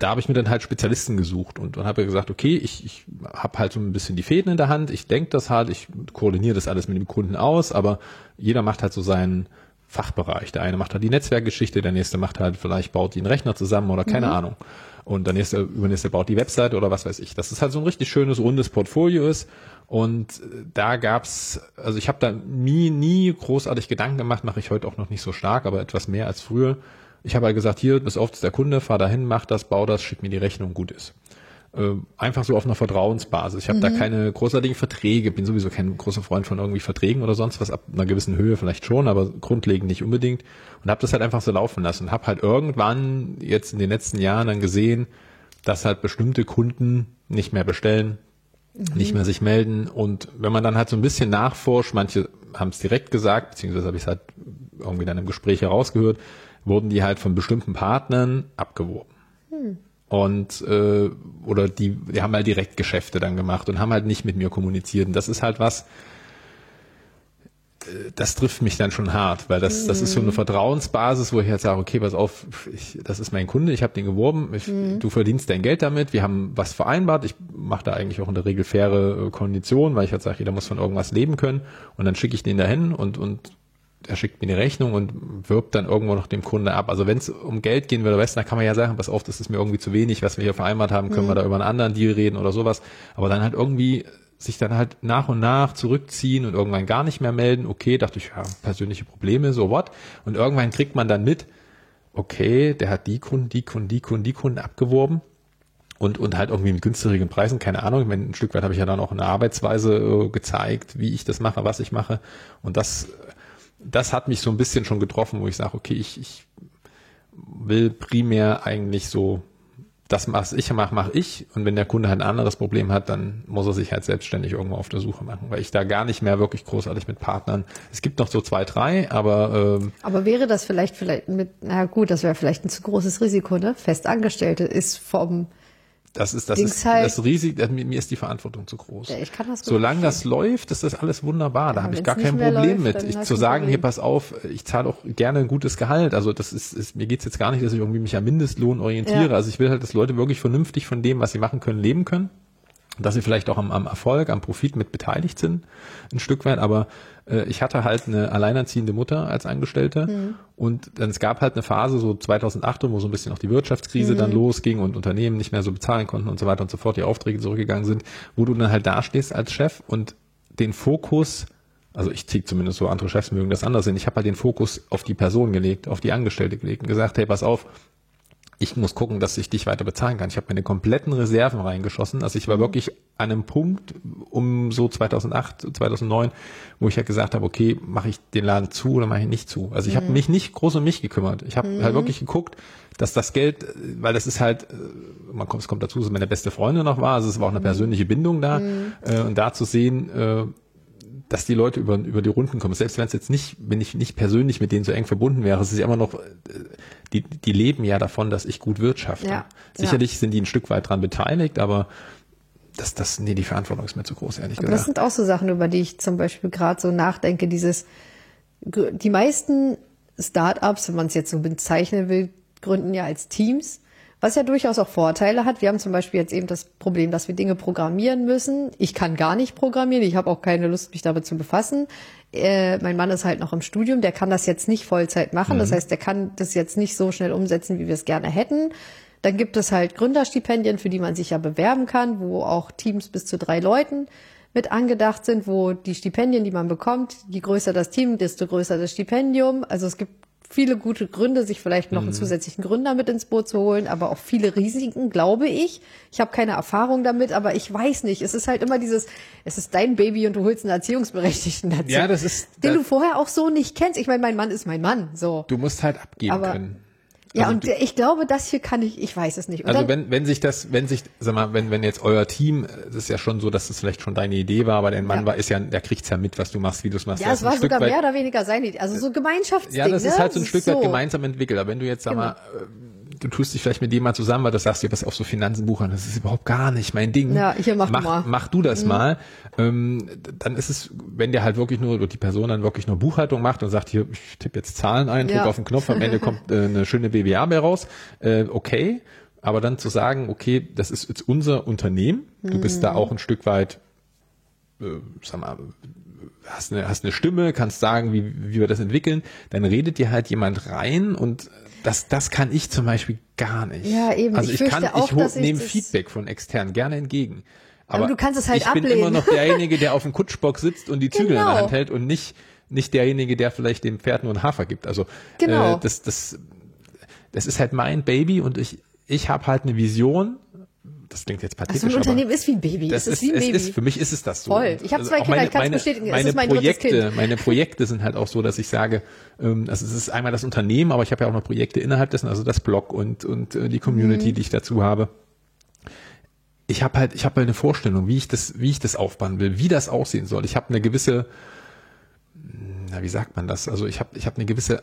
Speaker 1: da habe ich mir dann halt Spezialisten gesucht und, und habe gesagt, okay, ich, ich habe halt so ein bisschen die Fäden in der Hand, ich denke das halt, ich koordiniere das alles mit dem Kunden aus, aber jeder macht halt so seinen Fachbereich. Der eine macht halt die Netzwerkgeschichte, der nächste macht halt vielleicht baut die einen Rechner zusammen oder keine mhm. Ahnung. Und der nächste, übernächste baut die Website oder was weiß ich. Dass es halt so ein richtig schönes, rundes Portfolio ist. Und da gab's, also ich habe da nie, nie großartig Gedanken gemacht, mache ich heute auch noch nicht so stark, aber etwas mehr als früher. Ich habe halt gesagt, hier, bis oft ist der Kunde, fahr dahin, mach das, bau das, schick mir die Rechnung, gut ist. Äh, einfach so auf einer Vertrauensbasis. Ich habe mhm. da keine großartigen Verträge, bin sowieso kein großer Freund von irgendwie Verträgen oder sonst was, ab einer gewissen Höhe vielleicht schon, aber grundlegend nicht unbedingt. Und habe das halt einfach so laufen lassen. Und habe halt irgendwann jetzt in den letzten Jahren dann gesehen, dass halt bestimmte Kunden nicht mehr bestellen, mhm. nicht mehr sich melden. Und wenn man dann halt so ein bisschen nachforscht, manche haben es direkt gesagt, beziehungsweise habe ich es halt irgendwie dann im Gespräch herausgehört, wurden die halt von bestimmten Partnern abgeworben. Mhm und äh, oder die, die haben halt direkt Geschäfte dann gemacht und haben halt nicht mit mir kommuniziert. Und das ist halt was, äh, das trifft mich dann schon hart, weil das, das ist so eine mhm. Vertrauensbasis, wo ich halt sage, okay, pass auf, ich, das ist mein Kunde, ich habe den geworben, ich, mhm. du verdienst dein Geld damit, wir haben was vereinbart, ich mache da eigentlich auch in der Regel faire äh, Konditionen, weil ich halt sage, jeder muss von irgendwas leben können und dann schicke ich den dahin und, und er schickt mir die Rechnung und wirbt dann irgendwo noch dem Kunde ab. Also wenn es um Geld gehen würde, weißt, dann kann man ja sagen, pass auf, das ist mir irgendwie zu wenig, was wir hier vereinbart haben, können mhm. wir da über einen anderen Deal reden oder sowas. Aber dann halt irgendwie sich dann halt nach und nach zurückziehen und irgendwann gar nicht mehr melden. Okay, dachte ich, ja, persönliche Probleme, so what. Und irgendwann kriegt man dann mit, okay, der hat die Kunden, die Kunden, die Kunden, die Kunden abgeworben und, und halt irgendwie mit günstigen Preisen, keine Ahnung. Ich meine, ein Stück weit habe ich ja dann auch eine Arbeitsweise äh, gezeigt, wie ich das mache, was ich mache. Und das das hat mich so ein bisschen schon getroffen, wo ich sage, okay, ich, ich will primär eigentlich so das, was ich mache, mache ich. Und wenn der Kunde halt ein anderes Problem hat, dann muss er sich halt selbstständig irgendwo auf der Suche machen, weil ich da gar nicht mehr wirklich großartig mit Partnern. Es gibt noch so zwei, drei, aber ähm,
Speaker 2: aber wäre das vielleicht vielleicht mit, na gut, das wäre vielleicht ein zu großes Risiko, ne? Festangestellte ist vom
Speaker 1: das ist das Dings ist halt, das Risiko. Mir ist die Verantwortung zu groß. Ja, ich kann das Solange das läuft, ist das alles wunderbar. Ja, da habe ich gar kein Problem läuft, mit. Ich, zu sagen, hier pass auf, ich zahle auch gerne ein gutes Gehalt. Also das ist, ist mir geht's jetzt gar nicht, dass ich irgendwie mich am Mindestlohn orientiere. Ja. Also ich will halt, dass Leute wirklich vernünftig von dem, was sie machen können, leben können dass sie vielleicht auch am, am Erfolg, am Profit mit beteiligt sind, ein Stück weit, aber äh, ich hatte halt eine alleinerziehende Mutter als Angestellte mhm. und dann, es gab halt eine Phase, so 2008, wo so ein bisschen auch die Wirtschaftskrise mhm. dann losging und Unternehmen nicht mehr so bezahlen konnten und so weiter und so fort, die Aufträge zurückgegangen sind, wo du dann halt dastehst als Chef und den Fokus also ich ziehe zumindest so, andere Chefs mögen das anders sehen. Ich habe halt den Fokus auf die Person gelegt, auf die Angestellte gelegt und gesagt, hey, pass auf, ich muss gucken, dass ich dich weiter bezahlen kann. Ich habe meine kompletten Reserven reingeschossen. Also ich war mhm. wirklich an einem Punkt um so 2008, 2009, wo ich halt gesagt habe, okay, mache ich den Laden zu oder mache ich nicht zu. Also ich mhm. habe mich nicht groß um mich gekümmert. Ich habe mhm. halt wirklich geguckt, dass das Geld, weil das ist halt, äh, man kommt, es kommt dazu, dass meine beste Freundin noch war, also es war auch eine mhm. persönliche Bindung da. Mhm. Äh, und da zu sehen, äh, dass die Leute über, über die Runden kommen. Selbst wenn es jetzt nicht, wenn ich nicht persönlich mit denen so eng verbunden wäre, es ist ja immer noch, die, die leben ja davon, dass ich gut wirtschafte. Ja, Sicherlich ja. sind die ein Stück weit dran beteiligt, aber das, das, nee, die Verantwortung ist mir zu groß, ehrlich
Speaker 2: aber
Speaker 1: gesagt.
Speaker 2: Das sind auch so Sachen, über die ich zum Beispiel gerade so nachdenke, dieses, die meisten Startups, wenn man es jetzt so bezeichnen will, gründen ja als Teams was ja durchaus auch Vorteile hat. Wir haben zum Beispiel jetzt eben das Problem, dass wir Dinge programmieren müssen. Ich kann gar nicht programmieren. Ich habe auch keine Lust, mich damit zu befassen. Äh, mein Mann ist halt noch im Studium. Der kann das jetzt nicht Vollzeit machen. Mhm. Das heißt, der kann das jetzt nicht so schnell umsetzen, wie wir es gerne hätten. Dann gibt es halt Gründerstipendien, für die man sich ja bewerben kann, wo auch Teams bis zu drei Leuten mit angedacht sind, wo die Stipendien, die man bekommt, je größer das Team, desto größer das Stipendium. Also es gibt viele gute Gründe, sich vielleicht noch einen mhm. zusätzlichen Gründer mit ins Boot zu holen, aber auch viele Risiken, glaube ich. Ich habe keine Erfahrung damit, aber ich weiß nicht. Es ist halt immer dieses, es ist dein Baby und du holst einen Erziehungsberechtigten dazu.
Speaker 1: Ja, das ist.
Speaker 2: Den das du vorher auch so nicht kennst. Ich meine, mein Mann ist mein Mann. So.
Speaker 1: Du musst halt abgeben aber, können.
Speaker 2: Ja, also und ich glaube, das hier kann ich, ich weiß es nicht.
Speaker 1: Und also wenn, wenn sich das, wenn sich, sag mal, wenn, wenn jetzt euer Team, das ist ja schon so, dass das vielleicht schon deine Idee war, aber dein Mann ja. war, ist ja, der kriegt's ja mit, was du machst, wie du es machst.
Speaker 2: Ja, es war sogar weit, mehr oder weniger seine Idee. Also so Gemeinschaftsding.
Speaker 1: Ja, das
Speaker 2: ne?
Speaker 1: ist halt so ein Stück so. weit gemeinsam entwickelt. Aber wenn du jetzt, sag genau. mal, du tust dich vielleicht mit jemand zusammen, weil du sagst, dir was auf so Finanzen buchern, das ist überhaupt gar nicht mein Ding.
Speaker 2: Ja, hier mach,
Speaker 1: mach
Speaker 2: du mal.
Speaker 1: Mach du das mhm. mal. Ähm, dann ist es, wenn der halt wirklich nur, oder die Person dann wirklich nur Buchhaltung macht und sagt, hier, ich tippe jetzt Zahlen ein, drücke ja. auf den Knopf, am Ende kommt äh, eine schöne BWA mehr raus, äh, okay. Aber dann zu sagen, okay, das ist jetzt unser Unternehmen, du bist da mhm. auch ein Stück weit, äh, sag mal, hast eine, hast eine Stimme, kannst sagen, wie, wie wir das entwickeln, dann redet dir halt jemand rein und das, das kann ich zum Beispiel gar nicht.
Speaker 2: Ja, eben.
Speaker 1: Also
Speaker 2: Ich
Speaker 1: ich, kann,
Speaker 2: auch,
Speaker 1: ich
Speaker 2: ich
Speaker 1: nehme Feedback von extern gerne entgegen.
Speaker 2: Aber du kannst es halt
Speaker 1: ich bin
Speaker 2: ablehnen.
Speaker 1: immer noch derjenige, der auf dem Kutschbock sitzt und die Zügel in
Speaker 2: Genau.
Speaker 1: der Hand hält und nicht, nicht derjenige, der vielleicht dem Pferd nur einen Hafer gibt. Also
Speaker 2: Genau.
Speaker 1: äh, das, das, das ist halt mein Baby und ich, ich habe halt eine Vision. Das klingt jetzt pathetisch,
Speaker 2: Also ein Unternehmen ist wie ein Baby.
Speaker 1: das
Speaker 2: es
Speaker 1: ist,
Speaker 2: ist wie ein
Speaker 1: es
Speaker 2: Baby.
Speaker 1: ist, für mich ist es das so.
Speaker 2: Voll. Ich hab
Speaker 1: Also
Speaker 2: zwei Kinder,
Speaker 1: meine,
Speaker 2: ich kann's
Speaker 1: meine,
Speaker 2: bestätigen. Es
Speaker 1: Meine
Speaker 2: ist mein drittes
Speaker 1: Projekte, meine Projekte sind halt auch so, dass ich sage, ähm, also es ist einmal das Unternehmen, aber ich habe ja auch noch Projekte innerhalb dessen, also das Blog und, und äh, die Community,
Speaker 2: Mhm.
Speaker 1: die ich dazu habe. Ich habe halt, ich habe halt eine Vorstellung, wie ich das, wie ich das aufbauen will, wie das aussehen soll. Ich habe eine gewisse, na, wie sagt man das? Also ich habe, ich habe eine gewisse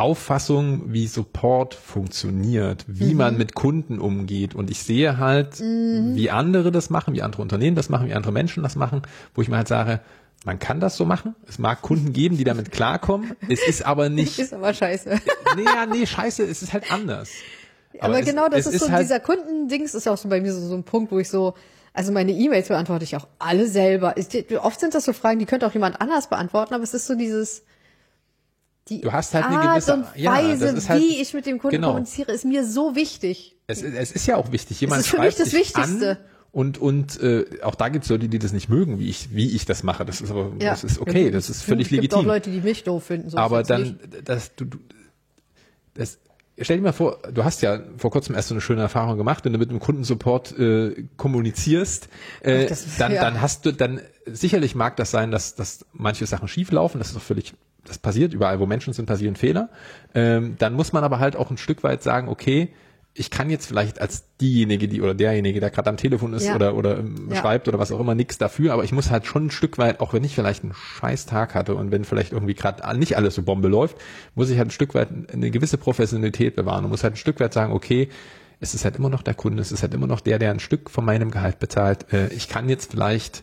Speaker 1: Auffassung, wie Support funktioniert, wie man mit Kunden umgeht. Und ich sehe halt, wie andere das machen, wie andere Unternehmen das machen, wie andere Menschen das machen, wo ich mir halt sage, man kann das so machen. Es mag Kunden geben, die damit klarkommen. Es ist aber nicht,
Speaker 2: ist aber scheiße.
Speaker 1: nee, ja, nee, scheiße, es ist halt anders.
Speaker 2: Aber,
Speaker 1: es-
Speaker 2: genau das
Speaker 1: es
Speaker 2: ist so,
Speaker 1: halt,
Speaker 2: dieser Kundendings ist auch so bei mir so, so ein Punkt, wo ich so, also meine E-Mails beantworte ich auch alle selber. Ich, oft sind das so Fragen, die könnte auch jemand anders beantworten, aber es ist so dieses, die
Speaker 1: Du hast halt eine
Speaker 2: Art
Speaker 1: gewisse-
Speaker 2: und
Speaker 1: ja,
Speaker 2: Weise,
Speaker 1: ist halt-
Speaker 2: wie ich mit dem Kunden
Speaker 1: genau.
Speaker 2: kommuniziere, ist mir so wichtig.
Speaker 1: Es, ist- es ist ja auch wichtig. Jemand
Speaker 2: ist für mich das Wichtigste.
Speaker 1: An und und äh, auch da gibt es Leute, die das nicht mögen, wie ich wie ich das mache. Das ist aber
Speaker 2: Ja.
Speaker 1: das ist okay,
Speaker 2: Ja,
Speaker 1: das ist völlig
Speaker 2: es gibt
Speaker 1: legitim.
Speaker 2: auch Leute, die mich doof finden. So ist
Speaker 1: aber
Speaker 2: es
Speaker 1: dann,
Speaker 2: nicht.
Speaker 1: das, du, du, das, stell dir mal vor, du hast ja vor kurzem erst so eine schöne Erfahrung gemacht, wenn du mit einem Kundensupport äh, kommunizierst, äh,
Speaker 2: Ach, das-
Speaker 1: dann,
Speaker 2: ja.
Speaker 1: dann hast du, dann sicherlich mag das sein, dass, dass manche Sachen schief laufen, das ist doch völlig, das passiert, überall wo Menschen sind, passieren Fehler. Ähm, dann muss man aber halt auch ein Stück weit sagen, okay, ich kann jetzt vielleicht als diejenige, die oder derjenige, der gerade am Telefon ist
Speaker 2: Ja.
Speaker 1: oder oder ähm,
Speaker 2: Ja.
Speaker 1: schreibt oder was auch immer, nichts dafür, aber ich muss halt schon ein Stück weit, auch wenn ich vielleicht einen scheiß Tag hatte und wenn vielleicht irgendwie gerade nicht alles so Bombe läuft, muss ich halt ein Stück weit eine gewisse Professionalität bewahren und muss halt ein Stück weit sagen, okay, es ist halt immer noch der Kunde, es ist halt immer noch der, der ein Stück von meinem Gehalt bezahlt. Äh, ich kann jetzt vielleicht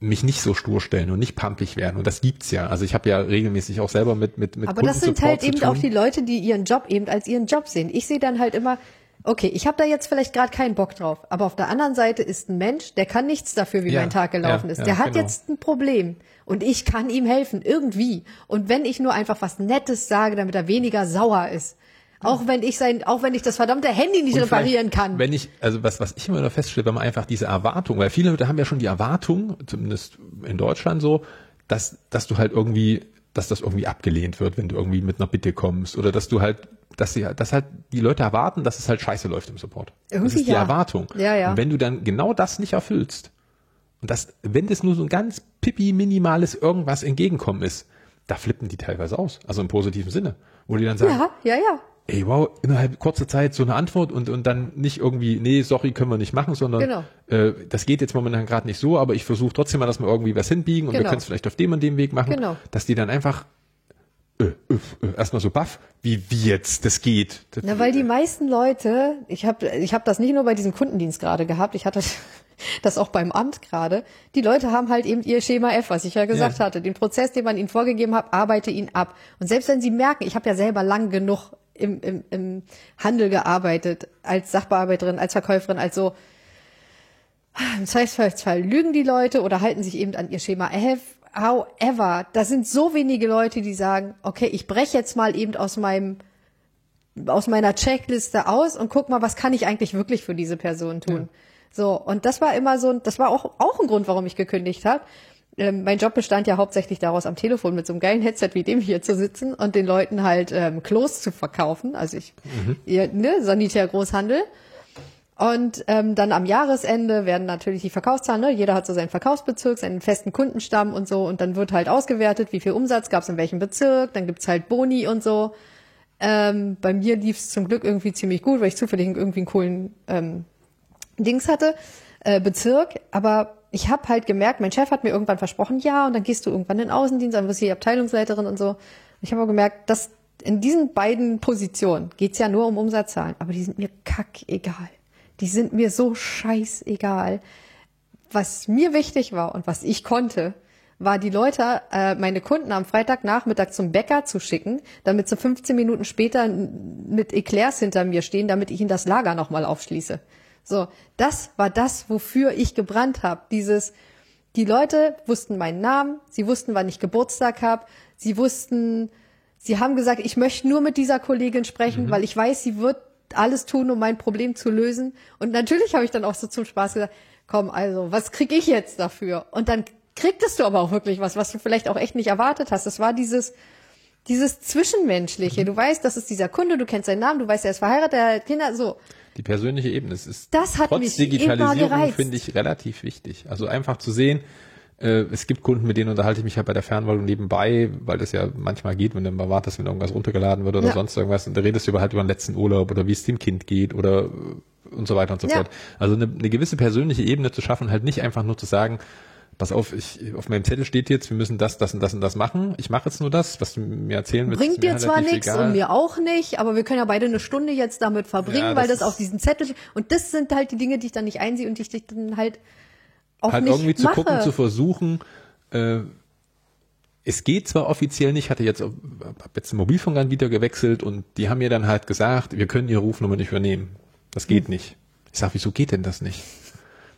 Speaker 1: mich nicht so stur stellen und nicht pampig werden. Und das gibt's ja. Also ich habe ja regelmäßig auch selber mit mit mit
Speaker 2: Aber das sind halt eben auch die Leute, die ihren Job eben als ihren Job sehen. Ich sehe dann halt immer, okay, ich habe da jetzt vielleicht gerade keinen Bock drauf, aber auf der anderen Seite ist ein Mensch, der kann nichts dafür, wie
Speaker 1: Ja,
Speaker 2: mein Tag gelaufen
Speaker 1: ja,
Speaker 2: ist.
Speaker 1: ja,
Speaker 2: Der hat
Speaker 1: genau.
Speaker 2: jetzt ein Problem und ich kann ihm helfen, irgendwie. Und wenn ich nur einfach was Nettes sage, damit er weniger sauer ist, auch wenn ich sein, auch wenn ich das verdammte Handy nicht reparieren kann.
Speaker 1: Wenn ich, also was, was ich immer noch feststelle, wenn man einfach diese Erwartung, weil viele Leute haben ja schon die Erwartung, zumindest in Deutschland so, dass, dass du halt irgendwie, dass das irgendwie abgelehnt wird, wenn du irgendwie mit einer Bitte kommst oder dass du halt, dass sie, dass halt die Leute erwarten, dass es halt scheiße läuft im Support. das
Speaker 2: Irgendwie
Speaker 1: ist die
Speaker 2: ja.
Speaker 1: Erwartung.
Speaker 2: Ja, ja.
Speaker 1: Und wenn du dann genau das nicht erfüllst und das, wenn das nur so ein ganz pipi minimales irgendwas entgegenkommen ist, da flippen die teilweise aus, also im positiven Sinne, wo die dann sagen,
Speaker 2: ja, ja, ja.
Speaker 1: Ey, wow, innerhalb kurzer Zeit so eine Antwort und, und dann nicht irgendwie, nee, sorry, können wir nicht machen, sondern
Speaker 2: Genau.
Speaker 1: äh, das geht jetzt momentan gerade nicht so, aber ich versuche trotzdem mal, dass wir irgendwie was hinbiegen und wir
Speaker 2: Genau.
Speaker 1: können es vielleicht auf dem und dem Weg machen,
Speaker 2: Genau.
Speaker 1: dass die dann einfach äh, äh, äh, erstmal so baff, wie, wie jetzt, das geht. Das,
Speaker 2: Na, weil die meisten Leute, ich habe ich hab das nicht nur bei diesem Kundendienst gerade gehabt, ich hatte das auch beim Amt gerade. Die Leute haben halt eben ihr Schema F, was ich ja gesagt
Speaker 1: Ja.
Speaker 2: hatte. Den Prozess, den man ihnen vorgegeben hat, arbeite ihn ab. Und selbst wenn sie merken, ich habe ja selber lang genug im, im, im Handel gearbeitet, als Sachbearbeiterin, als Verkäuferin, als so, im Zweifelsfall lügen die Leute oder halten sich eben an ihr Schema. However, da sind so wenige Leute, die sagen, okay, ich breche jetzt mal eben aus meinem aus meiner Checkliste aus und guck mal, was kann ich eigentlich wirklich für diese Person tun. So, und das war immer so, das war auch, auch ein Grund, warum ich gekündigt habe. Ähm, mein Job bestand ja hauptsächlich daraus, am Telefon mit so einem geilen Headset wie dem hier zu sitzen und den Leuten halt ähm, Klos zu verkaufen. Also ich, ihr, ne, Sanitär Großhandel. Und ähm, dann am Jahresende werden natürlich die Verkaufszahlen, ne? jeder hat so seinen Verkaufsbezirk, seinen festen Kundenstamm und so. Und dann wird halt ausgewertet, wie viel Umsatz gab es in welchem Bezirk. Dann gibt's halt Boni und so. Ähm, bei mir lief's zum Glück irgendwie ziemlich gut, weil ich zufällig irgendwie einen coolen ähm, Dings hatte, äh, Bezirk. Aber ich habe halt gemerkt, mein Chef hat mir irgendwann versprochen, ja, und dann gehst du irgendwann in den Außendienst, dann wirst du die Abteilungsleiterin und so. Ich habe aber gemerkt, dass in diesen beiden Positionen geht's ja nur um Umsatzzahlen, aber die sind mir kackegal. Die sind mir so scheißegal. Was mir wichtig war und was ich konnte, war die Leute, äh, meine Kunden am Freitagnachmittag zum Bäcker zu schicken, damit sie 15 Minuten später mit Eclairs hinter mir stehen, damit ich ihnen das Lager nochmal aufschließe. So, das war das, wofür ich gebrannt habe. Dieses, Die Leute wussten meinen Namen, sie wussten, wann ich Geburtstag habe, sie wussten, sie haben gesagt, ich möchte nur mit dieser Kollegin sprechen,
Speaker 1: Mhm.
Speaker 2: weil ich weiß, sie wird alles tun, um mein Problem zu lösen. Und natürlich habe ich dann auch so zum Spaß gesagt, komm, also, was krieg ich jetzt dafür? Und dann kriegtest du aber auch wirklich was, was du vielleicht auch echt nicht erwartet hast. Das war dieses, dieses
Speaker 1: Mhm.
Speaker 2: Zwischenmenschliche. Du weißt, das ist dieser Kunde, du kennst seinen Namen, du weißt, er ist verheiratet, er hat Kinder, so.
Speaker 1: Die persönliche Ebene, das ist
Speaker 2: Das hat
Speaker 1: trotz
Speaker 2: mich
Speaker 1: Digitalisierung finde ich relativ wichtig. Also einfach zu sehen, äh, es gibt Kunden, mit denen unterhalte ich mich halt bei der Fernwartung nebenbei, weil das ja manchmal geht, wenn du mal wartest, wenn irgendwas runtergeladen wird oder
Speaker 2: Ja.
Speaker 1: sonst irgendwas und da redest du über halt über den letzten Urlaub oder wie es dem Kind geht oder äh, und so weiter und so
Speaker 2: Ja.
Speaker 1: fort. Also eine, eine gewisse persönliche Ebene zu schaffen, halt nicht einfach nur zu sagen, pass auf, ich, auf meinem Zettel steht jetzt, wir müssen das, das und das und das machen. Ich mache jetzt nur das, was du mir erzählen willst.
Speaker 2: Bringt dir zwar nichts und mir auch nicht, aber wir können ja beide eine Stunde jetzt damit verbringen,
Speaker 1: Ja,
Speaker 2: weil
Speaker 1: das
Speaker 2: das auf diesen Zettel steht. Und das sind halt die Dinge, die ich dann nicht einsehe und die ich dann halt auch
Speaker 1: halt
Speaker 2: nicht
Speaker 1: irgendwie zu
Speaker 2: mache.
Speaker 1: gucken, zu versuchen, äh, es geht zwar offiziell nicht, hatte jetzt, hab jetzt einen Mobilfunkanbieter gewechselt und die haben mir dann halt gesagt, wir können ihre Rufnummer nicht übernehmen. Das geht
Speaker 2: Hm.
Speaker 1: nicht. Ich sag, wieso geht denn das nicht?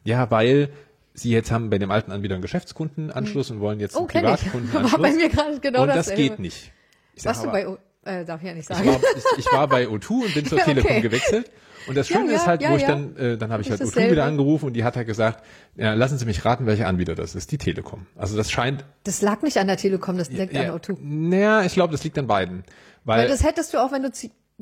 Speaker 1: Ja, weil sie jetzt haben bei dem alten Anbieter einen Geschäftskundenanschluss und wollen jetzt
Speaker 2: Oh,
Speaker 1: einen
Speaker 2: ich.
Speaker 1: Privatkundenanschluss.
Speaker 2: War bei mir gerade genau
Speaker 1: und das
Speaker 2: dasselbe.
Speaker 1: geht nicht. Ich sag,
Speaker 2: Warst du
Speaker 1: aber-
Speaker 2: bei, O- äh, darf ich ja nicht
Speaker 1: ich
Speaker 2: sagen.
Speaker 1: war, ich, ich war bei O2 und bin zur
Speaker 2: Ja, okay.
Speaker 1: Telekom gewechselt. Und das
Speaker 2: Ja,
Speaker 1: Schöne
Speaker 2: ja,
Speaker 1: ist halt,
Speaker 2: ja,
Speaker 1: wo ich
Speaker 2: ja.
Speaker 1: dann, äh, dann habe ich
Speaker 2: Ist
Speaker 1: halt O2
Speaker 2: dasselbe.
Speaker 1: wieder angerufen und die hat halt gesagt, ja, lassen Sie mich raten, welcher Anbieter das ist. Die Telekom. Also das scheint,
Speaker 2: Das lag nicht an der Telekom, das liegt
Speaker 1: ja,
Speaker 2: an O2.
Speaker 1: naja, ich glaube, das liegt an beiden. Weil,
Speaker 2: Weil das hättest du auch, wenn du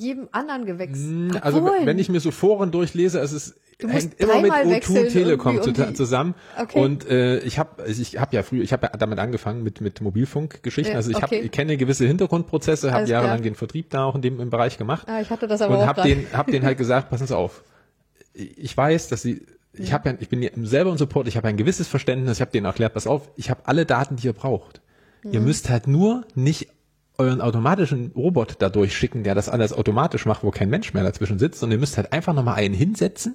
Speaker 2: jedem anderen gewechselt
Speaker 1: also
Speaker 2: Obwohl,
Speaker 1: wenn ich mir so Foren durchlese, es ist hängt immer mit
Speaker 2: dreimal
Speaker 1: O2
Speaker 2: wechseln
Speaker 1: und Telekom zu,
Speaker 2: um
Speaker 1: zusammen.
Speaker 2: Okay.
Speaker 1: Und äh, ich habe ich hab ja früher, ich habe ja damit angefangen mit mit Mobilfunkgeschichten.
Speaker 2: Ja,
Speaker 1: also ich
Speaker 2: okay.
Speaker 1: habe ich kenne gewisse Hintergrundprozesse, habe jahrelang
Speaker 2: klar.
Speaker 1: den Vertrieb da auch in dem im Bereich gemacht.
Speaker 2: Ah, ich hatte das aber
Speaker 1: und
Speaker 2: auch
Speaker 1: hab den hab den halt gesagt, passen Sie auf. Ich weiß, dass Sie ich habe ja, ich bin ja selber im Support, ich habe ein gewisses Verständnis, ich habe denen erklärt, pass auf, ich habe alle Daten, die ihr braucht.
Speaker 2: Mhm.
Speaker 1: Ihr müsst halt nur nicht euren automatischen Robot da durchschicken, der das alles automatisch macht, wo kein Mensch mehr dazwischen sitzt, und ihr müsst halt einfach nochmal einen hinsetzen,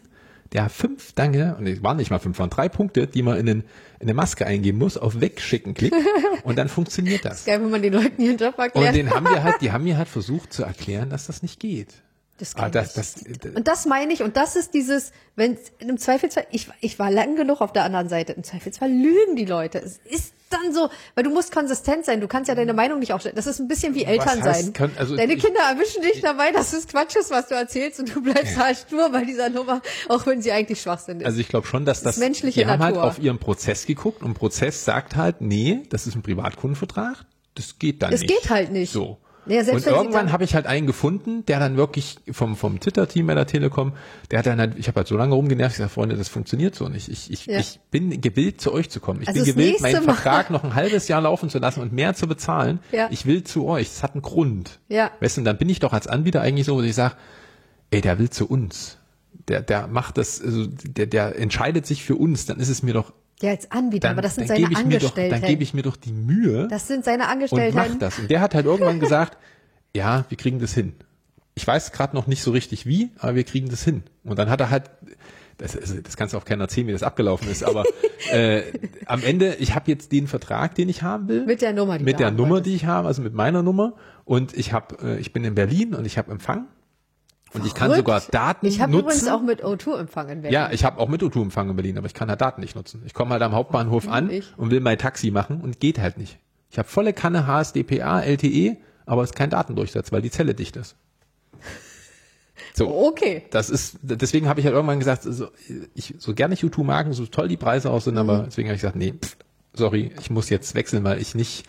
Speaker 1: der fünf Danke, und es waren nicht mal fünf, waren drei Punkte, die man in, den, in eine Maske eingeben muss, auf Wegschicken klickt, und dann funktioniert das.
Speaker 2: Geil, wenn man den Leuten ihren Job erklärt.
Speaker 1: Und den haben wir halt, die haben mir halt versucht zu erklären, dass das nicht geht.
Speaker 2: Das
Speaker 1: Ah,
Speaker 2: kenn
Speaker 1: das,
Speaker 2: ich.
Speaker 1: das,
Speaker 2: Und das meine ich, und das ist dieses, wenn im Zweifelsfall, ich, ich war lang genug auf der anderen Seite, im Zweifelsfall lügen die Leute. Es ist dann so, weil du musst konsistent sein, du kannst ja deine Meinung nicht aufstellen. Das ist ein bisschen wie Eltern sein.
Speaker 1: kann- also
Speaker 2: Deine
Speaker 1: ich-
Speaker 2: Kinder erwischen dich dabei, dass es Quatsch ist, was du erzählst, und du bleibst halt stur bei dieser Nummer, auch wenn sie eigentlich Schwachsinn ist.
Speaker 1: Also ich glaube schon, dass das,
Speaker 2: ist menschliche
Speaker 1: die haben halt auf ihren Prozess geguckt und Prozess sagt halt, nee, das ist ein Privatkundenvertrag, das geht dann
Speaker 2: Es
Speaker 1: nicht.
Speaker 2: geht halt nicht.
Speaker 1: So.
Speaker 2: Selbst
Speaker 1: und irgendwann habe ich halt einen gefunden, der dann wirklich vom vom Twitter-Team bei der Telekom, der hat dann halt, ich habe halt so lange rumgenervt, ich sage, Freunde, das funktioniert so nicht. Ich, ich,
Speaker 2: Ja.
Speaker 1: ich bin gewillt, zu euch zu kommen. Ich
Speaker 2: Also
Speaker 1: bin gewillt, meinen
Speaker 2: Mal-
Speaker 1: Vertrag noch ein halbes Jahr laufen zu lassen und mehr zu bezahlen.
Speaker 2: Ja.
Speaker 1: Ich will zu euch. Das hat einen Grund.
Speaker 2: Ja.
Speaker 1: Weißt du, und dann bin ich doch als Anbieter eigentlich so, dass ich sage, ey, der will zu uns. Der, der macht das, also der, der entscheidet sich für uns, dann ist es mir doch
Speaker 2: ja, als Anbieter,
Speaker 1: dann,
Speaker 2: aber das sind seine
Speaker 1: mir doch,
Speaker 2: Angestellten.
Speaker 1: dann gebe ich mir doch die Mühe
Speaker 2: das sind seine
Speaker 1: und
Speaker 2: Angestellten.
Speaker 1: mach das. Und der hat halt irgendwann gesagt, ja, wir kriegen das hin. Ich weiß gerade noch nicht so richtig wie, aber wir kriegen das hin. Und dann hat er halt, das, das kannst du auch keiner erzählen, wie das abgelaufen ist, aber äh, am Ende, ich habe jetzt den Vertrag, den ich haben will.
Speaker 2: Mit der Nummer, die
Speaker 1: Mit der Nummer,
Speaker 2: wolltest.
Speaker 1: die ich habe, also mit meiner Nummer. Und ich habe, äh, ich bin in Berlin und ich habe Empfang. Und ich kann
Speaker 2: Verrückt.
Speaker 1: sogar Daten
Speaker 2: Ich habe
Speaker 1: nutzen.
Speaker 2: übrigens auch mit O2 Empfang in Berlin.
Speaker 1: Ja, ich habe auch mit O2 Empfang in Berlin, aber ich kann halt Daten nicht nutzen. Ich komme halt am Hauptbahnhof an
Speaker 2: ich.
Speaker 1: und will mein Taxi machen und geht halt nicht. Ich habe volle Kanne HSDPA, LTE, aber es ist kein Datendurchsatz, weil die Zelle dicht ist. So,
Speaker 2: Okay.
Speaker 1: das ist, deswegen habe ich halt irgendwann gesagt, so, ich, so gerne ich U2 mag, so toll die Preise auch sind,
Speaker 2: Mhm.
Speaker 1: aber deswegen habe ich gesagt, nee, pff, sorry, ich muss jetzt wechseln, weil ich nicht,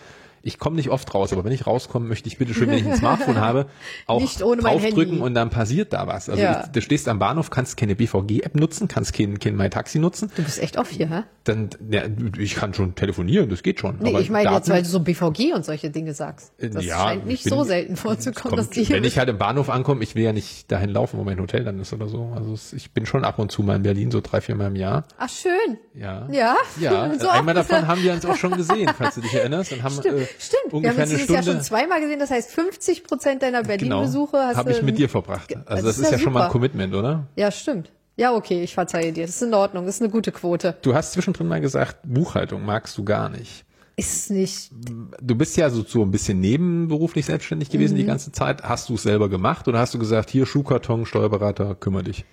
Speaker 1: ich komme nicht oft raus, aber wenn ich rauskomme, möchte ich bitte schön, wenn ich ein Smartphone habe, auch draufdrücken und dann passiert da was. Also
Speaker 2: Ja.
Speaker 1: ich, du stehst am Bahnhof, kannst keine BVG-App nutzen, kannst kein, kein MyTaxi nutzen,
Speaker 2: Du bist echt off hier, hä?
Speaker 1: dann, ja, ich kann schon telefonieren, das geht schon.
Speaker 2: Nee,
Speaker 1: aber
Speaker 2: ich meine jetzt, weil du so BVG und solche Dinge sagst. Das
Speaker 1: Ja,
Speaker 2: scheint nicht
Speaker 1: ich bin-
Speaker 2: so selten vorzukommen, dass
Speaker 1: Kommt,
Speaker 2: die
Speaker 1: wenn ich halt im Bahnhof ankomme, ich will ja nicht dahin laufen, wo mein Hotel dann ist oder so. Also ich bin schon ab und zu mal in Berlin, so drei, vier Mal im Jahr.
Speaker 2: Ach schön.
Speaker 1: Ja.
Speaker 2: Ja.
Speaker 1: Ja,
Speaker 2: So
Speaker 1: einmal
Speaker 2: oft.
Speaker 1: davon haben wir uns auch schon gesehen, falls du dich erinnerst. Und haben
Speaker 2: Stimmt,
Speaker 1: äh,
Speaker 2: stimmt. Wir haben
Speaker 1: ungefähr
Speaker 2: uns Jahr
Speaker 1: Stunde
Speaker 2: schon zweimal gesehen. Das heißt, 50 Prozent deiner
Speaker 1: genau,
Speaker 2: Berlin-Besuche hast
Speaker 1: habe ich mit dir verbracht.
Speaker 2: Ge-
Speaker 1: Also
Speaker 2: das
Speaker 1: das, ist ja, schon mal ein. Commitment, oder?
Speaker 2: Ja, stimmt. Ja, okay, ich verzeihe dir. Das ist in Ordnung. Das ist eine gute Quote.
Speaker 1: Du hast zwischendrin mal gesagt, Buchhaltung magst du gar nicht.
Speaker 2: Ist nicht.
Speaker 1: Du bist ja so, so ein bisschen nebenberuflich selbstständig gewesen
Speaker 2: Mhm.
Speaker 1: die ganze Zeit. Hast du es selber gemacht oder hast du gesagt, hier Schuhkarton, Steuerberater, kümmere dich?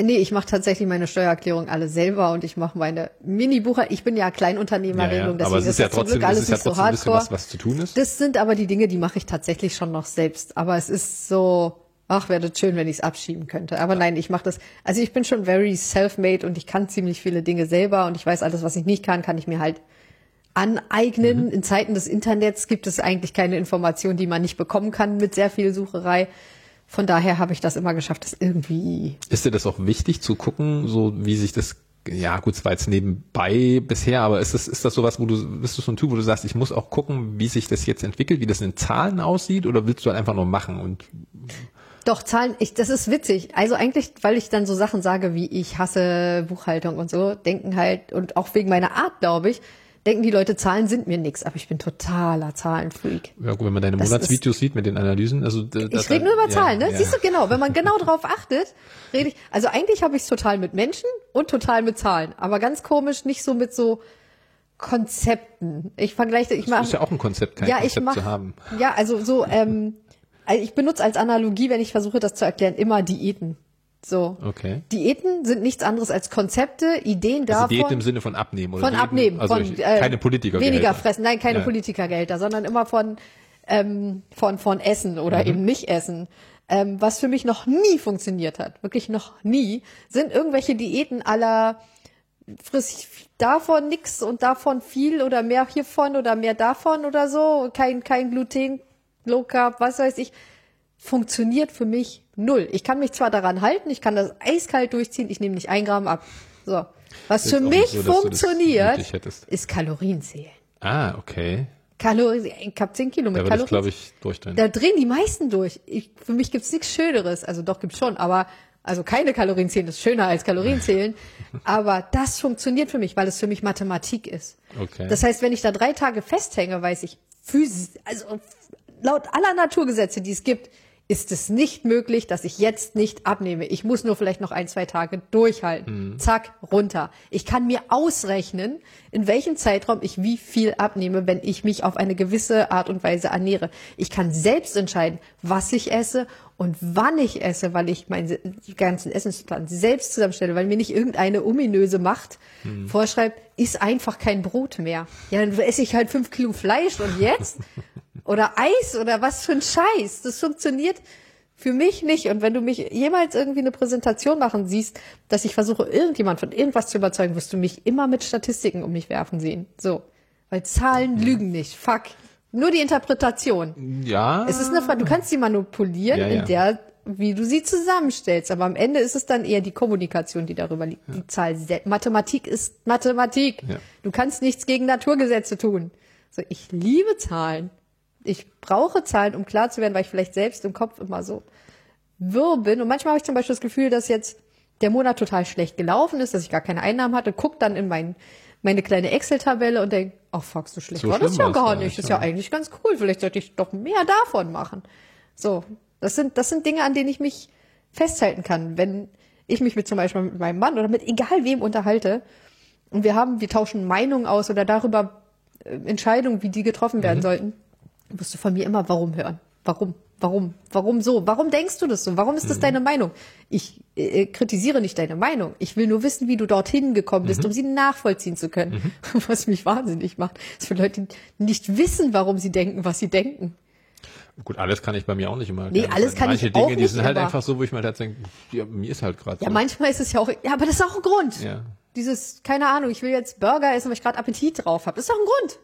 Speaker 2: Nee, ich mache tatsächlich meine Steuererklärung alle selber und ich mache meine Mini-Bucher. Ich bin ja Kleinunternehmerregelung,
Speaker 1: ja, ja. aber
Speaker 2: deswegen
Speaker 1: es ist, ja
Speaker 2: das zum
Speaker 1: trotzdem,
Speaker 2: Glück alles
Speaker 1: es ist ja
Speaker 2: nicht so
Speaker 1: trotzdem ein bisschen
Speaker 2: hardcore.
Speaker 1: was, was zu tun ist.
Speaker 2: Das sind aber die Dinge, die mache ich tatsächlich schon noch selbst. Aber es ist so, ach, wäre das schön, wenn ich es abschieben könnte. Aber nein, ich mache das. Also ich bin schon very self-made und ich kann ziemlich viele Dinge selber und ich weiß alles, was ich nicht kann, kann ich mir halt aneignen.
Speaker 1: Mhm.
Speaker 2: In Zeiten des Internets gibt es eigentlich keine Information, die man nicht bekommen kann mit sehr viel Sucherei. Von daher habe ich das immer geschafft, das irgendwie.
Speaker 1: Ist dir das auch wichtig zu gucken, so wie sich das ja, gut, es war jetzt nebenbei bisher, aber ist das, ist das sowas, wo du, bist du so ein Typ, wo du sagst, ich muss auch gucken, wie sich das jetzt entwickelt, wie das in Zahlen aussieht, oder willst du halt einfach nur machen und
Speaker 2: Doch, Zahlen, ich, das ist witzig. Also eigentlich, weil ich dann so Sachen sage, wie ich hasse Buchhaltung und so, denken halt, und auch wegen meiner Art, glaube ich, denken die Leute, Zahlen sind mir nix, aber ich bin totaler Zahlenfreak.
Speaker 1: Ja gut, wenn man deine
Speaker 2: Das
Speaker 1: Monatsvideos sieht mit den Analysen, also das-
Speaker 2: Ich rede nur über
Speaker 1: ja,
Speaker 2: Zahlen, ne?
Speaker 1: ja.
Speaker 2: Siehst du genau, wenn man genau drauf achtet, rede ich. Also eigentlich habe ich es total mit Menschen und total mit Zahlen, aber ganz komisch nicht so mit so Konzepten. Ich vergleiche, ich mache
Speaker 1: ist ja auch ein Konzept, kein
Speaker 2: ja, ich
Speaker 1: Konzept
Speaker 2: mach,
Speaker 1: zu haben.
Speaker 2: Ja, also so, ähm, also ich benutze als Analogie, wenn ich versuche, das zu erklären, immer Diäten. So.
Speaker 1: Okay.
Speaker 2: Diäten sind nichts anderes als Konzepte, Ideen
Speaker 1: Also
Speaker 2: davon.
Speaker 1: Diät im Sinne von abnehmen oder
Speaker 2: von
Speaker 1: Diäten-
Speaker 2: abnehmen,
Speaker 1: also
Speaker 2: von
Speaker 1: ich,
Speaker 2: äh,
Speaker 1: keine Politiker.
Speaker 2: weniger fressen, nein, keine
Speaker 1: Ja.
Speaker 2: Politikergelder, sondern immer von ähm, von von Essen
Speaker 1: Mhm.
Speaker 2: oder eben nicht Essen. Ähm, was für mich noch nie funktioniert hat, wirklich noch nie, sind irgendwelche Diäten aller friss davon nix und davon viel oder mehr hiervon oder mehr davon oder so, kein kein Gluten, Low Carb, was weiß ich, funktioniert für mich null. Ich kann mich zwar daran halten, ich kann das eiskalt durchziehen, ich nehme nicht ein Gramm ab. So. Was für mich
Speaker 1: so,
Speaker 2: funktioniert, ist Kalorien zählen.
Speaker 1: Ah, okay.
Speaker 2: Kalorien, ich habe 10 Kilo mit
Speaker 1: Da ich,
Speaker 2: Kalorien.
Speaker 1: glaube ich, durchdrehen.
Speaker 2: Da drehen die meisten durch. Ich, für mich gibt's nichts Schöneres. Also doch gibt's schon, aber also keine Kalorien zählen ist schöner als Kalorien zählen. aber das funktioniert für mich, weil es für mich Mathematik ist.
Speaker 1: Okay.
Speaker 2: Das heißt, wenn ich da drei Tage festhänge, weiß ich, physisch, also laut aller Naturgesetze, die es gibt, ist es nicht möglich, dass ich jetzt nicht abnehme. Ich muss nur vielleicht noch ein, zwei Tage durchhalten. Zack, runter. Ich kann mir ausrechnen, in welchem Zeitraum ich wie viel abnehme, wenn ich mich auf eine gewisse Art und Weise ernähre. Ich kann selbst entscheiden, was ich esse und wann ich esse, weil ich meinen ganzen Essensplan selbst zusammenstelle, weil mir nicht irgendeine ominöse Macht vorschreibt, ist einfach kein Brot mehr. Ja, dann esse ich halt fünf Kilo Fleisch und jetzt? oder Eis oder was für ein Scheiß. Das funktioniert für mich nicht. Und wenn du mich jemals irgendwie eine Präsentation machen siehst, dass ich versuche, irgendjemand von irgendwas zu überzeugen, wirst du mich immer mit Statistiken um mich werfen sehen. So. Weil Zahlen lügen nicht. Fuck. Nur die Interpretation.
Speaker 1: ja.
Speaker 2: Es ist eine Frage, du kannst sie manipulieren,
Speaker 1: Ja, ja.
Speaker 2: in der, wie du sie zusammenstellst. Aber am Ende ist es dann eher die Kommunikation, die darüber liegt. Die Zahl. Mathematik ist Mathematik.
Speaker 1: Ja.
Speaker 2: Du kannst nichts gegen Naturgesetze tun. So, ich liebe Zahlen. Ich brauche Zahlen, um klar zu werden, weil ich vielleicht selbst im Kopf immer so wirr bin. Und manchmal habe ich zum Beispiel das Gefühl, dass jetzt der Monat total schlecht gelaufen ist, dass ich gar keine Einnahmen hatte, guck dann in mein, meine kleine Excel-Tabelle und denk, ach fuck, so schlecht
Speaker 1: So
Speaker 2: war das ja gar nicht.
Speaker 1: nicht,
Speaker 2: Das ist ja eigentlich ganz cool. Vielleicht sollte ich doch mehr davon machen. So, das sind, das sind Dinge, an denen ich mich festhalten kann. Wenn ich mich mit zum Beispiel mit meinem Mann oder mit egal wem unterhalte und wir haben, wir tauschen Meinungen aus oder darüber äh, Entscheidungen, wie die getroffen
Speaker 1: Mhm.
Speaker 2: werden sollten, wirst du von mir immer warum hören. Warum? Warum? Warum so? Warum denkst du das so? Warum ist
Speaker 1: Mhm.
Speaker 2: das deine Meinung? Ich äh, kritisiere nicht deine Meinung. Ich will nur wissen, wie du dorthin gekommen bist,
Speaker 1: Mhm.
Speaker 2: um sie nachvollziehen zu können. Was mich wahnsinnig macht, ist für Leute, die nicht wissen, warum sie denken, was sie denken.
Speaker 1: Gut, alles kann ich bei mir auch nicht immer.
Speaker 2: Nee, alles kann
Speaker 1: Manche
Speaker 2: ich
Speaker 1: Dinge,
Speaker 2: auch
Speaker 1: die
Speaker 2: nicht
Speaker 1: sind halt
Speaker 2: immer.
Speaker 1: einfach so, wo ich mir halt denke, ja, mir ist halt gerade
Speaker 2: Ja,
Speaker 1: so.
Speaker 2: manchmal ist es ja auch, ja, aber das ist auch ein Grund.
Speaker 1: Ja.
Speaker 2: Dieses, keine Ahnung, ich will jetzt Burger essen, weil ich gerade Appetit drauf habe. Das ist doch ein Grund.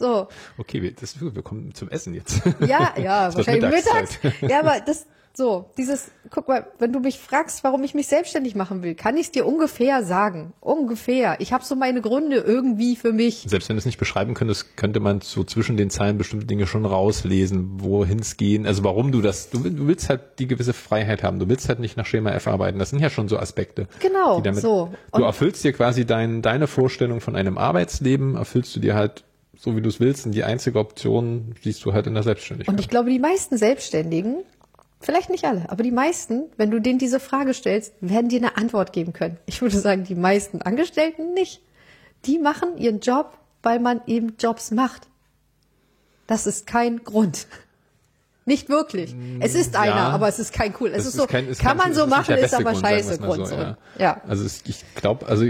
Speaker 2: So,
Speaker 1: Okay, wir, das, wir kommen zum Essen jetzt.
Speaker 2: Ja, ja, wahrscheinlich mittags. Ja, aber das, so, dieses, guck mal, wenn du mich fragst, warum ich mich selbstständig machen will, kann ich es dir ungefähr sagen. Ungefähr. Ich habe so meine Gründe irgendwie für mich.
Speaker 1: Selbst wenn du es nicht beschreiben könntest, könnte man so zwischen den Zeilen bestimmte Dinge schon rauslesen, wohin es gehen. Also warum du das, du, du willst halt die gewisse Freiheit haben. Du willst halt nicht nach Schema F arbeiten. Das sind ja schon so Aspekte.
Speaker 2: Genau,
Speaker 1: damit,
Speaker 2: so.
Speaker 1: Du
Speaker 2: Und-
Speaker 1: erfüllst dir quasi dein, deine Vorstellung von einem Arbeitsleben, erfüllst du dir halt so, wie du es willst. Und die einzige Option siehst du halt in der Selbstständigkeit.
Speaker 2: Und ich glaube, die meisten Selbstständigen, vielleicht nicht alle, aber die meisten, wenn du denen diese Frage stellst, werden dir eine Antwort geben können. Ich würde sagen, die meisten Angestellten nicht. Die machen ihren Job, weil man eben Jobs macht. Das ist kein Grund. Nicht wirklich. Es ist einer,
Speaker 1: ja.
Speaker 2: aber es ist kein cool. Es ist so,
Speaker 1: kein- ist
Speaker 2: kann man so machen, ist aber
Speaker 1: Grund,
Speaker 2: scheiße Grund.
Speaker 1: so,
Speaker 2: so.
Speaker 1: ja.
Speaker 2: ja.
Speaker 1: Also es, ich glaube, also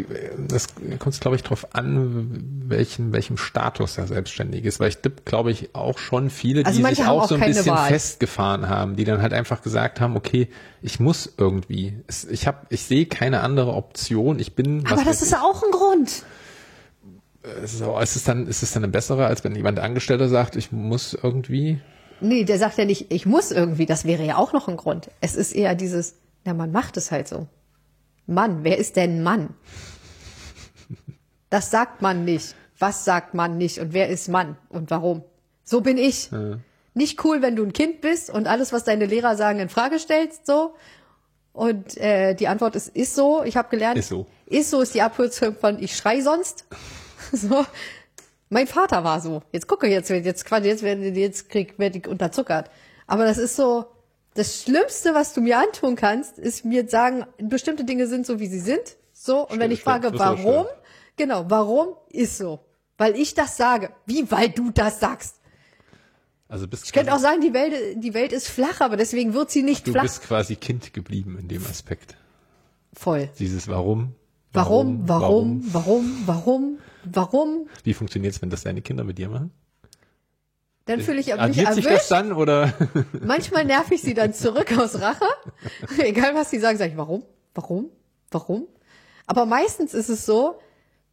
Speaker 1: das kommt glaube ich drauf an, welchen welchem Status der Selbstständige ist, weil ich glaube ich auch schon viele, die
Speaker 2: Also manche
Speaker 1: sich auch
Speaker 2: auch
Speaker 1: so ein bisschen
Speaker 2: Wahl.
Speaker 1: festgefahren haben, die dann halt einfach gesagt haben, okay, ich muss irgendwie, ich habe, ich sehe keine andere Option, ich bin.
Speaker 2: Aber das ist auch ein Grund.
Speaker 1: es ist, es dann ist es dann ein besserer, als wenn jemand Angestellter sagt, ich muss irgendwie.
Speaker 2: Nee, der sagt ja nicht, ich muss irgendwie, das wäre ja auch noch ein Grund. Es ist eher dieses, na, man macht es halt so. Mann, wer ist denn Mann? Das sagt man nicht. Was sagt man nicht und wer ist Mann und warum? So bin ich. Nicht cool, wenn du ein Kind bist und alles, was deine Lehrer sagen, in Frage stellst, so. Und äh, die Antwort ist, ist so. Ich habe gelernt,
Speaker 1: Ist so.
Speaker 2: Ist so ist die Abkürzung von ich schrei sonst. so. Mein Vater war so. Jetzt gucke jetzt, jetzt Quatsch, jetzt werde jetzt krieg, werde ich unterzuckert. Aber das ist so, das Schlimmste, was du mir antun kannst, ist mir sagen, bestimmte Dinge sind so, wie sie sind. So. Und wenn ich
Speaker 1: Stimmt,
Speaker 2: frage, warum? Genau, warum ist so? Weil ich das sage. Wie, weil du das sagst?
Speaker 1: Also bist
Speaker 2: Ich könnte auch
Speaker 1: quasi,
Speaker 2: sagen, die Welt, die Welt ist flach, aber deswegen wird sie nicht
Speaker 1: du
Speaker 2: flach.
Speaker 1: bist quasi Kind geblieben in dem Aspekt.
Speaker 2: Voll.
Speaker 1: Dieses Warum.
Speaker 2: Warum, warum, warum, warum, warum?
Speaker 1: Wie funktioniert es, wenn das deine Kinder mit dir machen?
Speaker 2: Dann fühle ich mich
Speaker 1: Addiert sich das
Speaker 2: erwischt.
Speaker 1: dann oder?
Speaker 2: Manchmal nerv ich sie dann zurück aus Rache. Egal was sie sagen, sage ich, warum? Warum? Warum? Aber meistens ist es so,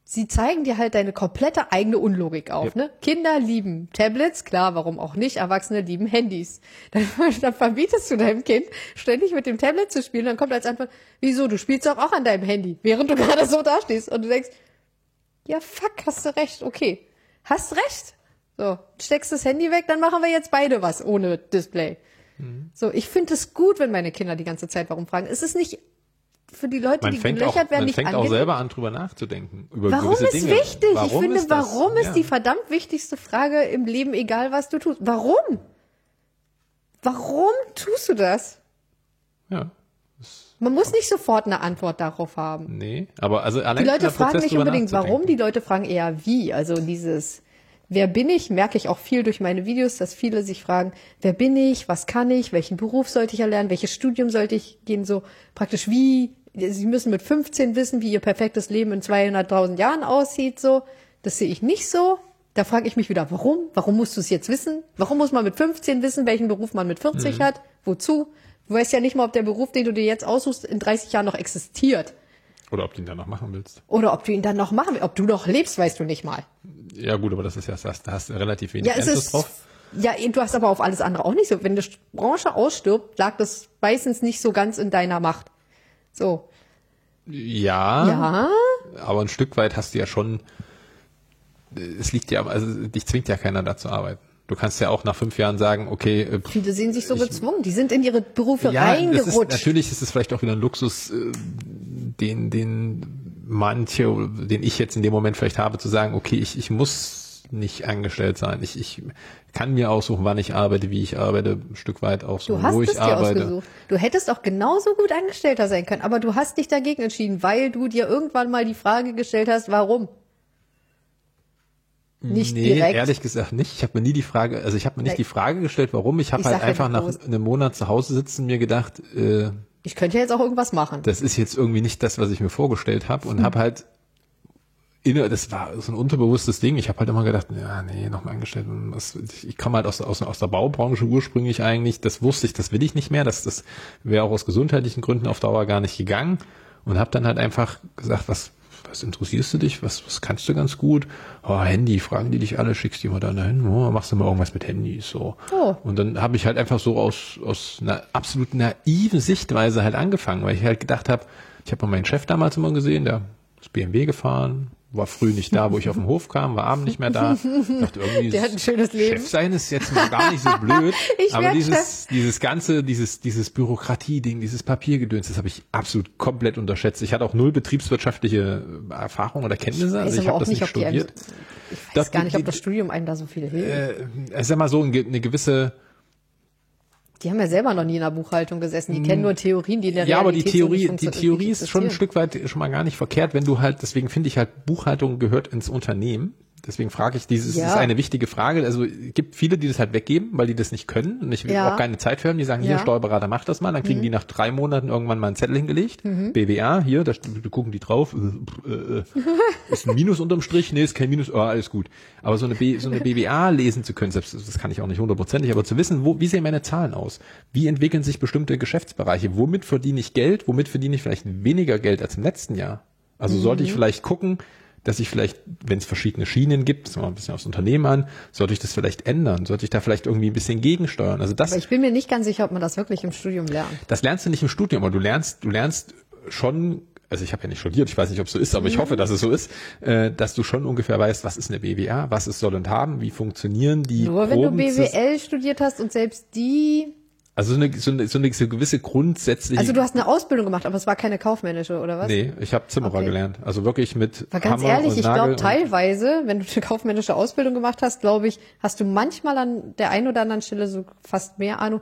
Speaker 2: sie zeigen dir halt deine komplette eigene Unlogik auf.
Speaker 1: Ja.
Speaker 2: Ne? Kinder lieben Tablets, klar, warum auch nicht? Erwachsene lieben Handys. Dann, dann verbietest du deinem Kind, ständig mit dem Tablet zu spielen. Dann kommt als Antwort, wieso, du spielst doch auch an deinem Handy, während du gerade so dastehst. Und du denkst, ja, fuck, hast du recht, okay. Hast recht. So, steckst das Handy weg, dann machen wir jetzt beide was ohne Display.
Speaker 1: Mhm.
Speaker 2: So, ich finde es gut, wenn meine Kinder die ganze Zeit warum fragen. Es ist nicht für die Leute,
Speaker 1: Man
Speaker 2: die
Speaker 1: fängt, auch,
Speaker 2: gelöchert werden,
Speaker 1: man
Speaker 2: nicht
Speaker 1: fängt auch selber an, drüber nachzudenken. Über
Speaker 2: Warum
Speaker 1: gewisse
Speaker 2: ist
Speaker 1: Dinge.
Speaker 2: wichtig?
Speaker 1: Warum
Speaker 2: ich finde,
Speaker 1: ist das?
Speaker 2: warum ist
Speaker 1: Ja.
Speaker 2: die verdammt wichtigste Frage im Leben, egal was du tust. Warum? Warum tust du das?
Speaker 1: Ja,
Speaker 2: Man muss nicht sofort eine Antwort darauf haben.
Speaker 1: nee. Aber also allein
Speaker 2: Die Leute fragen
Speaker 1: Prozess,
Speaker 2: nicht unbedingt warum, die Leute fragen eher wie. Also dieses Wer bin ich, merke ich auch viel durch meine Videos, dass viele sich fragen, wer bin ich, was kann ich, welchen Beruf sollte ich erlernen, welches Studium sollte ich gehen, so praktisch wie, sie müssen mit 15 wissen, wie ihr perfektes Leben in 200.000 Jahren aussieht, so. Das sehe ich nicht so. Da frage ich mich wieder, warum? Warum musst du es jetzt wissen? Warum muss man mit 15 wissen, welchen Beruf man mit 40 hat? Wozu? Du weißt ja nicht mal, ob der Beruf, den du dir jetzt aussuchst, in 30 Jahren noch existiert.
Speaker 1: Oder ob du ihn dann noch machen willst.
Speaker 2: Oder ob du ihn dann noch machen willst. Ob du noch lebst, weißt du nicht mal.
Speaker 1: Ja gut, aber das ist ja, das, da hast du relativ wenig
Speaker 2: Ja, es
Speaker 1: Einfluss
Speaker 2: ist.
Speaker 1: drauf.
Speaker 2: Ja, du hast aber auf alles andere auch nicht so. Wenn die Branche ausstirbt, lag das meistens nicht so ganz in deiner Macht. So.
Speaker 1: Ja,
Speaker 2: Ja.
Speaker 1: aber ein Stück weit hast du ja schon, es liegt ja, also dich zwingt ja keiner da zu arbeiten. Du kannst ja auch nach fünf Jahren sagen, okay, äh,
Speaker 2: Viele sehen sich so
Speaker 1: Ich-
Speaker 2: gezwungen. Die sind in ihre Berufe
Speaker 1: ja, das ist,
Speaker 2: reingerutscht.
Speaker 1: natürlich ist es vielleicht auch wieder ein Luxus, äh, den, den manche, den ich jetzt in dem Moment vielleicht habe, zu sagen, okay, ich, ich muss nicht angestellt sein. Ich, ich kann mir aussuchen, wann ich arbeite, wie ich arbeite, ein Stück weit auch so,
Speaker 2: Du hast
Speaker 1: wo
Speaker 2: es
Speaker 1: ich
Speaker 2: dir
Speaker 1: arbeite.
Speaker 2: ausgesucht. Du hättest auch genauso gut Angestellter sein können, aber du hast dich dagegen entschieden, weil du dir irgendwann mal die Frage gestellt hast, warum? Nicht
Speaker 1: nee,
Speaker 2: direkt.
Speaker 1: ehrlich gesagt nicht. Ich habe mir nie die Frage, also ich habe mir nicht
Speaker 2: Nein.
Speaker 1: die Frage gestellt, warum. Ich habe halt einfach nach
Speaker 2: bloß-
Speaker 1: einem Monat zu Hause sitzen mir gedacht, äh,
Speaker 2: Ich könnte ja jetzt auch irgendwas machen.
Speaker 1: das ist jetzt irgendwie nicht das, was ich mir vorgestellt habe und habe halt inne, das war so ein unterbewusstes Ding. Ich habe halt immer gedacht, ja, nee, nochmal angestellt. Ich komme halt aus, aus, aus der Baubranche ursprünglich eigentlich. Das wusste ich, das will ich nicht mehr. Das, das wäre auch aus gesundheitlichen Gründen auf Dauer gar nicht gegangen. Und habe dann halt einfach gesagt, was, was interessierst du dich? Was, was kannst du ganz gut? Oh, Handy, fragen die dich alle, schickst die mal da dahin. Oh, machst du mal irgendwas mit Handys? So.
Speaker 2: Oh.
Speaker 1: Und dann habe ich halt einfach so aus, aus einer absolut naiven Sichtweise halt angefangen, weil ich halt gedacht habe, ich habe mal meinen Chef damals immer gesehen, der ist BMW gefahren, war früh nicht da, wo ich auf den Hof kam, war abend nicht mehr da. Dachte irgendwie,
Speaker 2: Der hat ein schönes Leben.
Speaker 1: Chef sein ist jetzt mal gar nicht so blöd. Aber dieses, dieses ganze, dieses, dieses Bürokratie-Ding, dieses Papiergedöns, das habe ich absolut komplett unterschätzt. Ich hatte auch null betriebswirtschaftliche Erfahrung oder Kenntnisse,
Speaker 2: Ich
Speaker 1: also ich habe das nicht
Speaker 2: die einem-
Speaker 1: studiert.
Speaker 2: ich weiß
Speaker 1: Das-
Speaker 2: gar nicht, ob das Studium einem da so viel hilft.
Speaker 1: Äh, sag mal so, eine gewisse,
Speaker 2: Die haben ja selber noch nie in der Buchhaltung gesessen. Die kennen nur Theorien, die in der
Speaker 1: Mm. ja, aber die
Speaker 2: Realität
Speaker 1: Theorie, die Theorie ist schon ein. Stück weit schon mal gar nicht verkehrt, wenn du halt, deswegen finde ich halt, Buchhaltung gehört ins Unternehmen. Deswegen frage ich, dieses
Speaker 2: Ja.
Speaker 1: ist eine wichtige Frage. Also es gibt viele, die das halt weggeben, weil die das nicht können und nicht
Speaker 2: Ja.
Speaker 1: auch keine Zeit für haben. Die sagen, hier
Speaker 2: Ja. Mhm.
Speaker 1: Steuerberater, mach das mal. Dann kriegen die nach drei Monaten irgendwann mal einen Zettel hingelegt. BWA, hier, da, gucken die drauf. Äh, äh, äh, ist ein Minus unterm Strich? Nee, ist kein Minus. Oh, alles gut. Aber so eine, B, so eine BWA lesen zu können, selbst das kann ich auch nicht hundertprozentig, aber zu wissen, wo, wie sehen meine Zahlen aus? Wie entwickeln sich bestimmte Geschäftsbereiche? Womit verdiene ich Geld? Womit verdiene ich vielleicht weniger Geld als im letzten Jahr? Also sollte
Speaker 2: Mhm.
Speaker 1: ich vielleicht gucken, dass ich vielleicht, wenn es verschiedene Schienen gibt, das mal ein bisschen aufs Unternehmen an, sollte ich das vielleicht ändern? Sollte ich da vielleicht irgendwie ein bisschen gegensteuern? Also das,
Speaker 2: Aber ich bin mir nicht ganz sicher, ob man das wirklich im Studium lernt.
Speaker 1: das lernst du nicht im Studium, aber du lernst, du lernst schon, also ich habe ja nicht studiert, ich weiß nicht, ob es so ist, aber ich hoffe, dass es so ist, äh, dass du schon ungefähr weißt, was ist eine BWA, was es soll und haben, wie funktionieren die
Speaker 2: Nur wenn du BWL studiert hast und selbst die,
Speaker 1: Also so eine, so eine, so eine gewisse grundsätzliche.
Speaker 2: also du hast eine Ausbildung gemacht, aber es war keine kaufmännische oder was?
Speaker 1: nee, ich habe Zimmerer
Speaker 2: Okay.
Speaker 1: gelernt. Also wirklich mit
Speaker 2: Aber ganz
Speaker 1: Hammer
Speaker 2: ehrlich,
Speaker 1: und
Speaker 2: ich glaube teilweise, wenn du eine kaufmännische Ausbildung gemacht hast, glaube ich, hast du manchmal an der einen oder anderen Stelle so fast mehr Ahnung.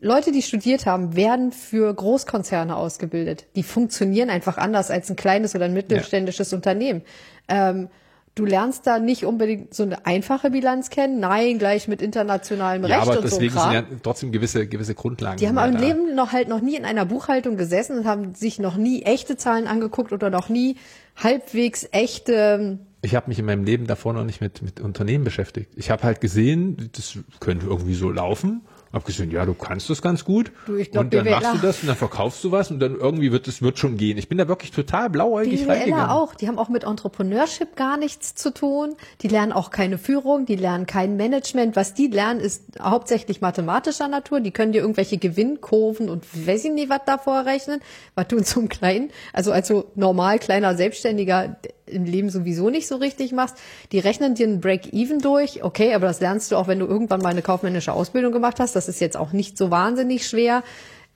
Speaker 2: Leute, die studiert haben, werden für Großkonzerne ausgebildet. Die funktionieren einfach anders als ein kleines oder ein mittelständisches Unternehmen. Ähm, du lernst da nicht unbedingt so eine einfache Bilanz kennen, nein, gleich mit internationalem
Speaker 1: Ja,
Speaker 2: Recht
Speaker 1: aber
Speaker 2: und so
Speaker 1: deswegen sind ja trotzdem gewisse, gewisse Grundlagen.
Speaker 2: Die haben
Speaker 1: da.
Speaker 2: Leben noch halt noch nie in einer Buchhaltung gesessen und haben sich noch nie echte Zahlen angeguckt oder noch nie halbwegs echte
Speaker 1: Ich habe mich in meinem Leben davor noch nicht mit, mit Unternehmen beschäftigt. Ich habe halt gesehen, das könnte irgendwie so laufen. Hab gesehen, ja, du kannst das ganz gut.
Speaker 2: Du, ich glaub,
Speaker 1: und dann
Speaker 2: BWLer
Speaker 1: machst du das und dann verkaufst du was und dann irgendwie wird es wird schon gehen. Ich bin da wirklich total blauäugig
Speaker 2: BWLer
Speaker 1: reingegangen.
Speaker 2: auch. Die haben auch mit Entrepreneurship gar nichts zu tun. Die lernen auch keine Führung, die lernen kein Management. Was die lernen, ist hauptsächlich mathematischer Natur. Die können dir irgendwelche Gewinnkurven und weiß ich nicht, was davor rechnen. Was so einem kleinen, also als so normal kleiner Selbstständiger im Leben sowieso nicht so richtig machst. Die rechnen dir einen Break-Even durch. Okay, aber das lernst du auch, wenn du irgendwann mal eine kaufmännische Ausbildung gemacht hast. Das ist jetzt auch nicht so wahnsinnig schwer.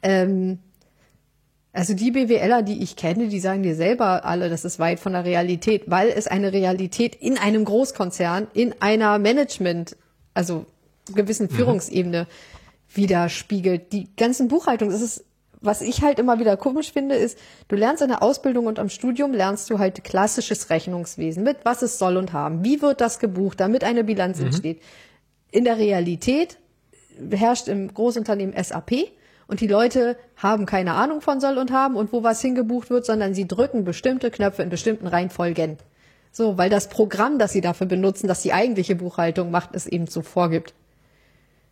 Speaker 2: Ähm, also die BWLer, die ich kenne, die sagen dir selber alle, das ist weit von der Realität, weil es eine Realität in einem Großkonzern, in einer Management, also gewissen Führungsebene widerspiegelt. Die ganzen Buchhaltungen, das ist, was ich halt immer wieder komisch finde, ist, du lernst in der Ausbildung und am Studium lernst du halt klassisches Rechnungswesen mit, was es soll und haben. Wie wird das gebucht, damit eine Bilanz entsteht? In der Realität herrscht im Großunternehmen SAP und die Leute haben keine Ahnung von soll und haben und wo was hingebucht wird, sondern sie drücken bestimmte Knöpfe in bestimmten Reihenfolgen. So, weil das Programm, das sie dafür benutzen, das die eigentliche Buchhaltung macht, es eben so vorgibt.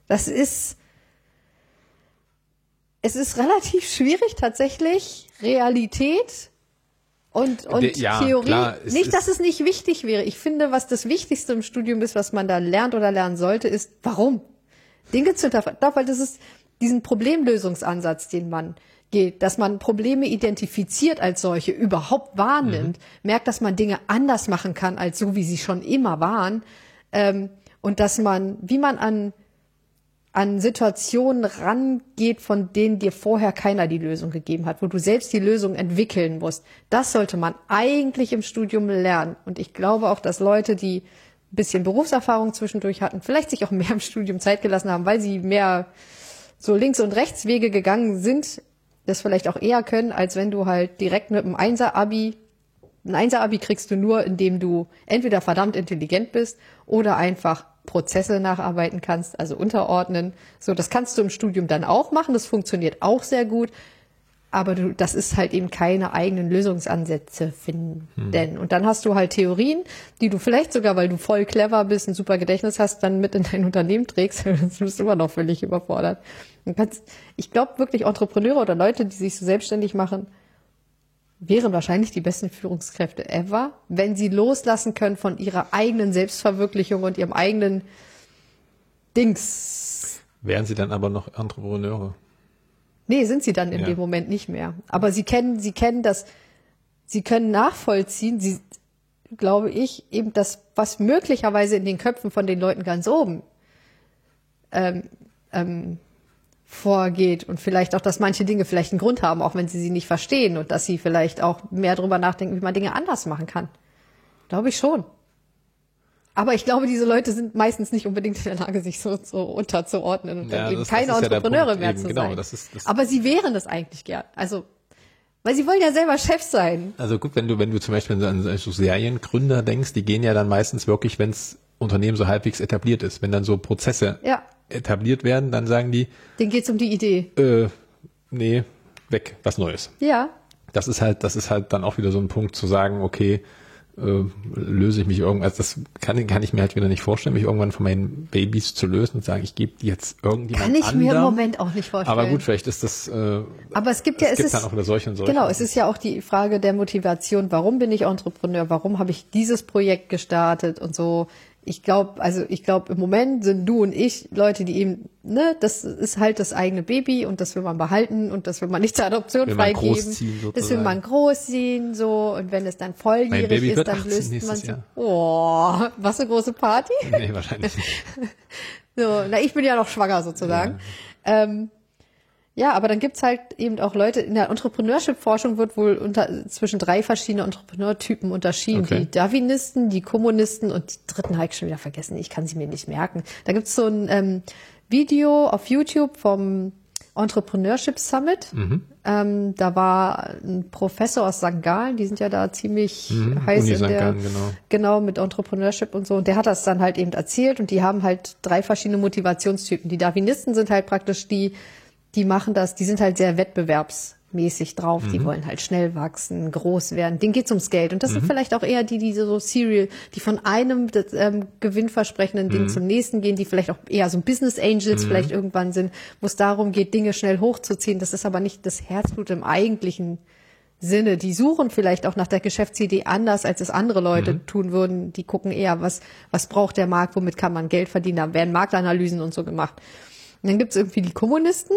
Speaker 2: Das ist, es ist relativ schwierig tatsächlich Realität und, und
Speaker 1: ja,
Speaker 2: Theorie.
Speaker 1: klar,
Speaker 2: nicht, dass es nicht wichtig wäre. Ich finde, was das Wichtigste im Studium ist, was man da lernt oder lernen sollte, ist, warum? Dinge zu hinterfragen. Weil das ist diesen Problemlösungsansatz, den man geht, dass man Probleme identifiziert als solche, überhaupt wahrnimmt, merkt, dass man Dinge anders machen kann, als so, wie sie schon immer waren, ähm, und dass man, wie man an an Situationen rangeht, von denen dir vorher keiner die Lösung gegeben hat, wo du selbst die Lösung entwickeln musst. Das sollte man eigentlich im Studium lernen. Und ich glaube auch, dass Leute, die ein bisschen Berufserfahrung zwischendurch hatten, vielleicht sich auch mehr im Studium Zeit gelassen haben, weil sie mehr so Links- und Rechtswege gegangen sind, das vielleicht auch eher können, als wenn du halt direkt mit einem Einser-Abi ein Einser-Abi kriegst du nur, indem du entweder verdammt intelligent bist oder einfach Prozesse nacharbeiten kannst, also unterordnen. So, das kannst du im Studium dann auch machen. Das funktioniert auch sehr gut. Aber du, das ist halt eben keine eigenen Lösungsansätze finden. Und dann hast du halt Theorien, die du vielleicht sogar, weil du voll clever bist, ein super Gedächtnis hast, dann mit in dein Unternehmen trägst. Dann bist du immer noch völlig überfordert. Du kannst, ich glaube wirklich Entrepreneure oder Leute, die sich so selbstständig machen, wären wahrscheinlich die besten Führungskräfte ever, wenn sie loslassen können von ihrer eigenen Selbstverwirklichung und ihrem eigenen Dings.
Speaker 1: Wären sie dann aber noch Entrepreneure?
Speaker 2: Nee, sind sie dann in
Speaker 1: Ja.
Speaker 2: dem Moment nicht mehr. Aber sie kennen, sie kennen das, sie können nachvollziehen, sie, glaube ich, eben das, was möglicherweise in den Köpfen von den Leuten ganz oben ähm, ähm, vorgeht und vielleicht auch, dass manche Dinge vielleicht einen Grund haben, auch wenn sie sie nicht verstehen und dass sie vielleicht auch mehr darüber nachdenken, wie man Dinge anders machen kann. Glaube ich schon. Aber ich glaube, diese Leute sind meistens nicht unbedingt in der Lage, sich so, so unterzuordnen und
Speaker 1: Ja,
Speaker 2: dann eben
Speaker 1: das-
Speaker 2: keine
Speaker 1: das ja
Speaker 2: Entrepreneure
Speaker 1: Punkt
Speaker 2: mehr
Speaker 1: eben,
Speaker 2: zu
Speaker 1: genau,
Speaker 2: sein.
Speaker 1: das ist- das-
Speaker 2: Aber sie wären das eigentlich gern. Also Weil sie wollen ja selber Chef sein.
Speaker 1: Also gut, wenn du, wenn du zum Beispiel an so Seriengründer denkst, die gehen ja dann meistens wirklich, wenn das Unternehmen so halbwegs etabliert ist. Wenn dann so Prozesse
Speaker 2: Ja.
Speaker 1: Etabliert werden, dann sagen die,
Speaker 2: Denen geht's um die Idee.
Speaker 1: äh, nee, weg, was Neues.
Speaker 2: Ja.
Speaker 1: Das ist halt, das ist halt dann auch wieder so ein Punkt zu sagen, okay, äh, löse ich mich irgendwas, das kann, kann ich mir halt wieder nicht vorstellen, mich irgendwann von meinen Babys zu lösen und sagen, ich gebe die jetzt irgendjemand
Speaker 2: Kann ich mir im. Moment auch nicht vorstellen.
Speaker 1: Aber gut, vielleicht ist das, äh,
Speaker 2: Aber es gibt ja,
Speaker 1: es
Speaker 2: es
Speaker 1: gibt
Speaker 2: ist,
Speaker 1: dann auch wieder solche und solche.
Speaker 2: Genau, es ist ja auch die Frage der Motivation. Warum bin ich Entrepreneur? Warum habe ich dieses Projekt gestartet und so? Ich glaube, also ich glaube, im Moment sind du und ich Leute, die eben, ne, das ist halt das eigene Baby und das will man behalten und das will man nicht zur Adoption
Speaker 1: Will man
Speaker 2: freigeben. das will man großziehen, so. Und wenn es dann volljährig ist, dann
Speaker 1: 18
Speaker 2: löst man
Speaker 1: Jahr.
Speaker 2: Oh, was eine große Party.
Speaker 1: Nee, wahrscheinlich nicht.
Speaker 2: So, na, ich bin ja noch schwanger sozusagen. Ähm, ja, aber dann gibt's halt eben auch Leute, in der Entrepreneurship-Forschung wird wohl unter, zwischen drei verschiedene Entrepreneurtypen unterschieden.
Speaker 1: Okay.
Speaker 2: Die Darwinisten, die Kommunisten und die dritten habe ich schon wieder vergessen. Ich kann sie mir nicht merken. Da gibt's so ein ähm, Video auf YouTube vom Entrepreneurship Summit.
Speaker 1: Mhm.
Speaker 2: Ähm, da war ein Professor aus St. Gallen, die sind ja da ziemlich heiß
Speaker 1: Mhm. Uni
Speaker 2: in
Speaker 1: St.
Speaker 2: der,
Speaker 1: Gallen, genau.
Speaker 2: Genau, mit Entrepreneurship und so. Und der hat das dann halt eben erzählt und die haben halt drei verschiedene Motivationstypen. Die Darwinisten sind halt praktisch die, die machen das, die sind halt sehr wettbewerbsmäßig drauf. Die wollen halt schnell wachsen, groß werden. Denen geht's ums Geld. Und das sind vielleicht auch eher die, die so Serial, die von einem das, ähm, gewinnversprechenden Ding zum nächsten gehen, die vielleicht auch eher so Business Angels vielleicht irgendwann sind, wo es darum geht, Dinge schnell hochzuziehen. Das ist aber nicht das Herzblut im eigentlichen Sinne. Die suchen vielleicht auch nach der Geschäftsidee anders, als es andere Leute tun würden. Die gucken eher, was, was braucht der Markt, womit kann man Geld verdienen. Da werden Marktanalysen und so gemacht. Und dann gibt's irgendwie die Kommunisten,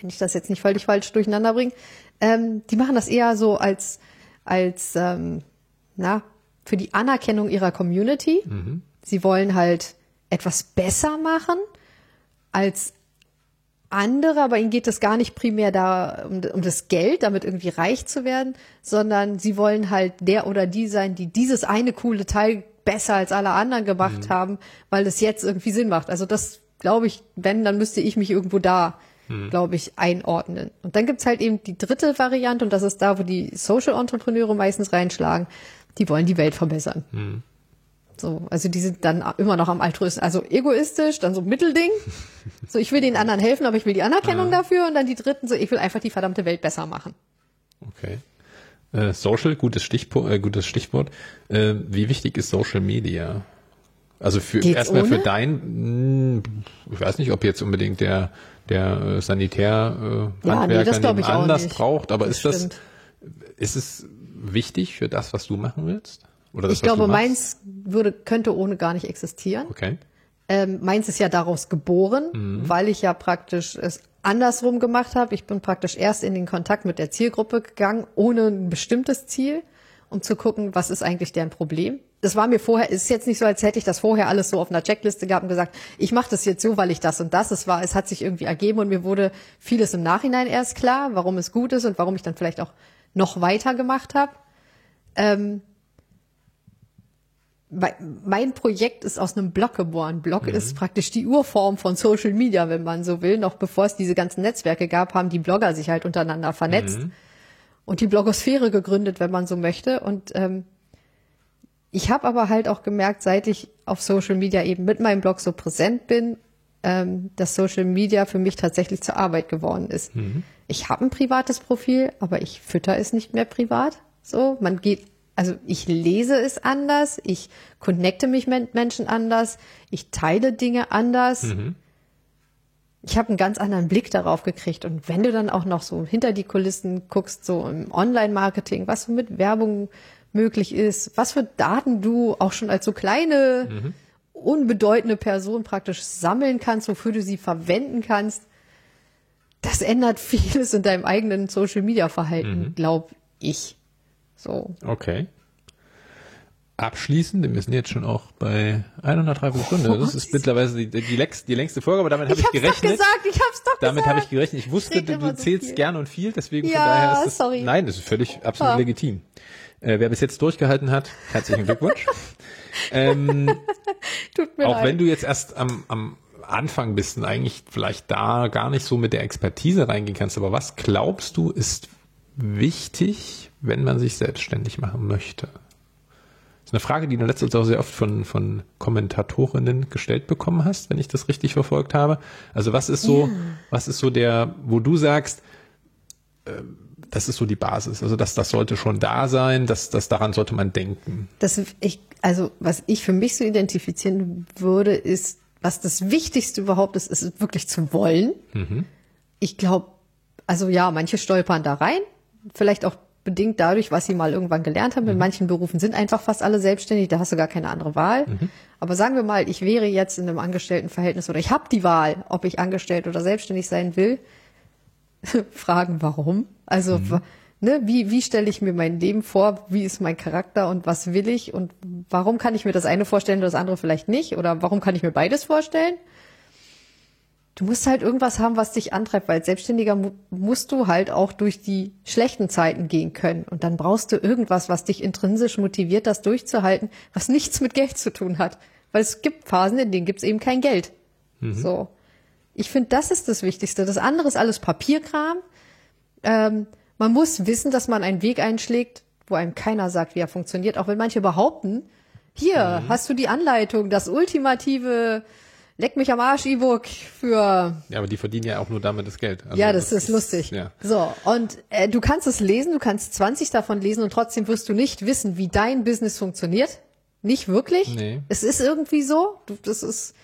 Speaker 2: wenn ich das jetzt nicht völlig falsch durcheinander bringe, ähm, die machen das eher so als, als ähm, na, für die Anerkennung ihrer Community. Sie wollen halt etwas besser machen als andere, aber ihnen geht es gar nicht primär da um, um das Geld, damit irgendwie reich zu werden, sondern sie wollen halt der oder die sein, die dieses eine coole Teil besser als alle anderen gemacht haben, weil es jetzt irgendwie Sinn macht. Also das glaube ich, wenn, dann müsste ich mich irgendwo da, glaube ich, einordnen. Und dann gibt's halt eben die dritte Variante und das ist da, wo die Social Entrepreneure meistens reinschlagen. Die wollen die Welt verbessern. So, also die sind dann immer noch am Altruisten, also egoistisch, dann so Mittelding. So, ich will den anderen helfen, aber ich will die Anerkennung dafür. Und dann die dritten, so, ich will einfach die verdammte Welt besser machen.
Speaker 1: Okay. Äh, Social, gutes Stichwort. Äh, gutes Stichwort. Äh, wie wichtig ist Social Media? Also für
Speaker 2: Geht's
Speaker 1: erstmal für dein, mh, ich weiß nicht, ob jetzt unbedingt der der äh, Sanitär äh,
Speaker 2: Ja, nee, das ich nicht.
Speaker 1: braucht, aber
Speaker 2: Das
Speaker 1: ist das
Speaker 2: stimmt.
Speaker 1: ist es wichtig für das, was du machen willst? Oder das,
Speaker 2: Ich glaube, meins würde, könnte ohne gar nicht existieren.
Speaker 1: Okay.
Speaker 2: Ähm, meins ist ja daraus geboren, weil ich ja praktisch es andersrum gemacht habe. Ich bin praktisch erst in den Kontakt mit der Zielgruppe gegangen, ohne ein bestimmtes Ziel, um zu gucken, was ist eigentlich deren Problem. Das war mir vorher, es ist jetzt nicht so, als hätte ich das vorher alles so auf einer Checkliste gehabt und gesagt, ich mache das jetzt so, weil ich das und das. Es war, es hat sich irgendwie ergeben und mir wurde vieles im Nachhinein erst klar, warum es gut ist und warum ich dann vielleicht auch noch weiter gemacht habe. Ähm, Mei- mein Projekt ist aus einem Blog geboren. Blog ist praktisch die Urform von Social Media, wenn man so will. Noch bevor es diese ganzen Netzwerke gab, haben die Blogger sich halt untereinander vernetzt und die Blogosphäre gegründet, wenn man so möchte. Und ähm, ich habe aber halt auch gemerkt, seit ich auf Social Media eben mit meinem Blog so präsent bin, ähm, dass Social Media für mich tatsächlich zur Arbeit geworden ist. Ich habe ein privates Profil, aber ich fütter es nicht mehr privat. So, man geht, also ich lese es anders, ich connecte mich mit Menschen anders, ich teile Dinge anders. Ich habe einen ganz anderen Blick darauf gekriegt. Und wenn du dann auch noch so hinter die Kulissen guckst, so im Online-Marketing, was so mit Werbung möglich ist, was für Daten du auch schon als so kleine, unbedeutende Person praktisch sammeln kannst, wofür du sie verwenden kannst, das ändert vieles in deinem eigenen Social-Media-Verhalten, glaub ich. So.
Speaker 1: Okay. Abschließend, wir sind jetzt schon auch bei 103 Sekunden. Das ist mittlerweile die, die, längst, die längste Folge, aber damit habe
Speaker 2: Ich
Speaker 1: ich,
Speaker 2: hab's doch
Speaker 1: gerechnet.
Speaker 2: gesagt, ich hab's doch
Speaker 1: Damit
Speaker 2: gesagt.
Speaker 1: habe ich gerechnet. Ich wusste,
Speaker 2: rede
Speaker 1: du,
Speaker 2: so
Speaker 1: zählst
Speaker 2: viel.
Speaker 1: gern und viel, deswegen
Speaker 2: Ja,
Speaker 1: von daher ist das,
Speaker 2: sorry.
Speaker 1: Nein, das ist völlig absolut
Speaker 2: Ja.
Speaker 1: legitim. Äh, wer bis jetzt durchgehalten hat, herzlichen Glückwunsch. ähm,
Speaker 2: Tut mir
Speaker 1: auch
Speaker 2: leid.
Speaker 1: wenn du jetzt erst am, am Anfang bist und eigentlich vielleicht da gar nicht so mit der Expertise reingehen kannst, aber was glaubst du ist wichtig, wenn man sich selbstständig machen möchte? Das ist eine Frage, die du letztens auch sehr oft von, von Kommentatorinnen gestellt bekommen hast, wenn ich das richtig verfolgt habe. Also was ist so, ja. was ist so der, wo du sagst, äh, das ist so die Basis. Also das, das sollte schon da sein, das, das daran sollte man denken.
Speaker 2: Das ich, also was ich für mich so identifizieren würde, ist, was das Wichtigste überhaupt ist, ist wirklich zu wollen. Mhm. Ich glaube, also ja, manche stolpern da rein, vielleicht auch bedingt dadurch, was sie mal irgendwann gelernt haben. In mhm. manchen Berufen sind einfach fast alle selbstständig, da hast du gar keine andere Wahl. Mhm. Aber sagen wir mal, ich wäre jetzt in einem Angestelltenverhältnis oder ich habe die Wahl, ob ich angestellt oder selbstständig sein will. Fragen, warum? Also mhm. ne, wie, wie stelle ich mir mein Leben vor? Wie ist mein Charakter und was will ich? Und warum kann ich mir das eine vorstellen und das andere vielleicht nicht? Oder warum kann ich mir beides vorstellen? Du musst halt irgendwas haben, was dich antreibt, weil als Selbstständiger mu musst du halt auch durch die schlechten Zeiten gehen können. Und dann brauchst du irgendwas, was dich intrinsisch motiviert, das durchzuhalten, was nichts mit Geld zu tun hat. Weil es gibt Phasen, in denen gibt es eben kein Geld. Mhm. So. Ich finde, das ist das Wichtigste. Das andere ist alles Papierkram. Ähm, man muss wissen, dass man einen Weg einschlägt, wo einem keiner sagt, wie er funktioniert, auch wenn manche behaupten, hier mhm. hast du die Anleitung, das ultimative Leck mich am Arsch E-Book für.
Speaker 1: Ja, aber die verdienen ja auch nur damit das Geld.
Speaker 2: Also ja, das, das ist, lustig. Ja. So, und äh, du kannst es lesen, du kannst 20 davon lesen und trotzdem wirst du nicht wissen, wie dein Business funktioniert. Nicht wirklich. Nee. Es ist irgendwie so. Du, das ist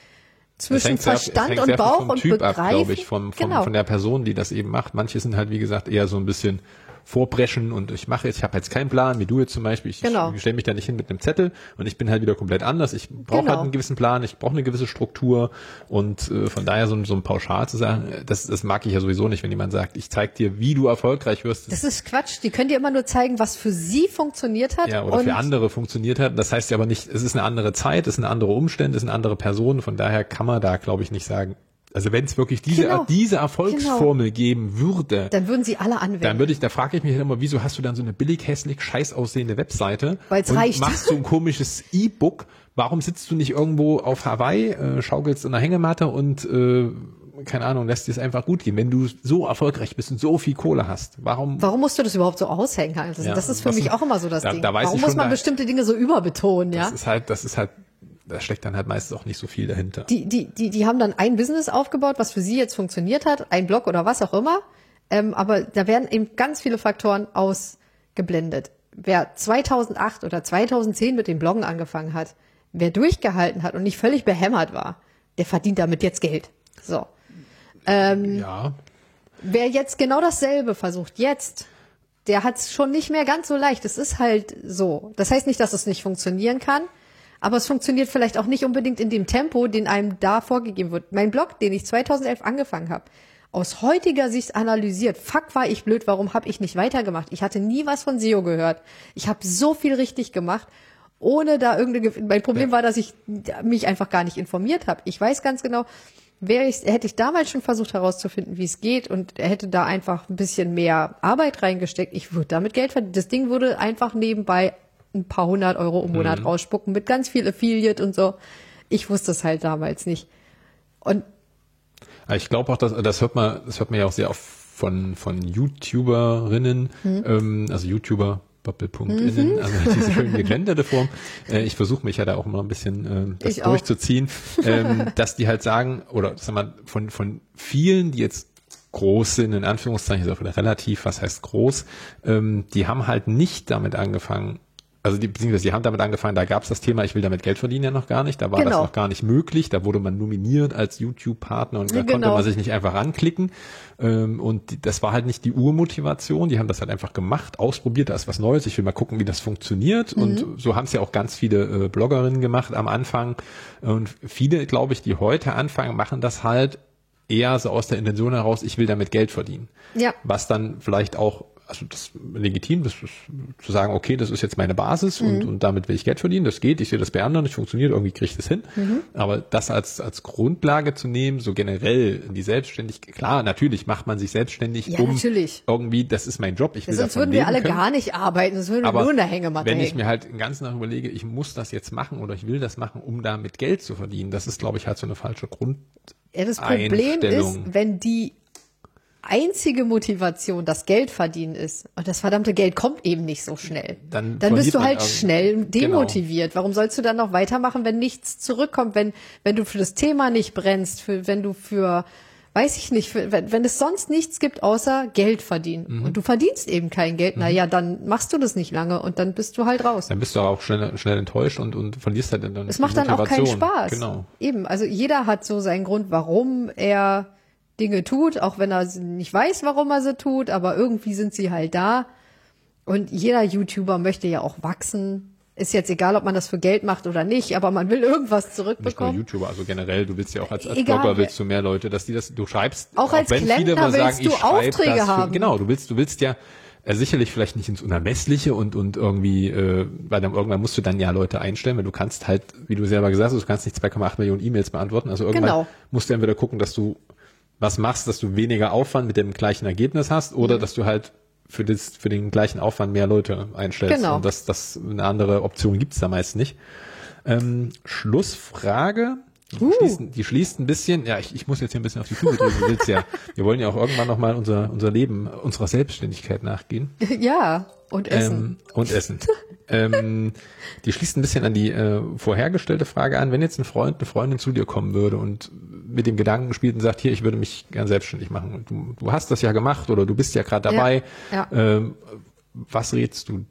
Speaker 2: zwischen Verstand
Speaker 1: sehr,
Speaker 2: und Bauch
Speaker 1: und typ Begreifen. ab, glaube ich, vom, vom, genau. von der Person, die das eben macht. Manche sind halt, wie gesagt, eher so ein bisschen vorbrechen und ich mache jetzt, ich habe jetzt keinen Plan, wie du jetzt zum Beispiel, ich, genau. ich stelle mich da nicht hin mit einem Zettel und ich bin halt wieder komplett anders. Ich brauche genau. halt einen gewissen Plan, ich brauche eine gewisse Struktur und äh, von daher so, so ein Pauschal zu sagen, das, das mag ich ja sowieso nicht, wenn jemand sagt, ich zeig dir, wie du erfolgreich wirst.
Speaker 2: Das ist Quatsch, die können dir immer nur zeigen, was für sie funktioniert hat.
Speaker 1: Ja, oder für andere funktioniert hat. Das heißt ja aber nicht, es ist eine andere Zeit, es sind andere Umstände, es sind andere Personen, von daher kann man da, glaube ich, nicht sagen, also wenn es wirklich diese, genau. diese Erfolgsformel genau. geben würde,
Speaker 2: dann würden sie alle anwenden.
Speaker 1: Dann würde ich, da frage ich mich halt immer, wieso hast du dann so eine billig hässlich scheiß aussehende Webseite?
Speaker 2: Weil es reicht.
Speaker 1: Machst so ein komisches E-Book. Warum sitzt du nicht irgendwo auf Hawaii, äh, schaukelst in der Hängematte und äh, keine Ahnung, lässt dir es einfach gut gehen, wenn du so erfolgreich bist und so viel Kohle hast. Warum?
Speaker 2: Warum musst du das überhaupt so aushängen? Also ja, das ist für mich auch immer so das da, Ding. Da Warum muss man da, bestimmte Dinge so überbetonen? Ja,
Speaker 1: das ist halt, das ist halt da steckt dann halt meistens auch nicht so viel dahinter.
Speaker 2: Die, die, die, die haben dann ein Business aufgebaut, was für sie jetzt funktioniert hat, ein Blog oder was auch immer. Ähm, aber da werden eben ganz viele Faktoren ausgeblendet. Wer 2008 oder 2010 mit dem Bloggen angefangen hat, wer durchgehalten hat und nicht völlig behämmert war, der verdient damit jetzt Geld. So. Ähm, ja. Wer jetzt genau dasselbe versucht, jetzt, der hat es schon nicht mehr ganz so leicht. Es ist halt so. Das heißt nicht, dass es nicht funktionieren kann aber es funktioniert vielleicht auch nicht unbedingt in dem Tempo, den einem da vorgegeben wird. Mein Blog, den ich 2011 angefangen habe, aus heutiger Sicht analysiert, fuck war ich blöd, warum habe ich nicht weitergemacht? Ich hatte nie was von SEO gehört. Ich habe so viel richtig gemacht, ohne da irgendeine mein Problem ja. war, dass ich mich einfach gar nicht informiert habe. Ich weiß ganz genau, wäre ich hätte ich damals schon versucht herauszufinden, wie es geht und er hätte da einfach ein bisschen mehr Arbeit reingesteckt, ich würde damit Geld verdienen. Das Ding wurde einfach nebenbei ein paar hundert Euro im Monat mhm. rausspucken mit ganz viel Affiliate und so. Ich wusste es halt damals nicht. Und
Speaker 1: ich glaube auch, dass das hört man, das hört man ja auch sehr oft von von YouTuberinnen, mhm. ähm, also YouTuber Doppelpunkt mhm. also diese schön gegenderte Form. Äh, ich versuche mich ja da auch mal ein bisschen äh, das ich durchzuziehen, ähm, dass die halt sagen, oder sag mal, von, von vielen, die jetzt groß sind, in Anführungszeichen, ist auch wieder relativ, was heißt groß, ähm, die haben halt nicht damit angefangen, also die, beziehungsweise die haben damit angefangen, da gab es das Thema, ich will damit Geld verdienen ja noch gar nicht, da war genau. das noch gar nicht möglich, da wurde man nominiert als YouTube-Partner und da genau. konnte man sich nicht einfach anklicken ähm, und das war halt nicht die Urmotivation, die haben das halt einfach gemacht, ausprobiert, da ist was Neues, ich will mal gucken, wie das funktioniert mhm. und so haben es ja auch ganz viele äh, Bloggerinnen gemacht am Anfang und viele, glaube ich, die heute anfangen, machen das halt eher so aus der Intention heraus, ich will damit Geld verdienen. Ja. Was dann vielleicht auch also das legitim, das ist, zu sagen, okay, das ist jetzt meine Basis mhm. und, und damit will ich Geld verdienen, das geht, ich sehe das bei anderen, das funktioniert, irgendwie kriege ich das hin. Mhm. Aber das als, als Grundlage zu nehmen, so generell die Selbstständigkeit, klar, natürlich macht man sich selbstständig, ja, um natürlich. irgendwie, das ist mein Job, ich will
Speaker 2: Sonst würden wir alle
Speaker 1: können.
Speaker 2: gar nicht arbeiten, sonst würden wir nur in der Hängematte
Speaker 1: Wenn hängen. ich mir halt den ganzen Tag überlege, ich muss das jetzt machen oder ich will das machen, um damit Geld zu verdienen, das ist, glaube ich, halt so eine falsche Grund.
Speaker 2: Ja, das Problem ist, wenn die einzige Motivation das Geld verdienen ist und das verdammte Geld kommt eben nicht so schnell,
Speaker 1: Dann
Speaker 2: dann bist du halt
Speaker 1: auch-
Speaker 2: schnell
Speaker 1: Genau.
Speaker 2: demotiviert. Warum sollst du dann noch weitermachen, wenn nichts zurückkommt, wenn wenn du für das Thema nicht brennst, für, wenn du für weiß ich nicht, für, wenn, wenn es sonst nichts gibt außer Geld verdienen
Speaker 1: Mhm.
Speaker 2: und du verdienst eben kein Geld, na ja, dann machst du das nicht lange und dann bist du halt raus.
Speaker 1: Dann bist du auch schnell, schnell enttäuscht und, und verlierst halt dann
Speaker 2: Es macht dann auch keinen. Spaß.
Speaker 1: Genau.
Speaker 2: Eben, also jeder hat so seinen Grund, warum er Dinge tut, auch wenn er nicht weiß, warum er sie tut, aber irgendwie sind sie halt da. Und jeder YouTuber möchte ja auch wachsen. Ist jetzt egal, ob man das für Geld macht oder nicht, aber man will irgendwas
Speaker 1: Nicht nur
Speaker 2: zurückbekommen.
Speaker 1: YouTuber, also generell, du willst ja auch als, als
Speaker 2: Egal,
Speaker 1: Blogger willst du mehr Leute, dass die das, du schreibst.
Speaker 2: Auch als
Speaker 1: wenn viele
Speaker 2: Klempner
Speaker 1: mal sagen,
Speaker 2: willst du
Speaker 1: ich
Speaker 2: Aufträge
Speaker 1: das für,
Speaker 2: haben.
Speaker 1: Genau, du willst, du willst ja äh, sicherlich vielleicht nicht ins Unermessliche und, und irgendwie, äh, weil dann irgendwann musst du dann ja Leute einstellen, weil du kannst halt, wie du selber gesagt hast, du kannst nicht 2,8 Millionen E-Mails beantworten. Also irgendwann
Speaker 2: Genau.
Speaker 1: musst du entweder gucken, dass du was machst, dass du weniger Aufwand mit dem gleichen Ergebnis hast
Speaker 2: Mhm.
Speaker 1: oder dass du halt für, das, für den gleichen Aufwand mehr Leute einstellst.
Speaker 2: Genau.
Speaker 1: Und das, das eine andere Option gibt's da meist nicht. Ähm, Schlussfrage. Die,
Speaker 2: Uh.
Speaker 1: schließt, die schließt ein bisschen, ja, ich, ich muss jetzt hier ein bisschen auf die Füße drücken, willst ja. Wir wollen ja auch irgendwann nochmal unser, unser Leben, unserer Selbstständigkeit nachgehen.
Speaker 2: ja, und Essen.
Speaker 1: Ähm, und Essen. ähm, die schließt ein bisschen an die äh, vorhergestellte Frage an. Wenn jetzt ein Freund, eine Freundin zu dir kommen würde und mit dem Gedanken spielt und sagt, hier, ich würde mich gern selbstständig machen. Und du, du hast das ja gemacht oder du bist ja gerade dabei.
Speaker 2: Ja,
Speaker 1: Ähm, was rätst du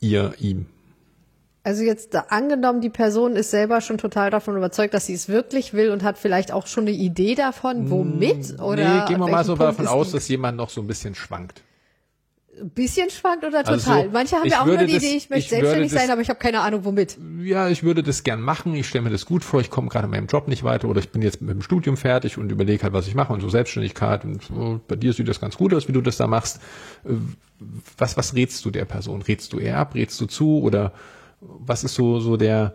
Speaker 1: ihr, ihm?
Speaker 2: Also jetzt da, angenommen, die Person ist selber schon total davon überzeugt, dass sie es wirklich will und hat vielleicht auch schon eine Idee davon, womit oder
Speaker 1: Mm, nee, gehen wir mal so davon aus, dass jemand noch so ein bisschen schwankt.
Speaker 2: Ein bisschen schwankt oder
Speaker 1: Also
Speaker 2: total.
Speaker 1: so,
Speaker 2: Manche haben ja auch nur die
Speaker 1: das-
Speaker 2: Idee, ich möchte
Speaker 1: ich
Speaker 2: selbstständig
Speaker 1: das-
Speaker 2: sein, aber ich habe keine Ahnung womit.
Speaker 1: ja, ich würde das gern machen, ich stelle mir das gut vor, ich komme gerade in meinem Job nicht weiter oder ich bin jetzt mit dem Studium fertig und überlege halt, was ich mache und so Selbstständigkeit und so, bei dir sieht das ganz gut aus, wie du das da machst. Äh, Was, was rätst du der Person? Rätst du eher ab, rätst du zu oder was ist so, so der,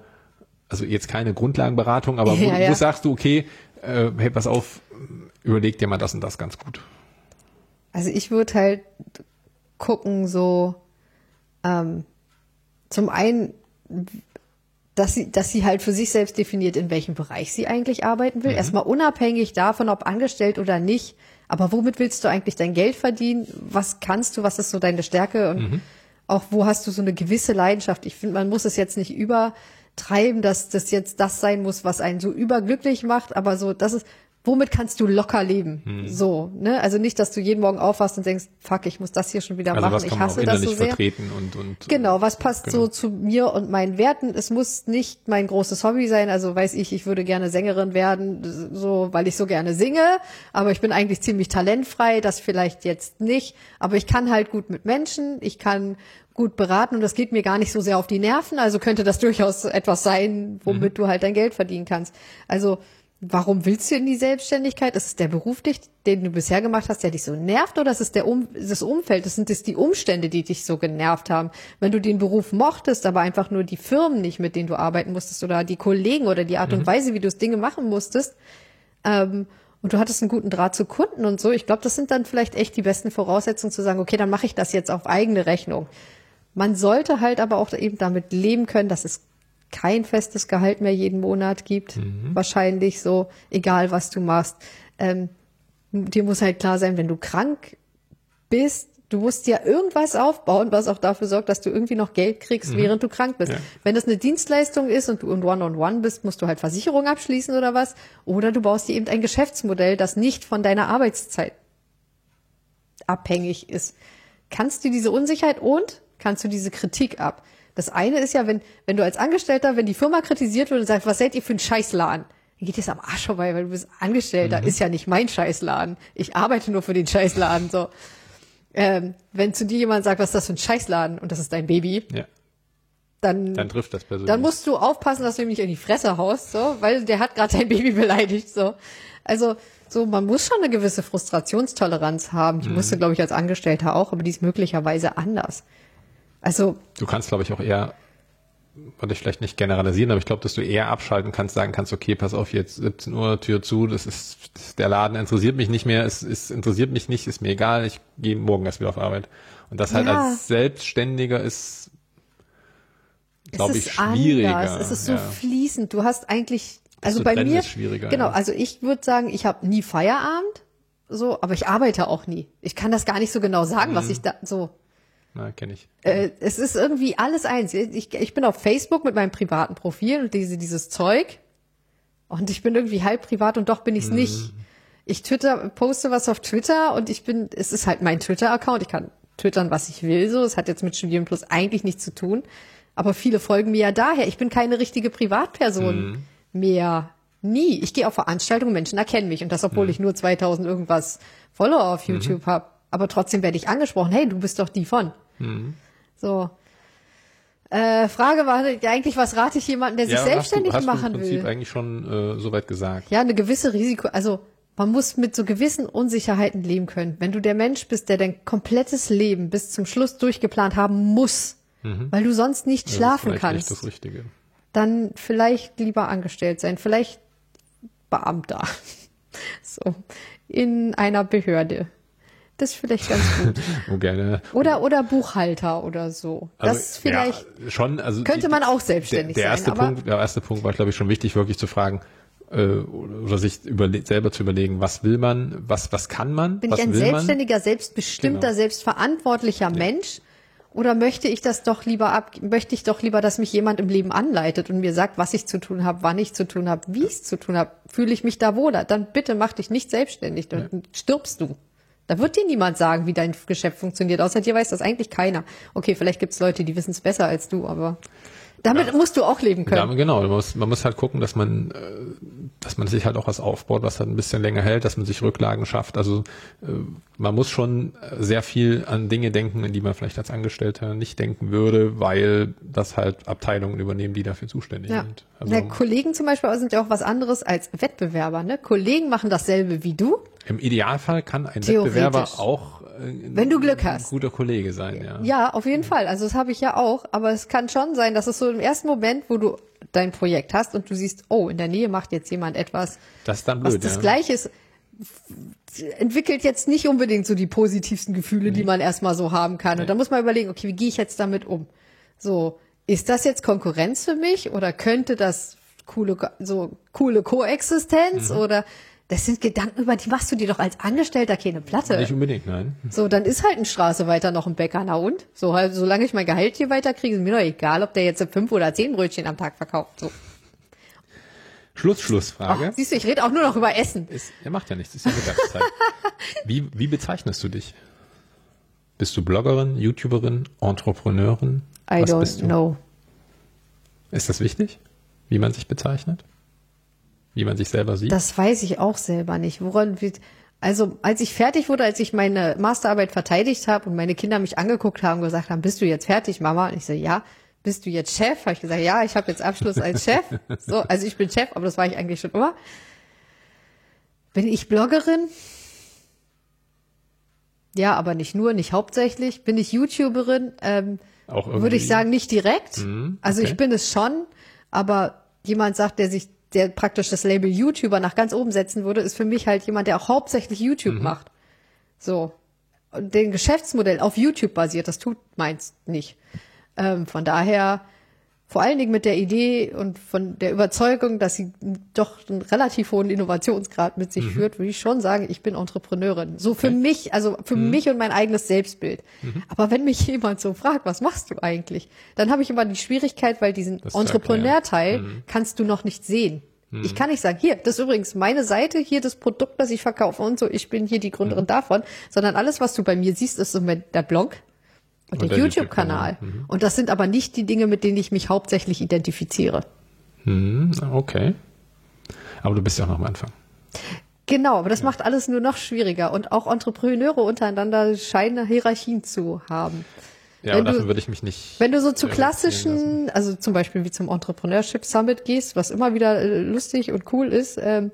Speaker 1: also jetzt keine Grundlagenberatung, aber wo,
Speaker 2: Ja, ja.
Speaker 1: wo sagst du, okay, äh, hey, pass auf, überleg dir mal das und das ganz gut.
Speaker 2: Also ich würde halt gucken, so ähm, zum einen, dass sie, dass sie halt für sich selbst definiert, in welchem Bereich sie eigentlich arbeiten will. Erstmal unabhängig davon, ob angestellt oder nicht. Aber womit willst du eigentlich dein Geld verdienen? Was kannst du? Was ist so deine Stärke? Und auch wo hast du so eine gewisse Leidenschaft? Ich finde, man muss es jetzt nicht übertreiben, dass das jetzt das sein muss, was einen so überglücklich macht. Aber so, das ist, womit kannst du locker leben? So, ne? Also nicht, dass du jeden Morgen aufwachst und denkst, fuck, ich muss das hier schon wieder
Speaker 1: Also
Speaker 2: machen. Ich hasse das so sehr.
Speaker 1: vertreten und, und
Speaker 2: Genau, was passt
Speaker 1: Genau.
Speaker 2: so zu mir und meinen Werten? Es muss nicht mein großes Hobby sein. Also weiß ich, ich würde gerne Sängerin werden, so, weil ich so gerne singe. Aber ich bin eigentlich ziemlich talentfrei. Das vielleicht jetzt nicht. Aber ich kann halt gut mit Menschen. Ich kann gut beraten und das geht mir gar nicht so sehr auf die Nerven. Also könnte das durchaus etwas sein, womit du halt dein Geld verdienen kannst. Also Warum willst du in die Selbstständigkeit? Ist es der Beruf, dich, den du bisher gemacht hast, der dich so nervt, oder ist es der um, das Umfeld? Das sind es die Umstände, die dich so genervt haben. Wenn du den Beruf mochtest, aber einfach nur die Firmen nicht, mit denen du arbeiten musstest, oder die Kollegen oder die Art und Weise, wie du es Dinge machen musstest, ähm, und du hattest einen guten Draht zu Kunden und so, ich glaube, das sind dann vielleicht echt die besten Voraussetzungen zu sagen, okay, dann mache ich das jetzt auf eigene Rechnung. Man sollte halt aber auch eben damit leben können, dass es kein festes Gehalt mehr jeden Monat gibt. Wahrscheinlich so, egal was du machst. Ähm, dir muss halt klar sein, wenn du krank bist, du musst ja irgendwas aufbauen, was auch dafür sorgt, dass du irgendwie noch Geld kriegst, während du krank bist.
Speaker 1: Ja.
Speaker 2: Wenn das eine Dienstleistung ist und du in One-on-One bist, musst du halt Versicherung abschließen oder was. Oder du baust dir eben ein Geschäftsmodell, das nicht von deiner Arbeitszeit abhängig ist. Kannst du diese Unsicherheit und kannst du diese Kritik ab? Das eine ist ja, wenn, wenn du als Angestellter, wenn die Firma kritisiert wird und sagt, was seid ihr für ein Scheißladen? Dann geht es am Arsch vorbei, weil du bist Angestellter, ist ja nicht mein Scheißladen. Ich arbeite nur für den Scheißladen, so. Ähm, wenn zu dir jemand sagt, was ist das für ein Scheißladen und das ist dein Baby,
Speaker 1: ja,
Speaker 2: dann,
Speaker 1: dann trifft das persönlich.
Speaker 2: dann musst du aufpassen, dass du ihm nicht in die Fresse haust, so, weil der hat gerade dein Baby beleidigt, so. Also, so, man muss schon eine gewisse Frustrationstoleranz haben. Die musste, glaube ich, als Angestellter auch, aber die ist möglicherweise anders. Also,
Speaker 1: Du kannst, glaube ich, auch eher, wollte ich vielleicht nicht generalisieren, aber ich glaube, dass du eher abschalten kannst, sagen kannst, okay, pass auf, jetzt 17 Uhr, Tür zu, das ist, das, der Laden interessiert mich nicht mehr, es, es interessiert mich nicht, ist mir egal, ich gehe morgen erst wieder auf Arbeit. Und das halt
Speaker 2: Ja.
Speaker 1: als Selbstständiger ist, glaube
Speaker 2: es
Speaker 1: ich,
Speaker 2: ist
Speaker 1: schwieriger.
Speaker 2: anders. Es ist so
Speaker 1: ja.
Speaker 2: fließend. Du hast eigentlich, also bei mir,
Speaker 1: ist schwieriger,
Speaker 2: genau,
Speaker 1: ja.
Speaker 2: also ich würde sagen, ich habe nie Feierabend. so, aber ich arbeite auch nie. Ich kann das gar nicht so genau sagen, was ich da so.
Speaker 1: Na, kenne ich.
Speaker 2: Äh, es ist irgendwie alles eins. Ich, ich bin auf Facebook mit meinem privaten Profil und diese, dieses Zeug. Und ich bin irgendwie halb privat und doch bin ich es nicht. Ich Twitter, poste was auf Twitter und ich bin, es ist halt mein Twitter-Account. Ich kann twittern, was ich will, so. Es hat jetzt mit Studieren Plus eigentlich nichts zu tun. Aber viele folgen mir ja daher. Ich bin keine richtige Privatperson mehr. Nie. Ich gehe auf Veranstaltungen, Menschen erkennen mich. Und das, obwohl ich nur 2000 irgendwas Follower auf YouTube habe. Aber trotzdem werde ich angesprochen. Hey, du bist doch die von. So. Äh, Frage war eigentlich, was rate ich jemandem, der sich
Speaker 1: Ja,
Speaker 2: selbstständig
Speaker 1: hast du, hast
Speaker 2: machen
Speaker 1: du im Prinzip
Speaker 2: will?
Speaker 1: eigentlich schon äh, soweit gesagt.
Speaker 2: Ja, eine gewisse Risiko, also man muss mit so gewissen Unsicherheiten leben können. Wenn du der Mensch bist, der dein komplettes Leben bis zum Schluss durchgeplant haben muss, weil du sonst nicht
Speaker 1: Das ist
Speaker 2: schlafen
Speaker 1: nicht
Speaker 2: kannst,
Speaker 1: das Richtige.
Speaker 2: dann vielleicht lieber angestellt sein, vielleicht Beamter. So, in einer Behörde. Das ist vielleicht ganz gut.
Speaker 1: Oh, gerne.
Speaker 2: Oder, oder Buchhalter oder so. Das
Speaker 1: Also,
Speaker 2: ist vielleicht,
Speaker 1: ja, schon, also
Speaker 2: könnte man auch selbstständig
Speaker 1: der, der erste
Speaker 2: sein.
Speaker 1: Punkt, der erste Punkt war, glaube ich, schon wichtig, wirklich zu fragen äh, oder sich überle selber zu überlegen, was will man, was was kann man,
Speaker 2: bin ich ein
Speaker 1: will man.
Speaker 2: selbstständiger, selbstbestimmter,
Speaker 1: Genau.
Speaker 2: selbstverantwortlicher Mensch? Oder möchte ich das doch lieber ab, möchte ich doch lieber, dass mich jemand im Leben anleitet und mir sagt, was ich zu tun habe, wann ich zu tun habe, wie ich es zu tun habe, fühle ich mich da wohler, dann bitte mach dich nicht selbstständig, dann stirbst du. Da wird dir niemand sagen, wie dein Geschäft funktioniert, außer dir weiß das eigentlich keiner. Okay, vielleicht gibt es Leute, die wissen es besser als du, aber damit musst du auch leben können.
Speaker 1: Ja, genau, man muss, man muss halt gucken, dass man, äh, dass man sich halt auch was aufbaut, was halt ein bisschen länger hält, dass man sich Rücklagen schafft. Also äh, man muss schon sehr viel an Dinge denken, in die man vielleicht als Angestellter nicht denken würde, weil das halt Abteilungen übernehmen, die dafür zuständig
Speaker 2: Ja.
Speaker 1: sind. Also
Speaker 2: Na, Kollegen zum Beispiel sind ja auch was anderes als Wettbewerber. Ne? Kollegen machen dasselbe wie du.
Speaker 1: Im Idealfall kann ein. Wettbewerber auch äh,
Speaker 2: Wenn du Glück hast.
Speaker 1: ein guter Kollege sein. Ja.
Speaker 2: Ja, auf jeden Fall. Also das habe ich ja auch. Aber es kann schon sein, dass es so im ersten Moment, wo du dein Projekt hast und du siehst, oh, in der Nähe macht jetzt jemand etwas,
Speaker 1: Das ist dann
Speaker 2: was
Speaker 1: blöd.
Speaker 2: das
Speaker 1: ja.
Speaker 2: Gleiche ist, entwickelt jetzt nicht unbedingt so die positivsten Gefühle, die man erstmal so haben kann. Und da muss man überlegen, okay, wie gehe ich jetzt damit um? So, ist das jetzt Konkurrenz für mich oder könnte das coole, so coole Koexistenz
Speaker 1: Mhm.
Speaker 2: oder das sind Gedanken, über die machst du dir doch als Angestellter keine Platte.
Speaker 1: Nicht unbedingt, nein.
Speaker 2: So, dann ist halt eine Straße weiter noch ein Bäcker. Na und? So, halt, solange ich mein Gehalt hier weiterkriege, ist mir doch egal, ob der jetzt fünf oder zehn Brötchen am Tag verkauft. So.
Speaker 1: Schluss,
Speaker 2: Ach,
Speaker 1: Schlussfrage.
Speaker 2: siehst du, ich rede auch nur noch über Essen.
Speaker 1: Ist, er macht ja nichts, ist ja Mittagszeit. wie, wie bezeichnest du dich? Bist du Bloggerin, YouTuberin, Entrepreneurin?
Speaker 2: I
Speaker 1: Was
Speaker 2: don't
Speaker 1: bist du?
Speaker 2: know.
Speaker 1: Ist das wichtig, wie man sich bezeichnet? Wie man sich selber sieht?
Speaker 2: Das weiß ich auch selber nicht. Woran wird, also, als ich fertig wurde, als ich meine Masterarbeit verteidigt habe und meine Kinder mich angeguckt haben und gesagt haben, bist du jetzt fertig, Mama? Und ich so, ja. Bist du jetzt Chef? Habe ich gesagt, ja, ich habe jetzt Abschluss als Chef. So, also ich bin Chef, aber das war ich eigentlich schon immer. Bin ich Bloggerin? Ja, aber nicht nur, nicht hauptsächlich. Bin ich YouTuberin? Ähm,
Speaker 1: Auch irgendwie-
Speaker 2: würde ich sagen, nicht direkt.
Speaker 1: Mhm,
Speaker 2: Also
Speaker 1: okay.
Speaker 2: ich bin es schon, aber jemand sagt, der sich, der praktisch das Label YouTuber nach ganz oben setzen würde, ist für mich halt jemand, der auch hauptsächlich YouTube
Speaker 1: Mhm.
Speaker 2: macht. So. Und den Geschäftsmodell auf YouTube basiert, das tut meins nicht. Ähm, von daher, vor allen Dingen mit der Idee und von der Überzeugung, dass sie doch einen relativ hohen Innovationsgrad mit
Speaker 1: Mhm.
Speaker 2: sich führt, würde ich schon sagen, ich bin Entrepreneurin. So für mich, also für
Speaker 1: Mhm.
Speaker 2: mich und mein eigenes Selbstbild. Aber wenn mich jemand so fragt, was machst du eigentlich? Dann habe ich immer die Schwierigkeit, weil diesen Entrepreneur-Teil kannst du noch nicht sehen. Ich kann nicht sagen, hier, das ist übrigens meine Seite, hier das Produkt, das ich verkaufe und so, ich bin hier die Gründerin davon, sondern alles, was du bei mir siehst, ist so der Blog und, der,
Speaker 1: der
Speaker 2: YouTube-Kanal.
Speaker 1: YouTube-Kanal.
Speaker 2: Und das sind aber nicht die Dinge, mit denen ich mich hauptsächlich identifiziere.
Speaker 1: Hm, okay. Aber du bist ja auch noch am Anfang.
Speaker 2: Genau, aber das macht alles nur noch schwieriger. Und auch Entrepreneure untereinander scheinen Hierarchien zu haben.
Speaker 1: Ja,
Speaker 2: Wenn
Speaker 1: aber dafür würde ich mich nicht.
Speaker 2: Wenn du so zu klassischen, also zum Beispiel wie zum Entrepreneurship Summit gehst, was immer wieder äh, lustig und cool ist, ähm,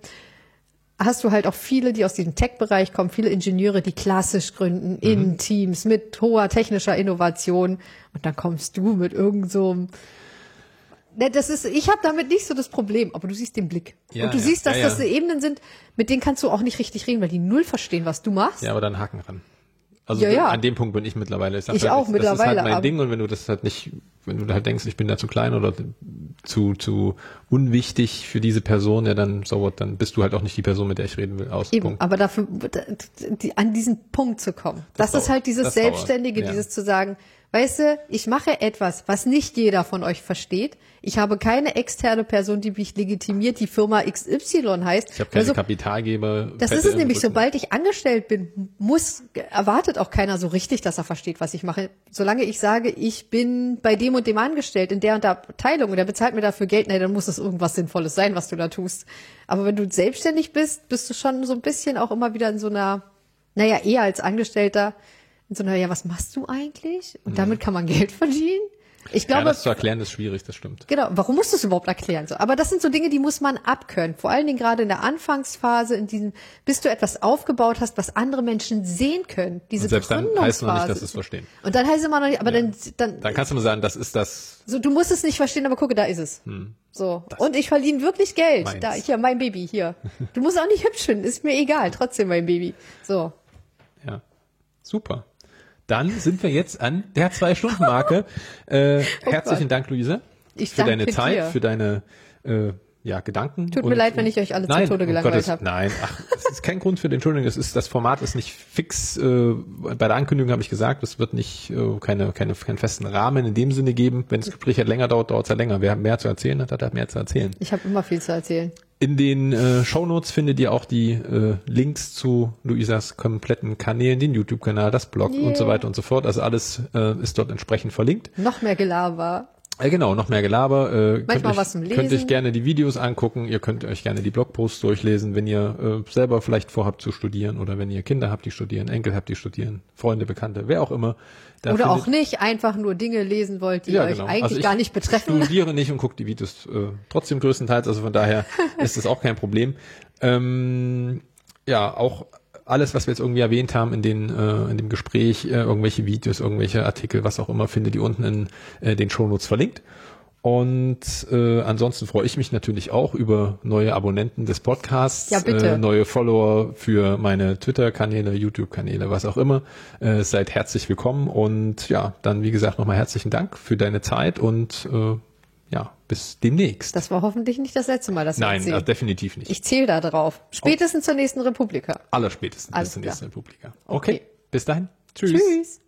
Speaker 2: hast du halt auch viele, die aus diesem Tech-Bereich kommen, viele Ingenieure, die klassisch gründen, in Teams mit hoher technischer Innovation. Und dann kommst du mit irgend so einem Ne, das ist, ich habe damit nicht so das Problem, aber du siehst den Blick.
Speaker 1: Ja,
Speaker 2: und du
Speaker 1: ja,
Speaker 2: siehst, dass
Speaker 1: ja.
Speaker 2: das Ebenen sind, mit denen kannst du auch nicht richtig reden, weil die null verstehen, was du machst.
Speaker 1: Ja, aber dann Haken ran. Also
Speaker 2: Ja, ja.
Speaker 1: an dem Punkt bin ich mittlerweile. sag
Speaker 2: Ich
Speaker 1: halt,
Speaker 2: auch
Speaker 1: das, Das
Speaker 2: mittlerweile,
Speaker 1: ist halt mein Ding und wenn du das halt nicht, wenn du halt denkst, ich bin da zu klein oder zu, zu unwichtig für diese Person, ja dann so what, dann bist du halt auch nicht die Person, mit der ich reden will. Aus.
Speaker 2: Eben,
Speaker 1: Punkt.
Speaker 2: aber dafür, die, an diesen Punkt zu kommen. Das,
Speaker 1: Das
Speaker 2: ist halt
Speaker 1: dauert.
Speaker 2: dieses
Speaker 1: Das dauert,
Speaker 2: Selbstständige,
Speaker 1: ja.
Speaker 2: dieses zu sagen, weißt du, ich mache etwas, was nicht jeder von euch versteht. Ich habe keine externe Person, die mich legitimiert, die Firma XY heißt.
Speaker 1: Ich habe keine
Speaker 2: Also,
Speaker 1: Kapitalgeber.
Speaker 2: das
Speaker 1: Fette
Speaker 2: ist es nämlich,
Speaker 1: Rücken.
Speaker 2: sobald ich angestellt bin, muss, erwartet auch keiner so richtig, dass er versteht, was ich mache. Solange ich sage, ich bin bei dem und dem angestellt, in der und der Abteilung und der bezahlt mir dafür Geld, nee, dann muss es irgendwas Sinnvolles sein, was du da tust. Aber wenn du selbstständig bist, bist du schon so ein bisschen auch immer wieder in so einer, naja, eher als Angestellter, in so einer, ja, was machst du eigentlich? Und damit kann man Geld verdienen? Ich
Speaker 1: Mhm. Ja,
Speaker 2: glaube,
Speaker 1: das zu erklären ist schwierig, das stimmt.
Speaker 2: Genau, warum musst du es überhaupt erklären? So, aber das sind so Dinge, die muss man abkönnen. Vor allen Dingen gerade in der Anfangsphase, in diesem, bis du etwas aufgebaut hast, was andere Menschen sehen können. Diese
Speaker 1: Und selbst dann heißt noch nicht, dass sie es verstehen.
Speaker 2: Und dann heißt es immer noch nicht, aber dann, dann,
Speaker 1: Dann kannst du nur sagen, das ist das.
Speaker 2: so, du musst es nicht verstehen, aber gucke, da ist es. So. Und ich verdiene wirklich Geld.
Speaker 1: Meins.
Speaker 2: Da, hier, mein Baby, hier. Du musst auch nicht hübsch finden, ist mir egal, trotzdem mein Baby. So.
Speaker 1: Ja, super. Dann sind wir jetzt an der Zwei-Stunden-Marke. äh, herzlichen Dank, Luise,
Speaker 2: Oh Ich
Speaker 1: für deine Zeit,
Speaker 2: dir.
Speaker 1: für deine äh, ja, Gedanken.
Speaker 2: Tut mir leid, wenn ich euch alle zu
Speaker 1: nein,
Speaker 2: Tode
Speaker 1: um
Speaker 2: gelangweilt
Speaker 1: Gottes-
Speaker 2: habe.
Speaker 1: Nein, ach, es ist kein Grund für den Entschuldigung. Es ist das Format ist nicht fix. Äh, bei der Ankündigung habe ich gesagt, es wird nicht äh, keine keine keinen festen Rahmen in dem Sinne geben. Wenn das Gespräch halt länger dauert, dauert es halt länger. Wer mehr zu erzählen hat, hat halt mehr zu erzählen.
Speaker 2: Ich habe immer viel zu erzählen.
Speaker 1: In den äh, Shownotes findet ihr auch die äh, Links zu Luisas kompletten Kanälen, den YouTube-Kanal, das Blog
Speaker 2: Yeah.
Speaker 1: und so weiter und so fort. Also alles äh, ist dort entsprechend verlinkt.
Speaker 2: Noch mehr Gelaber.
Speaker 1: Äh, genau, noch mehr Gelaber. Äh, könnt
Speaker 2: Manchmal
Speaker 1: euch,
Speaker 2: was zum
Speaker 1: Könnt euch
Speaker 2: Lesen.
Speaker 1: gerne die Videos angucken. Ihr könnt euch gerne die Blogposts durchlesen, wenn ihr äh, selber vielleicht vorhabt zu studieren oder wenn ihr Kinder habt, die studieren, Enkel habt, die studieren, Freunde, Bekannte, wer auch immer. Da
Speaker 2: Oder auch
Speaker 1: findet-
Speaker 2: nicht einfach nur Dinge lesen wollt, die
Speaker 1: ja,
Speaker 2: euch
Speaker 1: genau.
Speaker 2: eigentlich
Speaker 1: Also ich
Speaker 2: gar nicht betreffen.
Speaker 1: studiere nicht und gucke die Videos äh, trotzdem größtenteils, also von daher ist das auch kein Problem. Ähm, ja, auch alles, was wir jetzt irgendwie erwähnt haben in, den, äh, in dem Gespräch, äh, irgendwelche Videos, irgendwelche Artikel, was auch immer, findet ihr unten in äh, den Shownotes verlinkt. Und äh, ansonsten freue ich mich natürlich auch über neue Abonnenten des Podcasts,
Speaker 2: Ja, bitte.
Speaker 1: Äh, neue Follower für meine Twitter-Kanäle, YouTube-Kanäle, was auch immer. Äh, seid herzlich willkommen und ja, dann wie gesagt nochmal herzlichen Dank für deine Zeit und äh, ja, bis demnächst.
Speaker 2: Das war hoffentlich nicht das letzte Mal, dass wir
Speaker 1: Nein, also definitiv nicht.
Speaker 2: Ich zähle da drauf. Spätestens zur nächsten Republika.
Speaker 1: Allerspätestens
Speaker 2: Alles
Speaker 1: bis zur nächsten Republika. Okay.
Speaker 2: Okay.
Speaker 1: bis dahin. Tschüss.
Speaker 2: Tschüss.